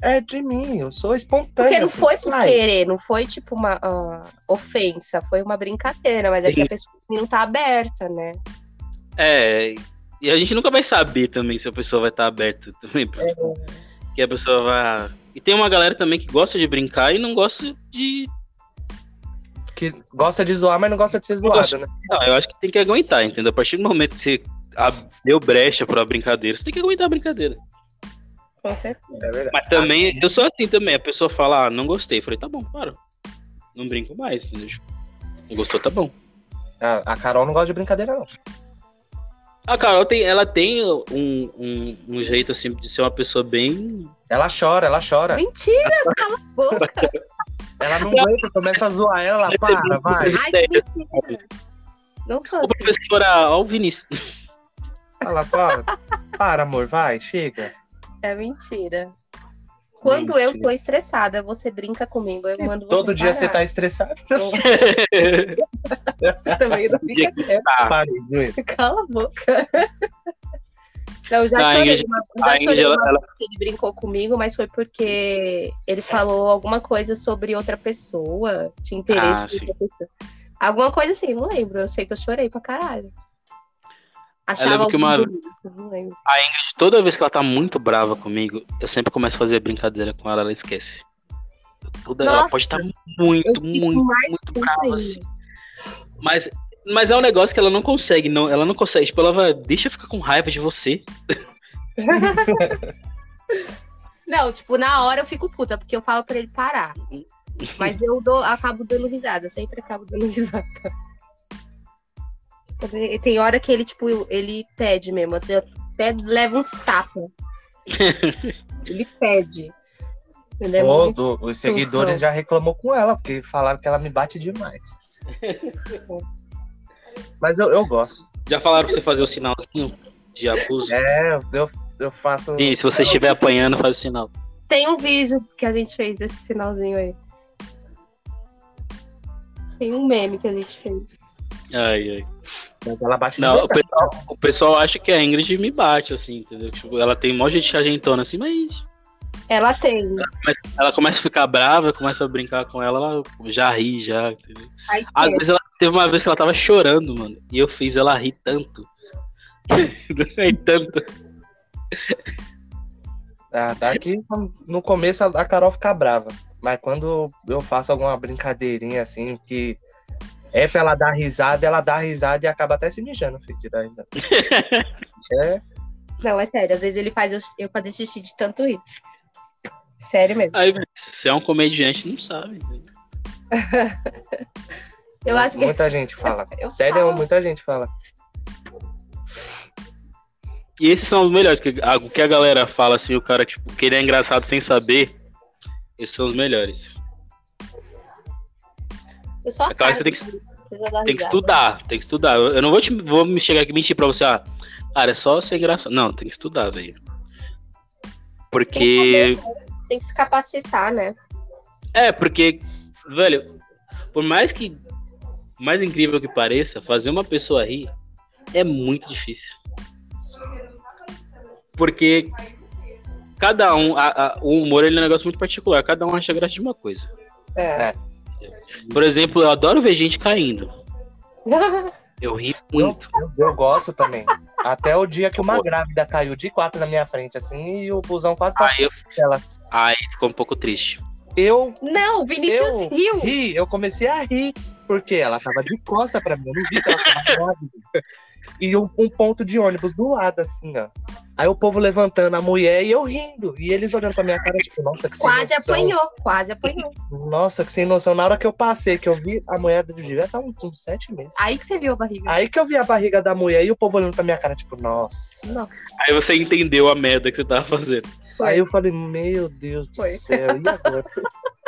é de mim, eu sou espontâneo. Porque não assim, foi por sai. querer, não foi tipo uma ah, ofensa, foi uma brincadeira, mas é que a pessoa não tá aberta, né? É, e a gente nunca vai saber também se a pessoa vai estar aberta também. pra- Que a pessoa vai. E tem uma galera também que gosta de brincar e não gosta de. Que gosta de zoar, mas não gosta de ser zoado, né? Não, eu acho que tem que aguentar, entendeu? A partir do momento que você deu brecha pra brincadeira, você tem que aguentar a brincadeira. Com certeza. É verdade. Mas também, eu sou assim também. A pessoa fala, ah, não gostei. Eu falei, tá bom, para. Não brinco mais, entendeu? Não gostou, tá bom. A, a Carol não gosta de brincadeira, não. A Carol tem, ela tem um, um, um jeito assim de ser uma pessoa bem. Ela chora, ela chora. Mentira, cala a boca. [laughs] Ela não aguenta, começa a zoar ela, ela para, vai. Ai, que mentira. Não sou Ô, assim. professora, ó, o Vinícius. Ela para. Para, amor, vai, chega. É mentira. Quando eu Mentira. tô estressada, você brinca comigo. Eu mando você Todo dia você tá parar. estressado. [laughs] Você também não fica quieto. Tá. Cala a boca. Não, eu já A chorei. Ingrid- uma, já a chorei Ingrid, ela- ela- vez que ele brincou comigo, mas foi porque ele falou alguma coisa sobre outra pessoa. Tinha interesse Ah, em outra pessoa. Alguma coisa assim, não lembro. Eu sei que eu chorei pra caralho. Achava que uma- bonito, não lembro. Toda vez que ela tá muito brava comigo, eu sempre começo a fazer brincadeira com ela, ela esquece. Toda, ela Nossa, pode estar muito, fico muito, muito puta brava, assim. Mas, mas é um negócio que ela não consegue, não, ela não consegue. Tipo, ela vai, deixa eu ficar com raiva de você. [laughs] Não, tipo, na hora eu fico puta, porque eu falo pra ele parar. Mas eu dou, acabo dando risada, sempre acabo dando [laughs] risada. Tem hora que ele, tipo, ele pede mesmo, até levo uns tapas. [laughs] ele pede. Ele é Todo, os seguidores já reclamou com ela, porque falaram que ela me bate demais. Mas eu, eu gosto. Já falaram pra você fazer o sinalzinho de abuso? É, eu, eu faço. E se você estiver apanhando, faz o sinal. Tem um vídeo que a gente fez desse sinalzinho aí. Tem um meme que a gente fez. Ai, ai. Mas ela bate Não, o pessoal, o pessoal acha que a Ingrid me bate, assim, entendeu? Tipo, ela tem mó de argentona assim, mas Ela tem. mas ela começa a ficar brava, começa a brincar com ela, ela já ri, já, entendeu? Às esquerda. vezes ela teve uma vez que ela tava chorando, mano, e eu fiz ela rir tanto. [laughs] rir tanto. Ah, tá aqui no começo a Carol fica brava. Mas quando eu faço alguma brincadeirinha assim, que é pra ela dar risada, ela dá risada e acaba até se mijando, filho, de dar risada. [laughs] É. Não, é sério. Às vezes ele faz eu, eu fazer xixi de tanto rir. Sério mesmo. Aí, se é um comediante, não sabe. entendeu? [laughs] Eu acho que. Muita gente fala. [laughs] Eu Sério, falo. muita gente fala. E esses são os melhores, que a- o que a galera fala assim, o cara, tipo, que ele é engraçado sem saber, esses são os melhores. Eu só É claro que você tem que- Tem que estudar, tem que estudar. Eu não vou, te, vou me chegar aqui e mentir pra você, ah, cara, é só ser engraçado. Não, tem que estudar, velho. Porque. Tem que se capacitar, né? É, porque, velho, por mais que. Mais incrível que pareça, fazer uma pessoa rir é muito difícil. Porque cada um. a- a- o humor ele é um negócio muito particular, cada um acha graça de uma coisa. É. Por exemplo, eu adoro ver gente caindo. [laughs] Eu ri muito. Eu, eu gosto também. Até o dia que uma grávida caiu de quatro na minha frente, assim, e o busão quase passou Aí, eu, ela. Aí ficou um pouco triste. Eu Não, Vinícius Eu riu. ri, eu comecei a rir, porque ela tava de costa pra mim, eu não vi que ela tava [laughs] grávida. E um, um ponto de ônibus do lado, assim, ó. Aí o povo levantando a mulher e eu rindo. E eles olhando pra minha cara, tipo, nossa, que sem Quase noção. apanhou, quase apanhou. Nossa, que sem noção. Na hora que eu passei, que eu vi a mulher do devia estar uns, uns sete meses. Aí que você viu a barriga. Aí que eu vi a barriga da mulher e o povo olhando pra minha cara, tipo, nossa. Nossa. Aí você entendeu a merda que você tava fazendo. Foi. Aí eu falei, meu Deus do Foi. céu, e agora? [laughs]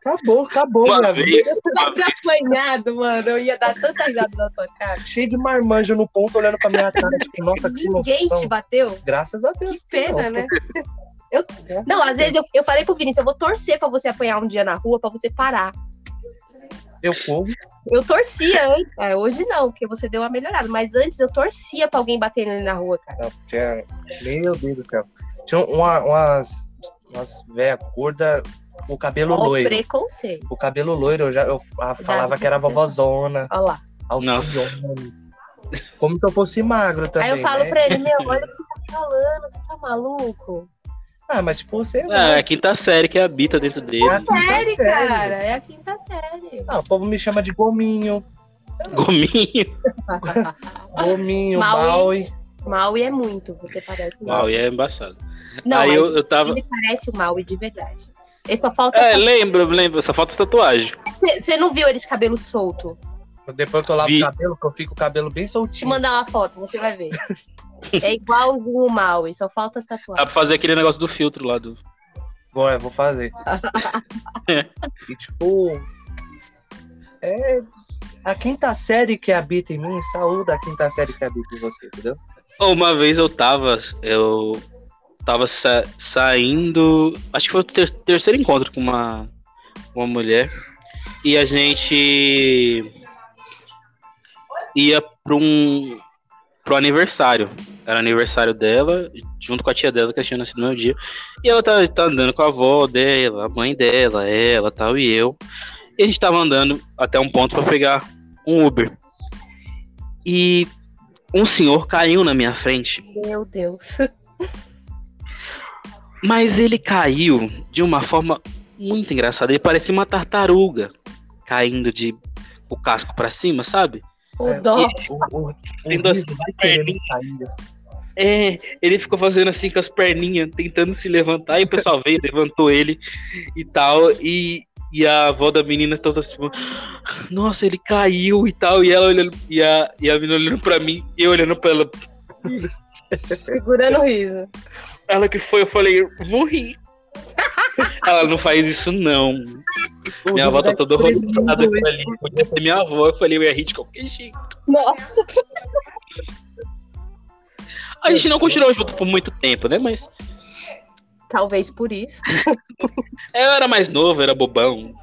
acabou, acabou Uma minha vez, vida. Se uma tivesse apanhado, mano, eu ia dar tanta risada na tua cara. Cheio de marmanjo no ponto, olhando pra minha cara, tipo, [laughs] nossa, que Ninguém noção. te bateu? Graças a Deus. Que pena, não. né? Eu... Não, às vezes eu, eu falei pro Vinícius, eu vou torcer pra você apanhar um dia na rua pra você parar. Eu como. Eu torcia antes. É, hoje não, porque você deu uma melhorada. Mas antes eu torcia pra alguém bater nele na rua, cara. Não, tinha... Meu Deus do céu. Tinha uma- umas, umas velha gorda com o cabelo o loiro. preconceito. O cabelo loiro, eu já eu falava que era vovozona, Olha lá. alcione. Como se eu fosse magro também. Aí eu falo né? pra ele, meu, [laughs] olha o que você tá falando, você tá maluco? Ah, mas tipo, você. Ah, é a quinta série que habita dentro dele. É a quinta Série, série. cara, é a quinta série. Ah, o povo me chama de gominho. Gominho. [laughs] Gominho, Maui. Maui. Maui é muito, você parece Maui. e é embaçado. Não, Aí mas eu, eu tava. ele parece o Maui de verdade. Ele só falta. É, lembro, lembro. Só falta tatuagem. Você não viu ele de cabelo solto? Depois que eu lavo Vi. o cabelo, que eu fico com o cabelo bem Te soltinho. mandar uma foto, você vai ver. [laughs] É igualzinho o Maui, só falta as Dá tatuagens. pra fazer aquele negócio do filtro lá do. Vou, é, vou fazer. [laughs] e tipo. É. A quinta série que habita em mim, saúde a quinta série que habita em você, entendeu? Uma vez eu tava. Eu tava sa- saindo. Acho que foi o ter- terceiro encontro com uma, uma mulher. E a gente ia pra um. pro aniversário. Era aniversário dela, junto com a tia dela, que tinha nascido no meu dia. E ela tá, tá andando com a avó dela, a mãe dela, ela tal, e eu. E a gente tava andando até um ponto pra pegar um Uber. E um senhor caiu na minha frente, Meu Deus. [laughs] mas ele caiu de uma forma muito engraçada. Ele parecia uma tartaruga caindo de o casco pra cima, sabe? O É, dó. O, o, o Sendo riso assim, vai querendo sair. assim. É, ele ficou fazendo assim com as perninhas, tentando se levantar, e o pessoal veio, levantou ele e tal, e, e a avó da menina toda assim, nossa, ele caiu e tal, e ela olhando, e a, e a menina olhando pra mim, e eu olhando pra ela, Segurando o riso. Ela que foi, eu falei, vou rir. [laughs] ela não faz isso não. O Minha avó tá toda horrorizada com ali. Podia ser minha avó, eu falei, eu ia rir de qualquer jeito. Nossa. A gente não continuou junto por muito tempo, né? Mas Talvez por isso. eu era mais novo, era bobão.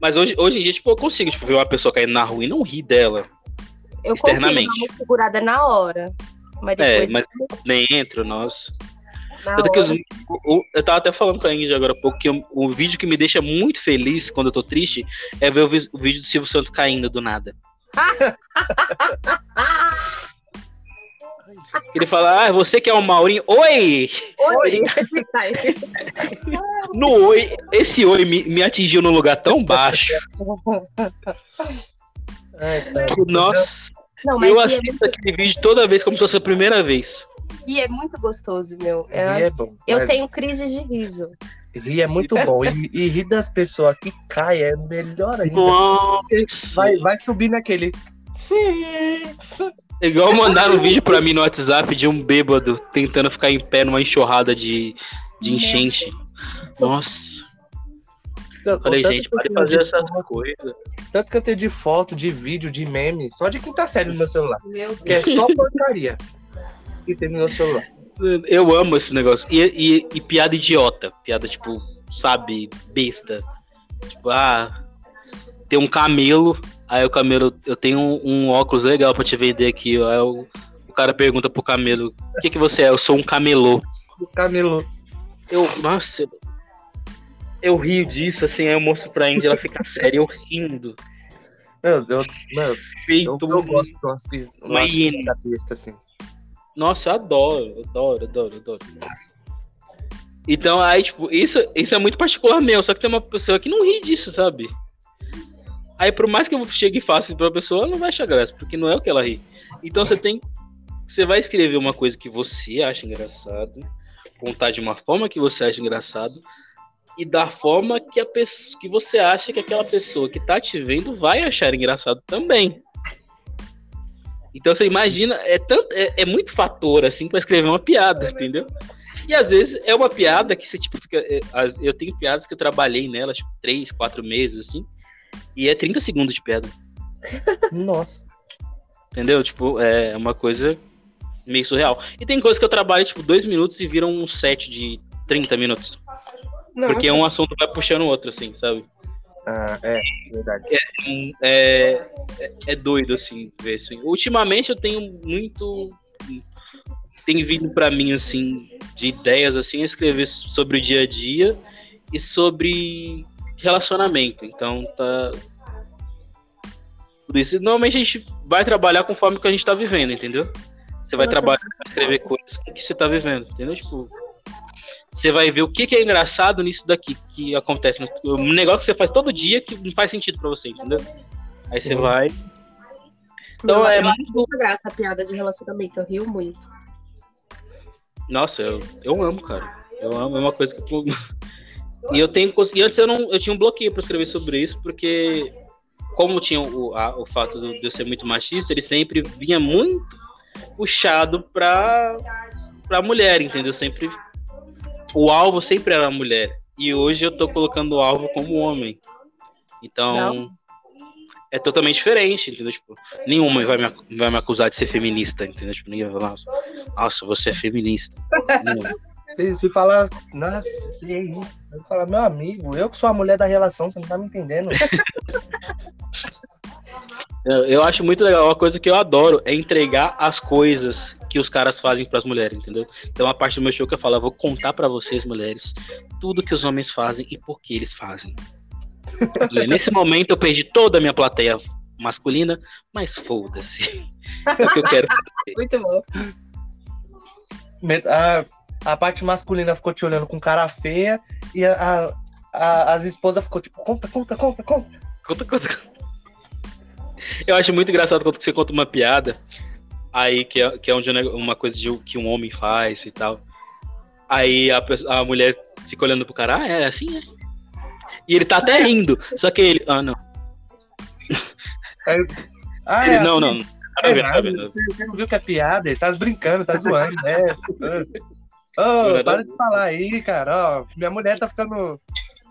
Mas hoje, hoje em dia, tipo, eu consigo tipo, ver uma pessoa caindo na rua e não rir dela. Eu consigo dar Externamente. uma segurada na hora. Mas É, depois. mas dentro, nossa. Os- o- eu tava até falando com a Ingrid agora há pouco que o, o vídeo que me deixa muito feliz quando eu tô triste é ver o, o vídeo do Silvio Santos caindo do nada. [laughs] Ele fala, ah, você que é o Maurinho. Oi! oi! [laughs] [laughs] No oi, esse oi me, me atingiu num lugar tão baixo. É, tá. que, nossa, Não, mas eu é, assisto aquele vídeo toda vez como se fosse a primeira vez. Rir é muito gostoso, meu. Eu, Rir é bom. eu mas tenho crises de riso. Rir é muito [laughs] bom. E, e rir das pessoas que caem é melhor ainda. Nossa! Vai, vai subir naquele. É Igual mandaram um vídeo pra mim no WhatsApp de um bêbado tentando ficar em pé numa enxurrada de, de enchente. Nossa, falei, Tanto gente, pode fazer essas foto- coisas. Tanto que eu tenho de foto, de vídeo, de meme, só de quinta série no meu celular. Meu Que é só porcaria que tem no celular. Eu amo esse negócio. E, e- e piada idiota. Piada, tipo, sabe, besta. Tipo, ah, tem um camelo. Aí o camelo, eu tenho um, um óculos legal pra te vender aqui. Aí o, o cara pergunta pro camelo: O que, que você é? Eu sou um camelô. O Camilo. Eu, nossa, eu, eu rio disso, assim. Aí eu mostro pra Indy, ela fica séria, eu rindo. Meu Deus, eu, Feito. eu um- gosto de umas coisas uma hiena. assim. Nossa, eu adoro, adoro, adoro, adoro. Então, aí, tipo, isso, isso é muito particular meu, só que tem uma pessoa que não ri disso, sabe? Aí, por mais que eu chegue e faça isso pra pessoa, ela não vai achar graça, porque não é o que ela ri. Então, você tem. Você vai escrever uma coisa que você acha engraçado, contar de uma forma que você acha engraçado, e da forma que, a que você acha que aquela pessoa que tá te vendo vai achar engraçado também. Então você imagina, é, tanto, é, é muito fator assim pra escrever uma piada, entendeu? E às vezes é uma piada que você tipo fica. é, as- eu tenho piadas que eu trabalhei nelas, tipo, três, quatro meses, assim, e é 30 segundos de piada. Nossa. Entendeu? Tipo, é uma coisa meio surreal. E tem coisas que eu trabalho, tipo, dois minutos e viram um set de 30 minutos. Porque um assunto vai puxando o outro, assim, sabe? Ah, é, verdade. É, é, é doido, assim, ver isso. Ultimamente eu tenho muito. Tem vindo pra mim, assim, de ideias, assim, escrever sobre o dia a dia e sobre relacionamento. Então tá. Por isso, normalmente a gente vai trabalhar conforme que a gente tá vivendo, entendeu? Você vai Nossa. trabalhar pra escrever coisas com o que você tá vivendo, entendeu? Tipo, você vai ver o que, que é engraçado nisso daqui que acontece. Um negócio que você faz todo dia que não faz sentido pra você, entendeu? Aí você Sim. vai. Então eu é acho muito. muita graça a piada de relacionamento, eu rio muito. Nossa, eu, eu amo, cara. Eu amo, é uma coisa que. eu- [laughs] E eu tenho. E antes eu não. Eu tinha um bloqueio pra escrever sobre isso, porque como tinha o, a- o fato do- de eu ser muito machista, ele sempre vinha muito puxado pra, pra mulher, entendeu? Sempre. O alvo sempre era a mulher. E hoje eu tô colocando o alvo como homem. Então. É totalmente diferente, entendeu? Tipo, nenhum homem vai me, vai me acusar de ser feminista, entendeu? Tipo, ninguém vai falar, nossa, nossa, você é feminista. Se, se falar, nossa, se é isso. Eu falar, meu amigo, eu que sou a mulher da relação, você não tá me entendendo. [laughs] Eu, eu acho muito legal. Uma coisa que eu adoro é entregar as coisas que os caras fazem pras mulheres, entendeu? Então a parte do meu show que eu falo, eu vou contar pra vocês, mulheres, tudo que os homens fazem e por que eles fazem. Nesse momento eu perdi toda a minha plateia masculina, mas foda-se. É o que eu quero. Muito bom. A, a parte masculina ficou te olhando com cara feia e a, a- a- as esposas ficou tipo, conta, conta, conta, conta. Conta, conta. Eu acho muito engraçado quando você conta uma piada, aí que é, que é onde uma coisa de, que um homem faz e tal. Aí a, a mulher fica olhando pro cara, ah, é assim, é. E ele tá até rindo, só que ele, ah, não. [laughs] Ah, Ele, é não, assim? não. É ver, nada a ver. você, você não viu que é piada? Ele tá brincando, tá zoando, né? Ô, [laughs] para de falar aí, cara. Ó, minha mulher tá ficando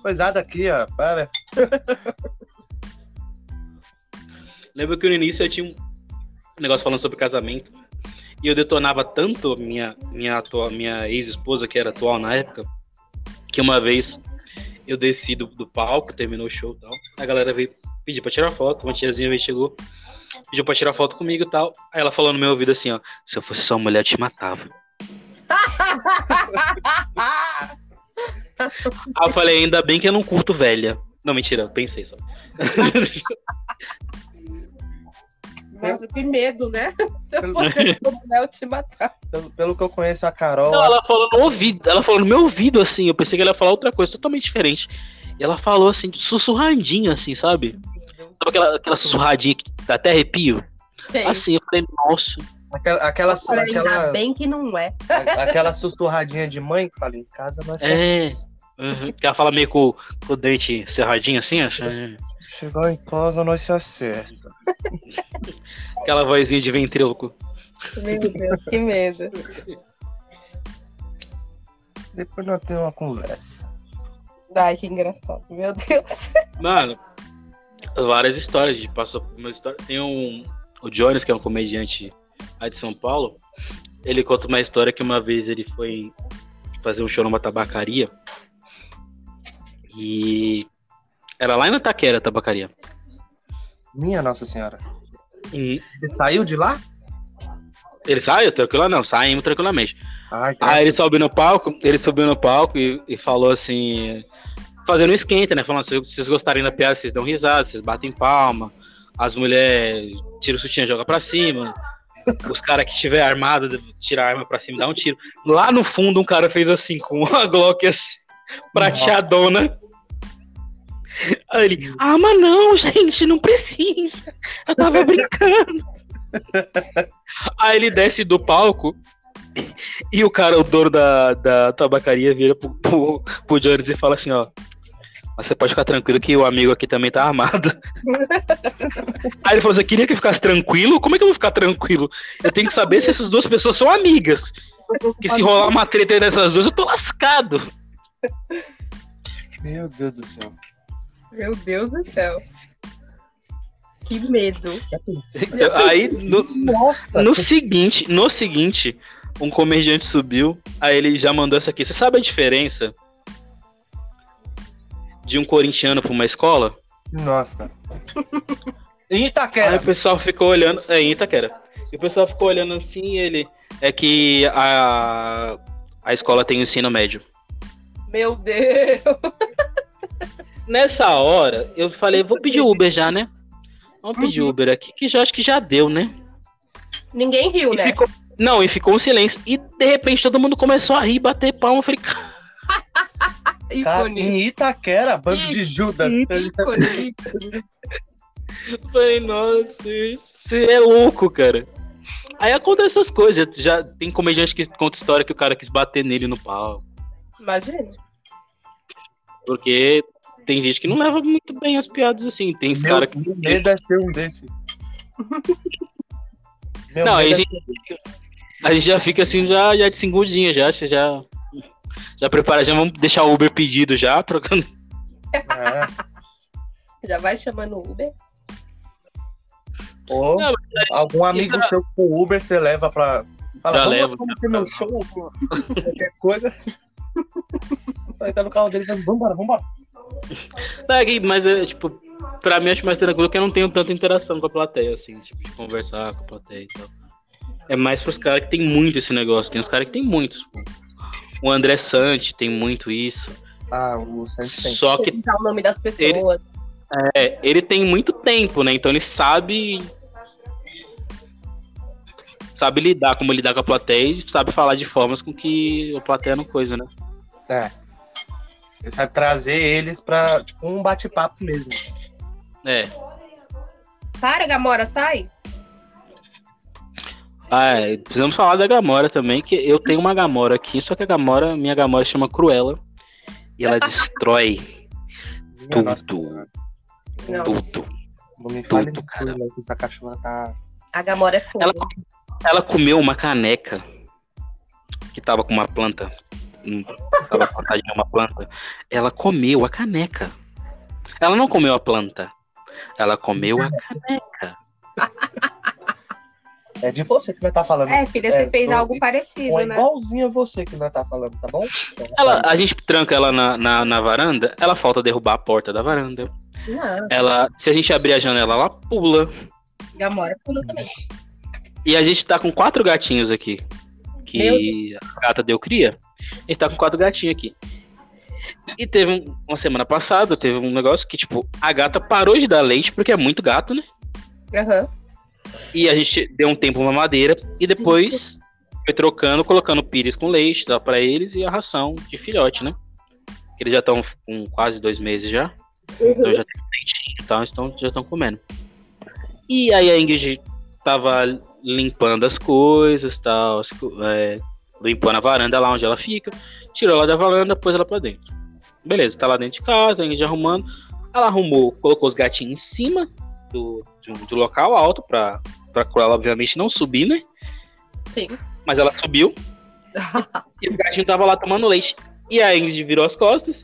coisada aqui, ó. Para. [laughs] Lembro que no início eu tinha um negócio falando sobre casamento. E eu detonava tanto minha, minha, atua- minha ex-esposa, que era atual na época, que uma vez eu desci do, do palco, terminou o show e tal. A galera veio pedir pra tirar foto, uma tiazinha veio chegou, pediu pra tirar foto comigo e tal. Aí ela falou no meu ouvido assim, ó, se eu fosse sua mulher, eu te matava. [laughs] Aí eu falei, ainda bem que eu não curto velha. Não, mentira, pensei só. [laughs] Nossa, que medo, né? Se eu fosse te matar. Pelo, pelo que eu conheço a Carol, Não, ela falou no ouvido, ela falou no meu ouvido, assim, eu pensei que ela ia falar outra coisa totalmente diferente. E ela falou assim, sussurradinho, assim, sabe? Sabe aquela, aquela sussurradinha que dá até arrepio? Sei. Assim, eu falei, nossa. aquela, aquela, Eu falei, ainda aquela, bem que não é. [laughs] aquela sussurradinha de mãe que fala, em casa nós só É. Uhum. Que ela fala meio com, com o dente cerradinho assim, acho. Chegou em casa, nós se acerta. Aquela vozinha de ventríloco. Meu Deus, que medo. Depois nós temos uma conversa. Ai, que engraçado. Meu Deus. Mano, várias histórias de passou por uma história. Tem um. O Jones, que é um comediante lá de São Paulo, ele conta uma história que uma vez ele foi fazer um show numa tabacaria. E era lá em Itaquera a tabacaria. Minha Nossa Senhora. E Ele saiu de lá? ele saiu tranquilo? Não, saímos tranquilamente. Ai, Aí ele subiu no palco, ele subiu no palco e, e falou assim, fazendo um esquenta, né? Falando, se vocês gostarem da piada, vocês dão risada, vocês batem palma, as mulheres tiram o sutiã e jogam pra cima, os caras que tiver armado, tirar a arma pra cima e dá um tiro. Lá no fundo, um cara fez assim, com uma Glock assim, prateadona. Aí ele, ah, mas não, gente, não precisa. Eu tava brincando. [laughs] Aí ele desce do palco e o cara, o dono da, da tabacaria, vira pro, [laughs] pro, pro Jones e fala assim, ó. Mas você pode ficar tranquilo que o amigo aqui também tá armado. [laughs] Aí ele falou assim, queria que eu ficasse tranquilo? Como é que eu vou ficar tranquilo? Eu tenho que saber se essas duas pessoas são amigas. Porque se rolar uma treta dessas duas, eu tô lascado. Meu Deus do céu. Meu Deus do céu. Que medo. Pensou? Aí, no, Nossa! no seguinte, no seguinte, um comediante subiu, aí ele já mandou essa aqui. Você sabe a diferença de um corintiano pra uma escola? Nossa. [laughs] Em Aí Itaquera. o pessoal ficou olhando. É, em Itaquera. E o pessoal ficou olhando assim e ele. É que a, a escola tem o ensino médio. Meu Deus. [laughs] Nessa hora, eu falei, vou pedir Uber já, né? Vamos pedir Uhum. Uber aqui, que já acho que já deu, né? Ninguém riu, E né? ficou- não, e ficou um silêncio. E de repente todo mundo começou a rir, bater palma. Eu falei, Cara, [laughs] em Itaquera, bando de Judas. [laughs] Eu Falei, nossa, você é louco, cara. Aí acontece essas coisas. Já tem comediante que conta história que o cara quis bater nele no pau. Imagina. Porque tem gente que não leva muito bem as piadas assim. Tem esse cara que. Meu medo é ser um desse. [laughs] Meu Não, aí a medo gente, a gente já fica assim, já, já de segundinha, já, já, já, prepara, já vamos deixar o Uber pedido já, [laughs] trocando. é- é. Já vai chamando o Uber. Ou Não, algum amigo isso- seu com Uber, você leva pra. Fala, Já vamos levo, lá já. meu show, pô. qualquer coisa. [laughs] Aí tá no carro dele e fala, vambora, vambora. Tá aqui, mas é tipo, pra mim acho mais tranquilo que eu não tenho tanta interação com a plateia, assim, tipo, de conversar com a plateia e tal. É mais pros caras que tem muito esse negócio, tem os caras que tem muitos. Tipo, o André Sante tem muito isso. Ah, o Santos tem. Só que o nome das pessoas. é, ele tem muito tempo, né? Então ele sabe. Sabe lidar, como lidar com a plateia e sabe falar de formas com que a plateia não coisa, né? É. Ele sabe trazer eles pra, tipo, um bate-papo mesmo. É. Para, Gamora, sai. Ah, é, precisamos falar da Gamora também, que eu tenho uma Gamora aqui, só que a Gamora, minha Gamora chama Cruella. E ela [laughs] destrói tudo. Não. tudo. Não me fale Tudo, cara. né, que essa cachorra tá. A Gamora é fogo. Ela, ela comeu uma caneca que tava com uma planta. Hum, Tava plantadinha uma planta. Ela comeu a caneca. Ela não comeu a planta. Ela comeu a caneca. É de você que nós tá falando. É, filha, você É, fez algo parecido, é né? igualzinho a você que nós tá falando, tá bom? Ela, a gente tranca ela na, na, na varanda, ela falta derrubar a porta da varanda. Não, Ela, se a gente abrir a janela, ela pula. Gamora pula também. E a gente tá com quatro gatinhos aqui. Que a gata deu cria. Gente tá com quatro gatinhos aqui. E teve um- uma semana passada, teve um negócio que, tipo, a gata parou de dar leite, porque é muito gato, né? Aham. E a gente deu um tempo uma madeira e depois foi trocando, colocando pires com leite, dá pra eles, e a ração de filhote, né? Que Eles já estão com quase dois meses já. Então já tem leitinho e tal, então já estão comendo. E aí a Ingrid tava limpando as coisas, tal, as é, limpando a varanda lá onde ela fica, tirou ela da varanda, pôs ela pra dentro. Beleza, tá lá dentro de casa, a Ingrid arrumando. Ela arrumou, colocou os gatinhos em cima do, de um- do local alto pra, pra ela, obviamente, não subir, né? Sim. Mas ela subiu [laughs] e o gatinho tava lá tomando leite. E a Ingrid virou as costas,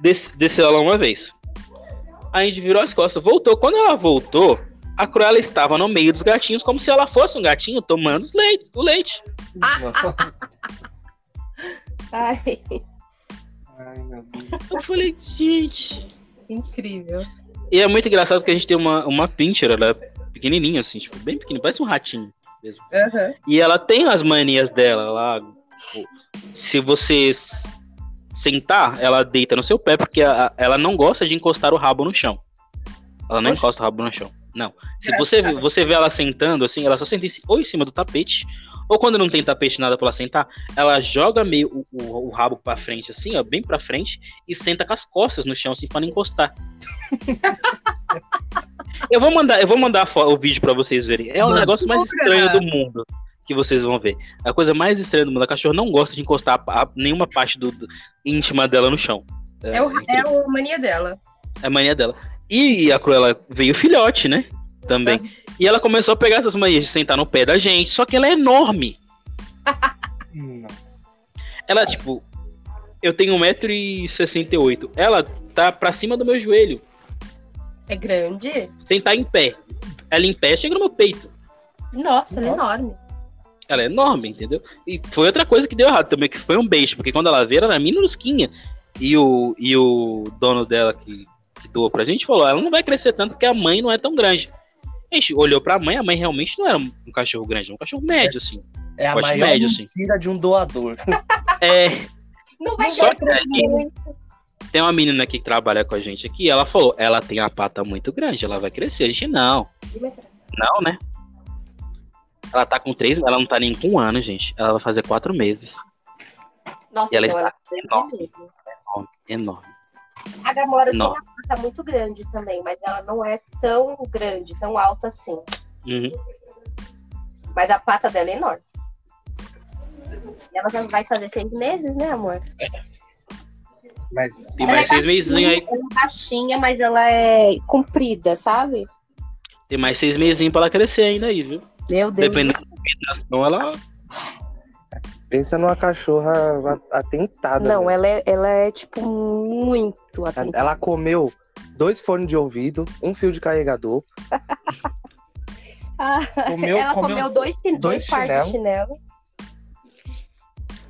des- desceu ela uma vez. A Ingrid virou as costas, voltou. Quando ela voltou, a Cruella estava no meio dos gatinhos, como se ela fosse um gatinho tomando os leite, o leite. [laughs] Ai, Ai, meu Deus. Eu falei, gente. incrível. E é muito engraçado porque a gente tem uma, uma pincher, ela é pequenininha, assim, tipo, bem pequenininha, parece um ratinho. Aham. E ela tem as manias dela lá. tipo, Se você sentar, ela deita no seu pé, porque a- ela não gosta de encostar o rabo no chão. Ela não Oxe. encosta o rabo no chão. Não. Se você, vê- você vê ela sentando, assim, ela só senta ou em cima do tapete, ou quando não tem tapete nada pra ela sentar, ela joga meio o, o- o rabo pra frente, assim, ó, bem pra frente, e senta com as costas no chão, assim, pra não encostar. [laughs] eu vou mandar, eu vou mandar o vídeo pra vocês verem. É o Manda. negócio mais estranho do mundo que vocês vão ver. A coisa mais estranha do mundo. A cachorra não gosta de encostar a- a- nenhuma parte do, do- íntima dela no chão. É, o, é a mania dela. É a mania dela. E a Cruella veio filhote, né? Também. E ela começou a pegar essas manias de sentar no pé da gente, só que ela é enorme. Nossa. Ela, tipo, eu tenho 1,68m. Ela tá pra cima do meu joelho. É grande? Sentar em pé. Ela em pé chega no meu peito. Nossa, ela é Nossa. enorme. Ela é enorme, entendeu? E foi outra coisa que deu errado também, que foi um beijo, porque quando ela veio, ela era minusquinha. E o, e o dono dela, que, que comentou pra gente, falou, ela não vai crescer tanto porque a mãe não é tão grande. A gente olhou pra mãe, a mãe realmente não era um cachorro grande, era um cachorro médio, assim. É a maior médio, sim. mentira de um doador. [laughs] É, Não vai Só crescer que- muito. tem uma menina aqui que trabalha com a gente aqui, ela falou, ela tem a pata muito grande, ela vai crescer. A gente, não, não, né? Ela tá com três, ela não tá nem com um ano, gente. Ela vai fazer quatro meses. Nossa, E ela então está ela é enorme. Enorme, enorme. A Gamora Não. tem uma pata muito grande também, mas ela não é tão grande, tão alta assim. Uhum. Mas a pata dela é enorme. E ela já vai fazer seis meses, né, amor? Mas Tem Ela mais é seis meses aí. baixinha, Ela é baixinha, mas ela é comprida, sabe? Tem mais seis meses pra ela crescer ainda aí, viu? Meu Deus. Dependendo da combinação, ela. Pensa numa cachorra atentada. Não, né? ela é, ela é tipo muito atentada. Ela comeu dois fones de ouvido, um fio de carregador. Ah, Comeu, ela comeu, comeu dois, dois, dois pares de chinelo.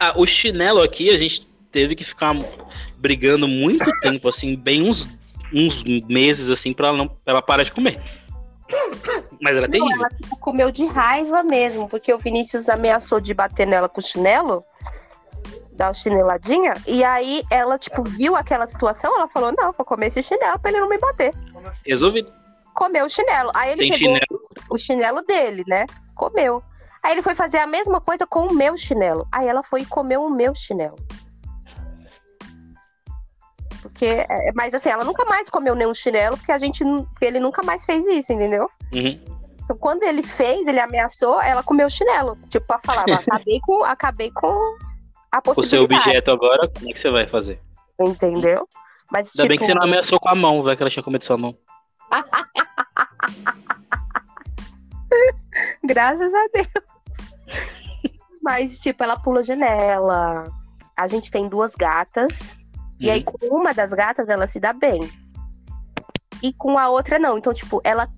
Ah, o chinelo aqui, a gente teve que ficar brigando muito [laughs] tempo, assim, bem uns, uns meses, assim, pra ela, não, pra ela parar de comer. Mas Não, terrível. ela tipo, comeu de raiva mesmo, porque o Vinícius ameaçou de bater nela com o chinelo, dar uma chineladinha, e aí ela, tipo, viu aquela situação, ela falou, não, vou comer esse chinelo pra ele não me bater. Resolvido. Comeu o chinelo. Aí ele Sem pegou chinelo. o chinelo dele, né? Comeu. Aí ele foi fazer a mesma coisa com o meu chinelo. Aí ela foi e comeu o meu chinelo. Porque, é, mas assim, ela nunca mais comeu nenhum chinelo, porque a gente, porque ele nunca mais fez isso, entendeu? Uhum. Então, quando ele fez, ele ameaçou, ela comeu o chinelo. Tipo, pra falar, "Ó, acabei com, [laughs] acabei com a O seu possibilidade. objeto agora, como é que você vai fazer? Entendeu? Mas, Ainda bem tipo, que você não ameaçou com a mão, vai que ela tinha comido sua mão. [laughs] graças a Deus. Mas, tipo, ela pula janela. A gente tem duas gatas. E aí, Uhum. com uma das gatas, ela se dá bem. E com a outra, não. Então, tipo, ela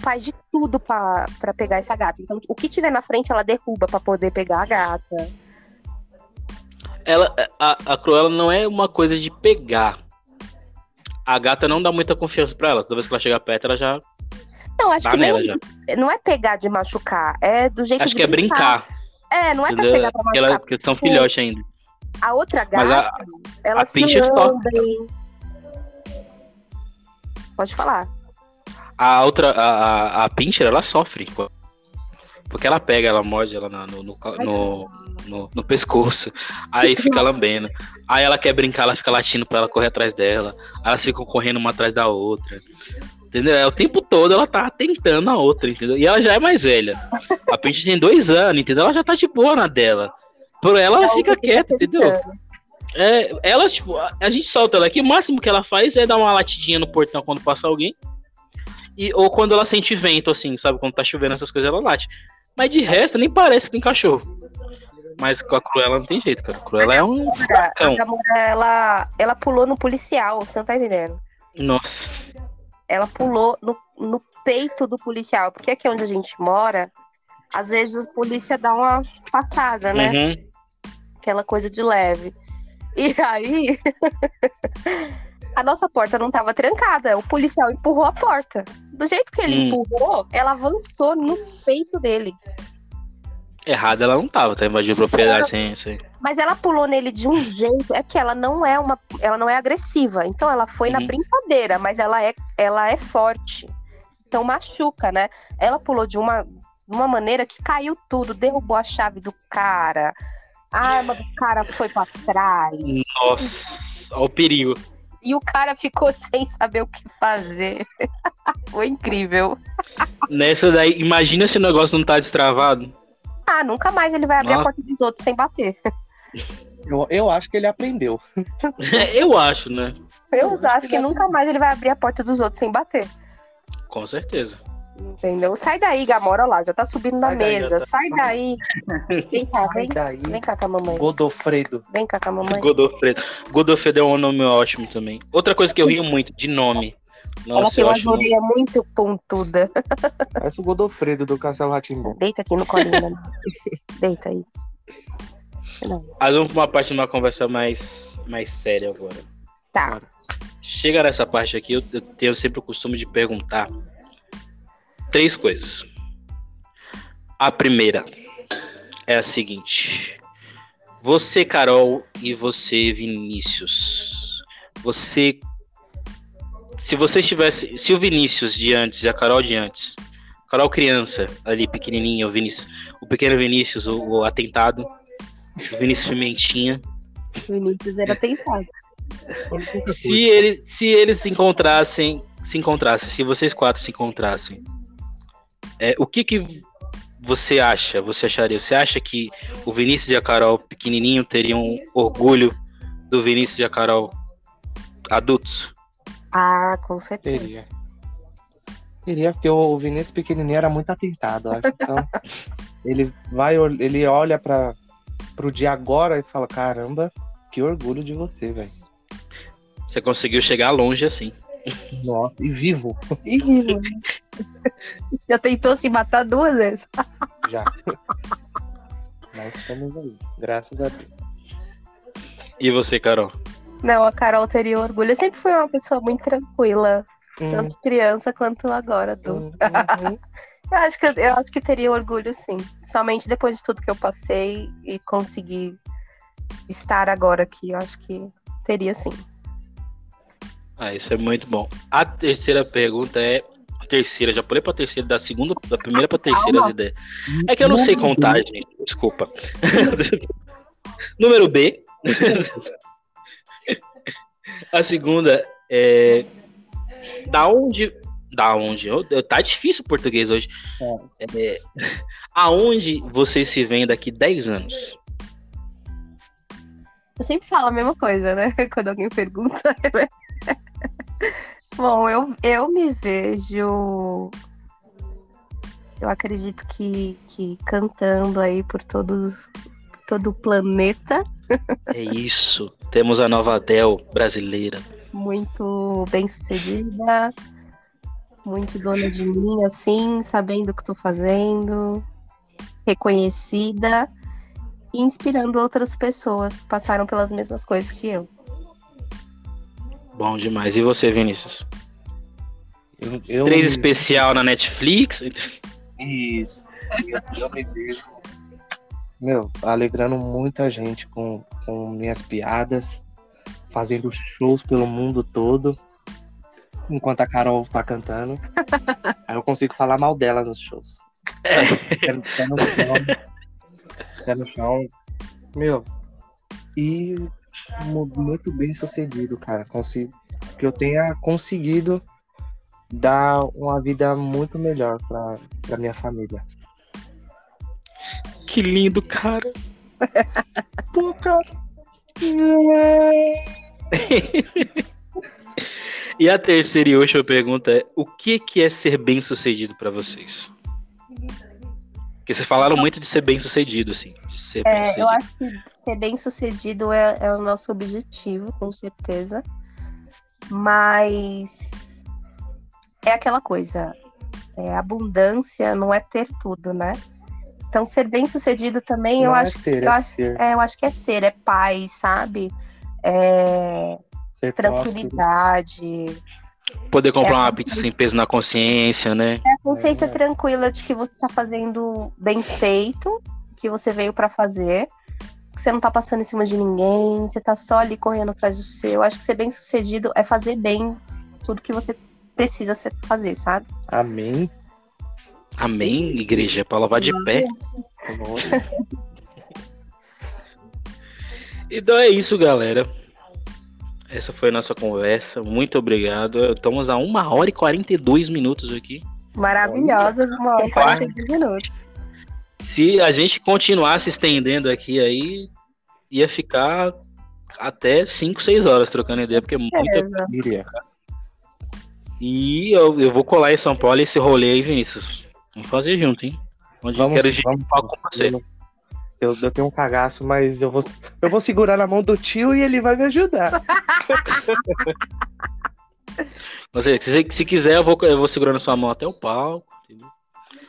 faz de tudo pra, pra pegar essa gata. Então, o que tiver na frente, ela derruba pra poder pegar a gata. Ela, a, a Cruella não é uma coisa de pegar. A gata não dá muita confiança pra ela. Toda vez que ela chega perto, ela já Não, acho que nem nela de- não é pegar de machucar, é do jeito Acho que é brincar. É, não é pra pegar pra machucar. ela, porque são filhotes ainda. A outra gata, a- ela a se Pinscher toca. lambem. Pode falar. A outra, a, a, a Pinscher, ela sofre. Porque ela pega, ela morde ela no, no, no, no- no pescoço. Aí fica [laughs] lambendo. Aí ela quer brincar, ela fica latindo pra ela correr atrás dela. Aí elas ficam correndo uma atrás da outra. Entendeu? É, o tempo todo ela tá tentando a outra, entendeu? E ela já é mais velha. A Pinscher tem dois anos, entendeu? Ela já tá de boa na dela. Por ela, ela fica quieta, entendeu? É, ela, tipo, a, a gente solta ela aqui, o máximo que ela faz é dar uma latidinha no portão quando passa alguém. E, ou quando ela sente vento, assim, sabe? Quando tá chovendo, essas coisas, ela late. Mas de resto, nem parece que tem cachorro. Mas com a Cruella não tem jeito, cara. A Cruella é um A furacão. Ela, ela pulou no policial, você não tá entendendo? Nossa. Ela pulou no, no peito do policial, porque aqui onde a gente mora, às vezes a polícia dá uma passada, né? Uhum. Aquela coisa de leve. E aí, [laughs] a nossa porta não tava trancada, o policial empurrou a porta. Do jeito que ele Hum. empurrou, ela avançou nos peitos dele. Errada ela não tava, tá invadindo propriedade sem isso aí. Mas ela pulou nele de um jeito, é que ela não é uma, ela não é agressiva. Então ela foi na Uhum. brincadeira, mas ela é, ela é forte. Então machuca, né? Ela pulou de uma, de uma maneira que caiu tudo, derrubou a chave do cara. A arma do cara foi pra trás. Nossa, olha o perigo. E o cara ficou sem saber o que fazer. [laughs] foi incrível. Nessa daí, imagina se o negócio não tá destravado. Ah, nunca mais ele vai abrir Nossa. a porta dos outros sem bater. Eu, eu acho que ele aprendeu. [laughs] Eu acho, né? Eu acho que nunca mais ele vai abrir a porta dos outros sem bater. Com certeza. Entendeu? Sai daí, Gamora, olha lá, já tá subindo Sai na daí, mesa. Jota. Sai daí. Vem cá, Sai vem. daí, Vem cá com a mamãe. Godofredo. Vem cá com a mamãe. Godofredo. Godofredo é um nome ótimo também. Outra coisa que eu rio muito, de nome. Ela Nossa, tem eu uma acho. orelha muito pontuda. Parece o Godofredo do Castelo Ratimbom. Deita aqui no colinho. né? Deita isso. Mas vamos pra uma parte de uma conversa mais, mais séria agora. Tá. chega nessa parte aqui, eu, eu tenho sempre o costume de perguntar três coisas. A primeira é a seguinte: você, Carol, e você, Vinícius, você. Se você estivesse. Se o Vinícius de antes e a Carol de antes, Carol criança, ali pequenininha, o Vinícius, o pequeno Vinícius, o, o atentado, o Vinícius Pimentinha. O Vinícius era tentado. Se, ele, se eles se encontrassem, se encontrassem, se vocês quatro se encontrassem, é, o que que você acha? Você acharia? Você acha que o Vinícius e a Carol pequenininho teriam orgulho do Vinícius e a Carol adultos? Ah, com certeza. Teria. Teria, porque o Vinícius pequenininho era muito atentado, acho. Então, [laughs] ele vai, ele olha para pro dia agora e fala: caramba, que orgulho de você, velho. Você conseguiu chegar longe assim. Nossa, e vivo Ih, mano. [laughs] [laughs] Já tentou se matar duas vezes? [laughs] já. Mas estamos aí, graças a Deus. E você, Carol? Não, a Carol teria orgulho. Eu sempre fui uma pessoa muito tranquila, Hum, tanto criança quanto agora adulto. hum, hum. [laughs] Eu acho que eu acho que teria orgulho, sim. Somente depois de tudo que eu passei e conseguir estar agora aqui, eu acho que teria sim. Ah, isso é muito bom. A terceira pergunta é. Terceira, já pulei pra terceira, da segunda, da primeira pra terceira as ideias. É que eu não sei contar, gente. Desculpa. [laughs] Número B. [laughs] A segunda é. Da onde. Da onde? Eu- eu- Tá difícil o português hoje. É, aonde vocês se veem daqui 10 anos? Eu sempre falo a mesma coisa, né? [laughs] Quando alguém pergunta. Bom, eu, eu me vejo. Eu acredito que, que cantando aí por todos, todo o planeta, É isso. Temos a nova Adele brasileira. muito bem sucedida, muito dona de mim, assim, sabendo o que estou fazendo, reconhecida e inspirando outras pessoas que passaram pelas mesmas coisas que eu. Bom demais. E você, Vinícius? Eu, eu Três me- especial na Netflix. Isso. Eu, eu me vejo. Meu, alegrando muita gente com, com minhas piadas, fazendo shows pelo mundo todo, enquanto a Carol tá cantando. [laughs] Aí eu consigo falar mal dela nos shows. Pé, no- pé no chão. Pé no chão. Meu, e muito bem sucedido, cara. Consigo, que eu tenha conseguido dar uma vida muito melhor pra, pra minha família. Que lindo, cara. [laughs] Pô, cara. [laughs] E a terceira e última pergunta é: o que que é ser bem sucedido pra vocês? Porque vocês falaram muito de ser bem sucedido, assim. De ser bem É, sucedido. eu acho que ser bem sucedido é, é o nosso objetivo, com certeza. Mas é aquela coisa. é, abundância não é ter tudo, né? Então, ser bem sucedido também, eu Não é acho ter, eu é acho, ser. é, eu acho que é ser, é paz, sabe? É Ser próspero. Poder comprar é uma pizza se- sem peso na consciência, né? É a consciência É. tranquila de que você está fazendo bem feito, que você veio para fazer, que você não tá passando em cima de ninguém, você tá só ali correndo atrás do seu. Eu acho que ser bem sucedido é fazer bem tudo que você precisa fazer, sabe? Amém. Amém, igreja, pra lavar de pé. Glória. [laughs] Então é isso, galera. Essa foi a nossa conversa. Muito obrigado. Estamos a 1 hora e 42 minutos aqui. Maravilhosas, uma hora e Vai. 42 minutos. Se a gente continuasse estendendo aqui aí, ia ficar até 5, 6 horas trocando ideia, porque é muita. Iria. E eu, eu vou colar em São Paulo esse rolê aí, Vinícius. Vamos fazer junto, hein? Onde Vamos, quero vamos. com você. Eu, eu tenho um cagaço, mas eu vou, eu vou segurar na mão do tio e ele vai me ajudar. [laughs] Você, se, se quiser, eu vou, eu vou segurando sua mão até o palco. entendeu?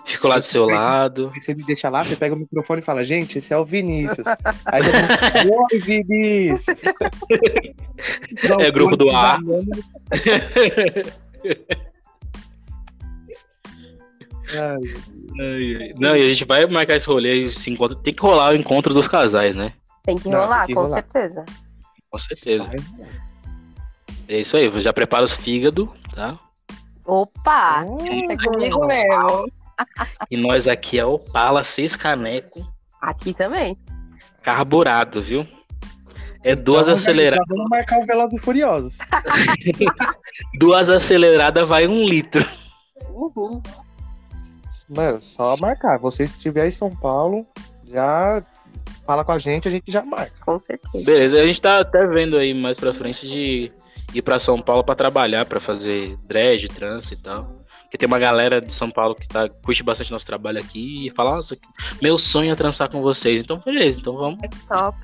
Fico lá do seu lado. Você me deixa lá, você pega o microfone e fala, gente, esse é o Vinícius. Aí oi, Vinícius. [laughs] É grupo do A. Ai. Não, e a gente vai marcar esse rolê e se encontra. Tem que rolar o encontro dos casais, né? Tem que Não, rolar, tem que com rolar. certeza. Com certeza. vai. É isso aí, já prepara os fígado, tá? Opa! Hum, É comigo mesmo. E nós aqui é o Pala seis caneco Aqui também. carburado, viu? É duas então, aceleradas. Vamos marcar o Velozes e Furiosos. [laughs] Duas aceleradas vai um litro. Uhum. Mano, só marcar. Você se estiver em São Paulo, já fala com a gente, a gente já marca. Com certeza. Beleza, a gente tá até vendo aí mais pra frente de ir pra São Paulo pra trabalhar, pra fazer dread, trânsito e tal. Porque tem uma galera de São Paulo que tá, curte bastante nosso trabalho aqui e fala, nossa, meu sonho é trançar com vocês. Então, beleza, então vamos, É top.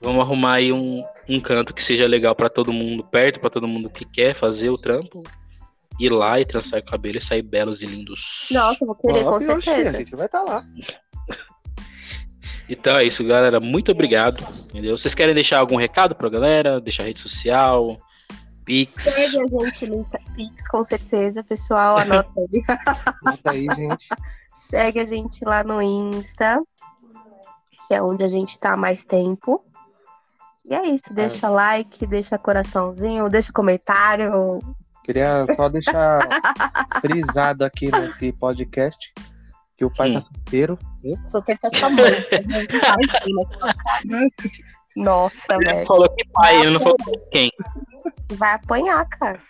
vamos arrumar aí um, um canto que seja legal pra todo mundo, perto pra todo mundo que quer fazer o trampo. Ir lá e trançar o cabelo e sair belos e lindos. Nossa, eu vou querer, com Top, oxi, a certeza. gente vai estar lá. [laughs] Então é isso, galera. Muito obrigado. Entendeu? Vocês querem deixar algum recado pra galera? Deixar rede social, Pix. Segue a gente no Insta Pix, com certeza, pessoal. Anota aí. [laughs] [laughs] Anota aí, gente. Segue a gente lá no Insta, que é onde a gente tá há mais tempo. E é isso, deixa like, deixa coraçãozinho, deixa comentário. Queria só deixar frisado aqui nesse podcast que o pai Hum. tá solteiro. Solteiro tá sua mãe. Sua cara. Nossa, velho. Falou que pai, ele não falou quem. Você vai apanhar, cara.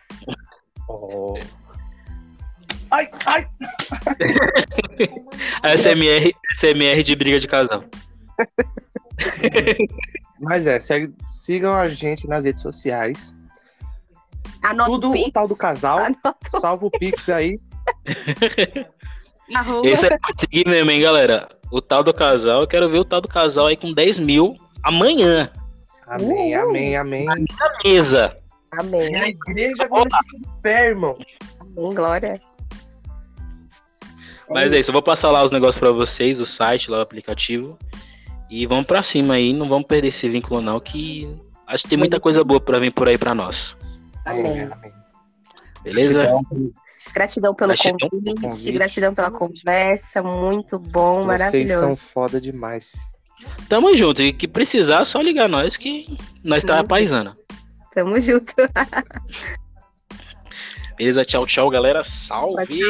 Ai, ai! [laughs] SMR, SMR de briga de casal. Mas é, segue- sigam a gente nas redes sociais. Anota Tudo o o tal do casal. [laughs] Anota Salva o Pix aí. [laughs] na rua. Esse é pode seguir mesmo, hein, galera? O tal do casal, eu quero ver o tal do casal aí com 10 mil amanhã. Amém, Uhul. amém, amém. Na mesa. Amém. E a igreja de pé, irmão. Amém, glória. Mas é isso, eu vou passar lá os negócios pra vocês, o site, lá o aplicativo. E vamos pra cima aí, não vamos perder esse vínculo não, que acho que tem muita coisa boa pra vir por aí pra nós. Amém. amém. Beleza? Gratidão pelo Gratidão convite, convite. gratidão pela conversa, muito bom, Vocês maravilhoso. são foda demais. Tamo junto. E que precisar, só ligar nós que nós tá paisana. Tamo junto. Beleza? Tchau, tchau, galera. Salve!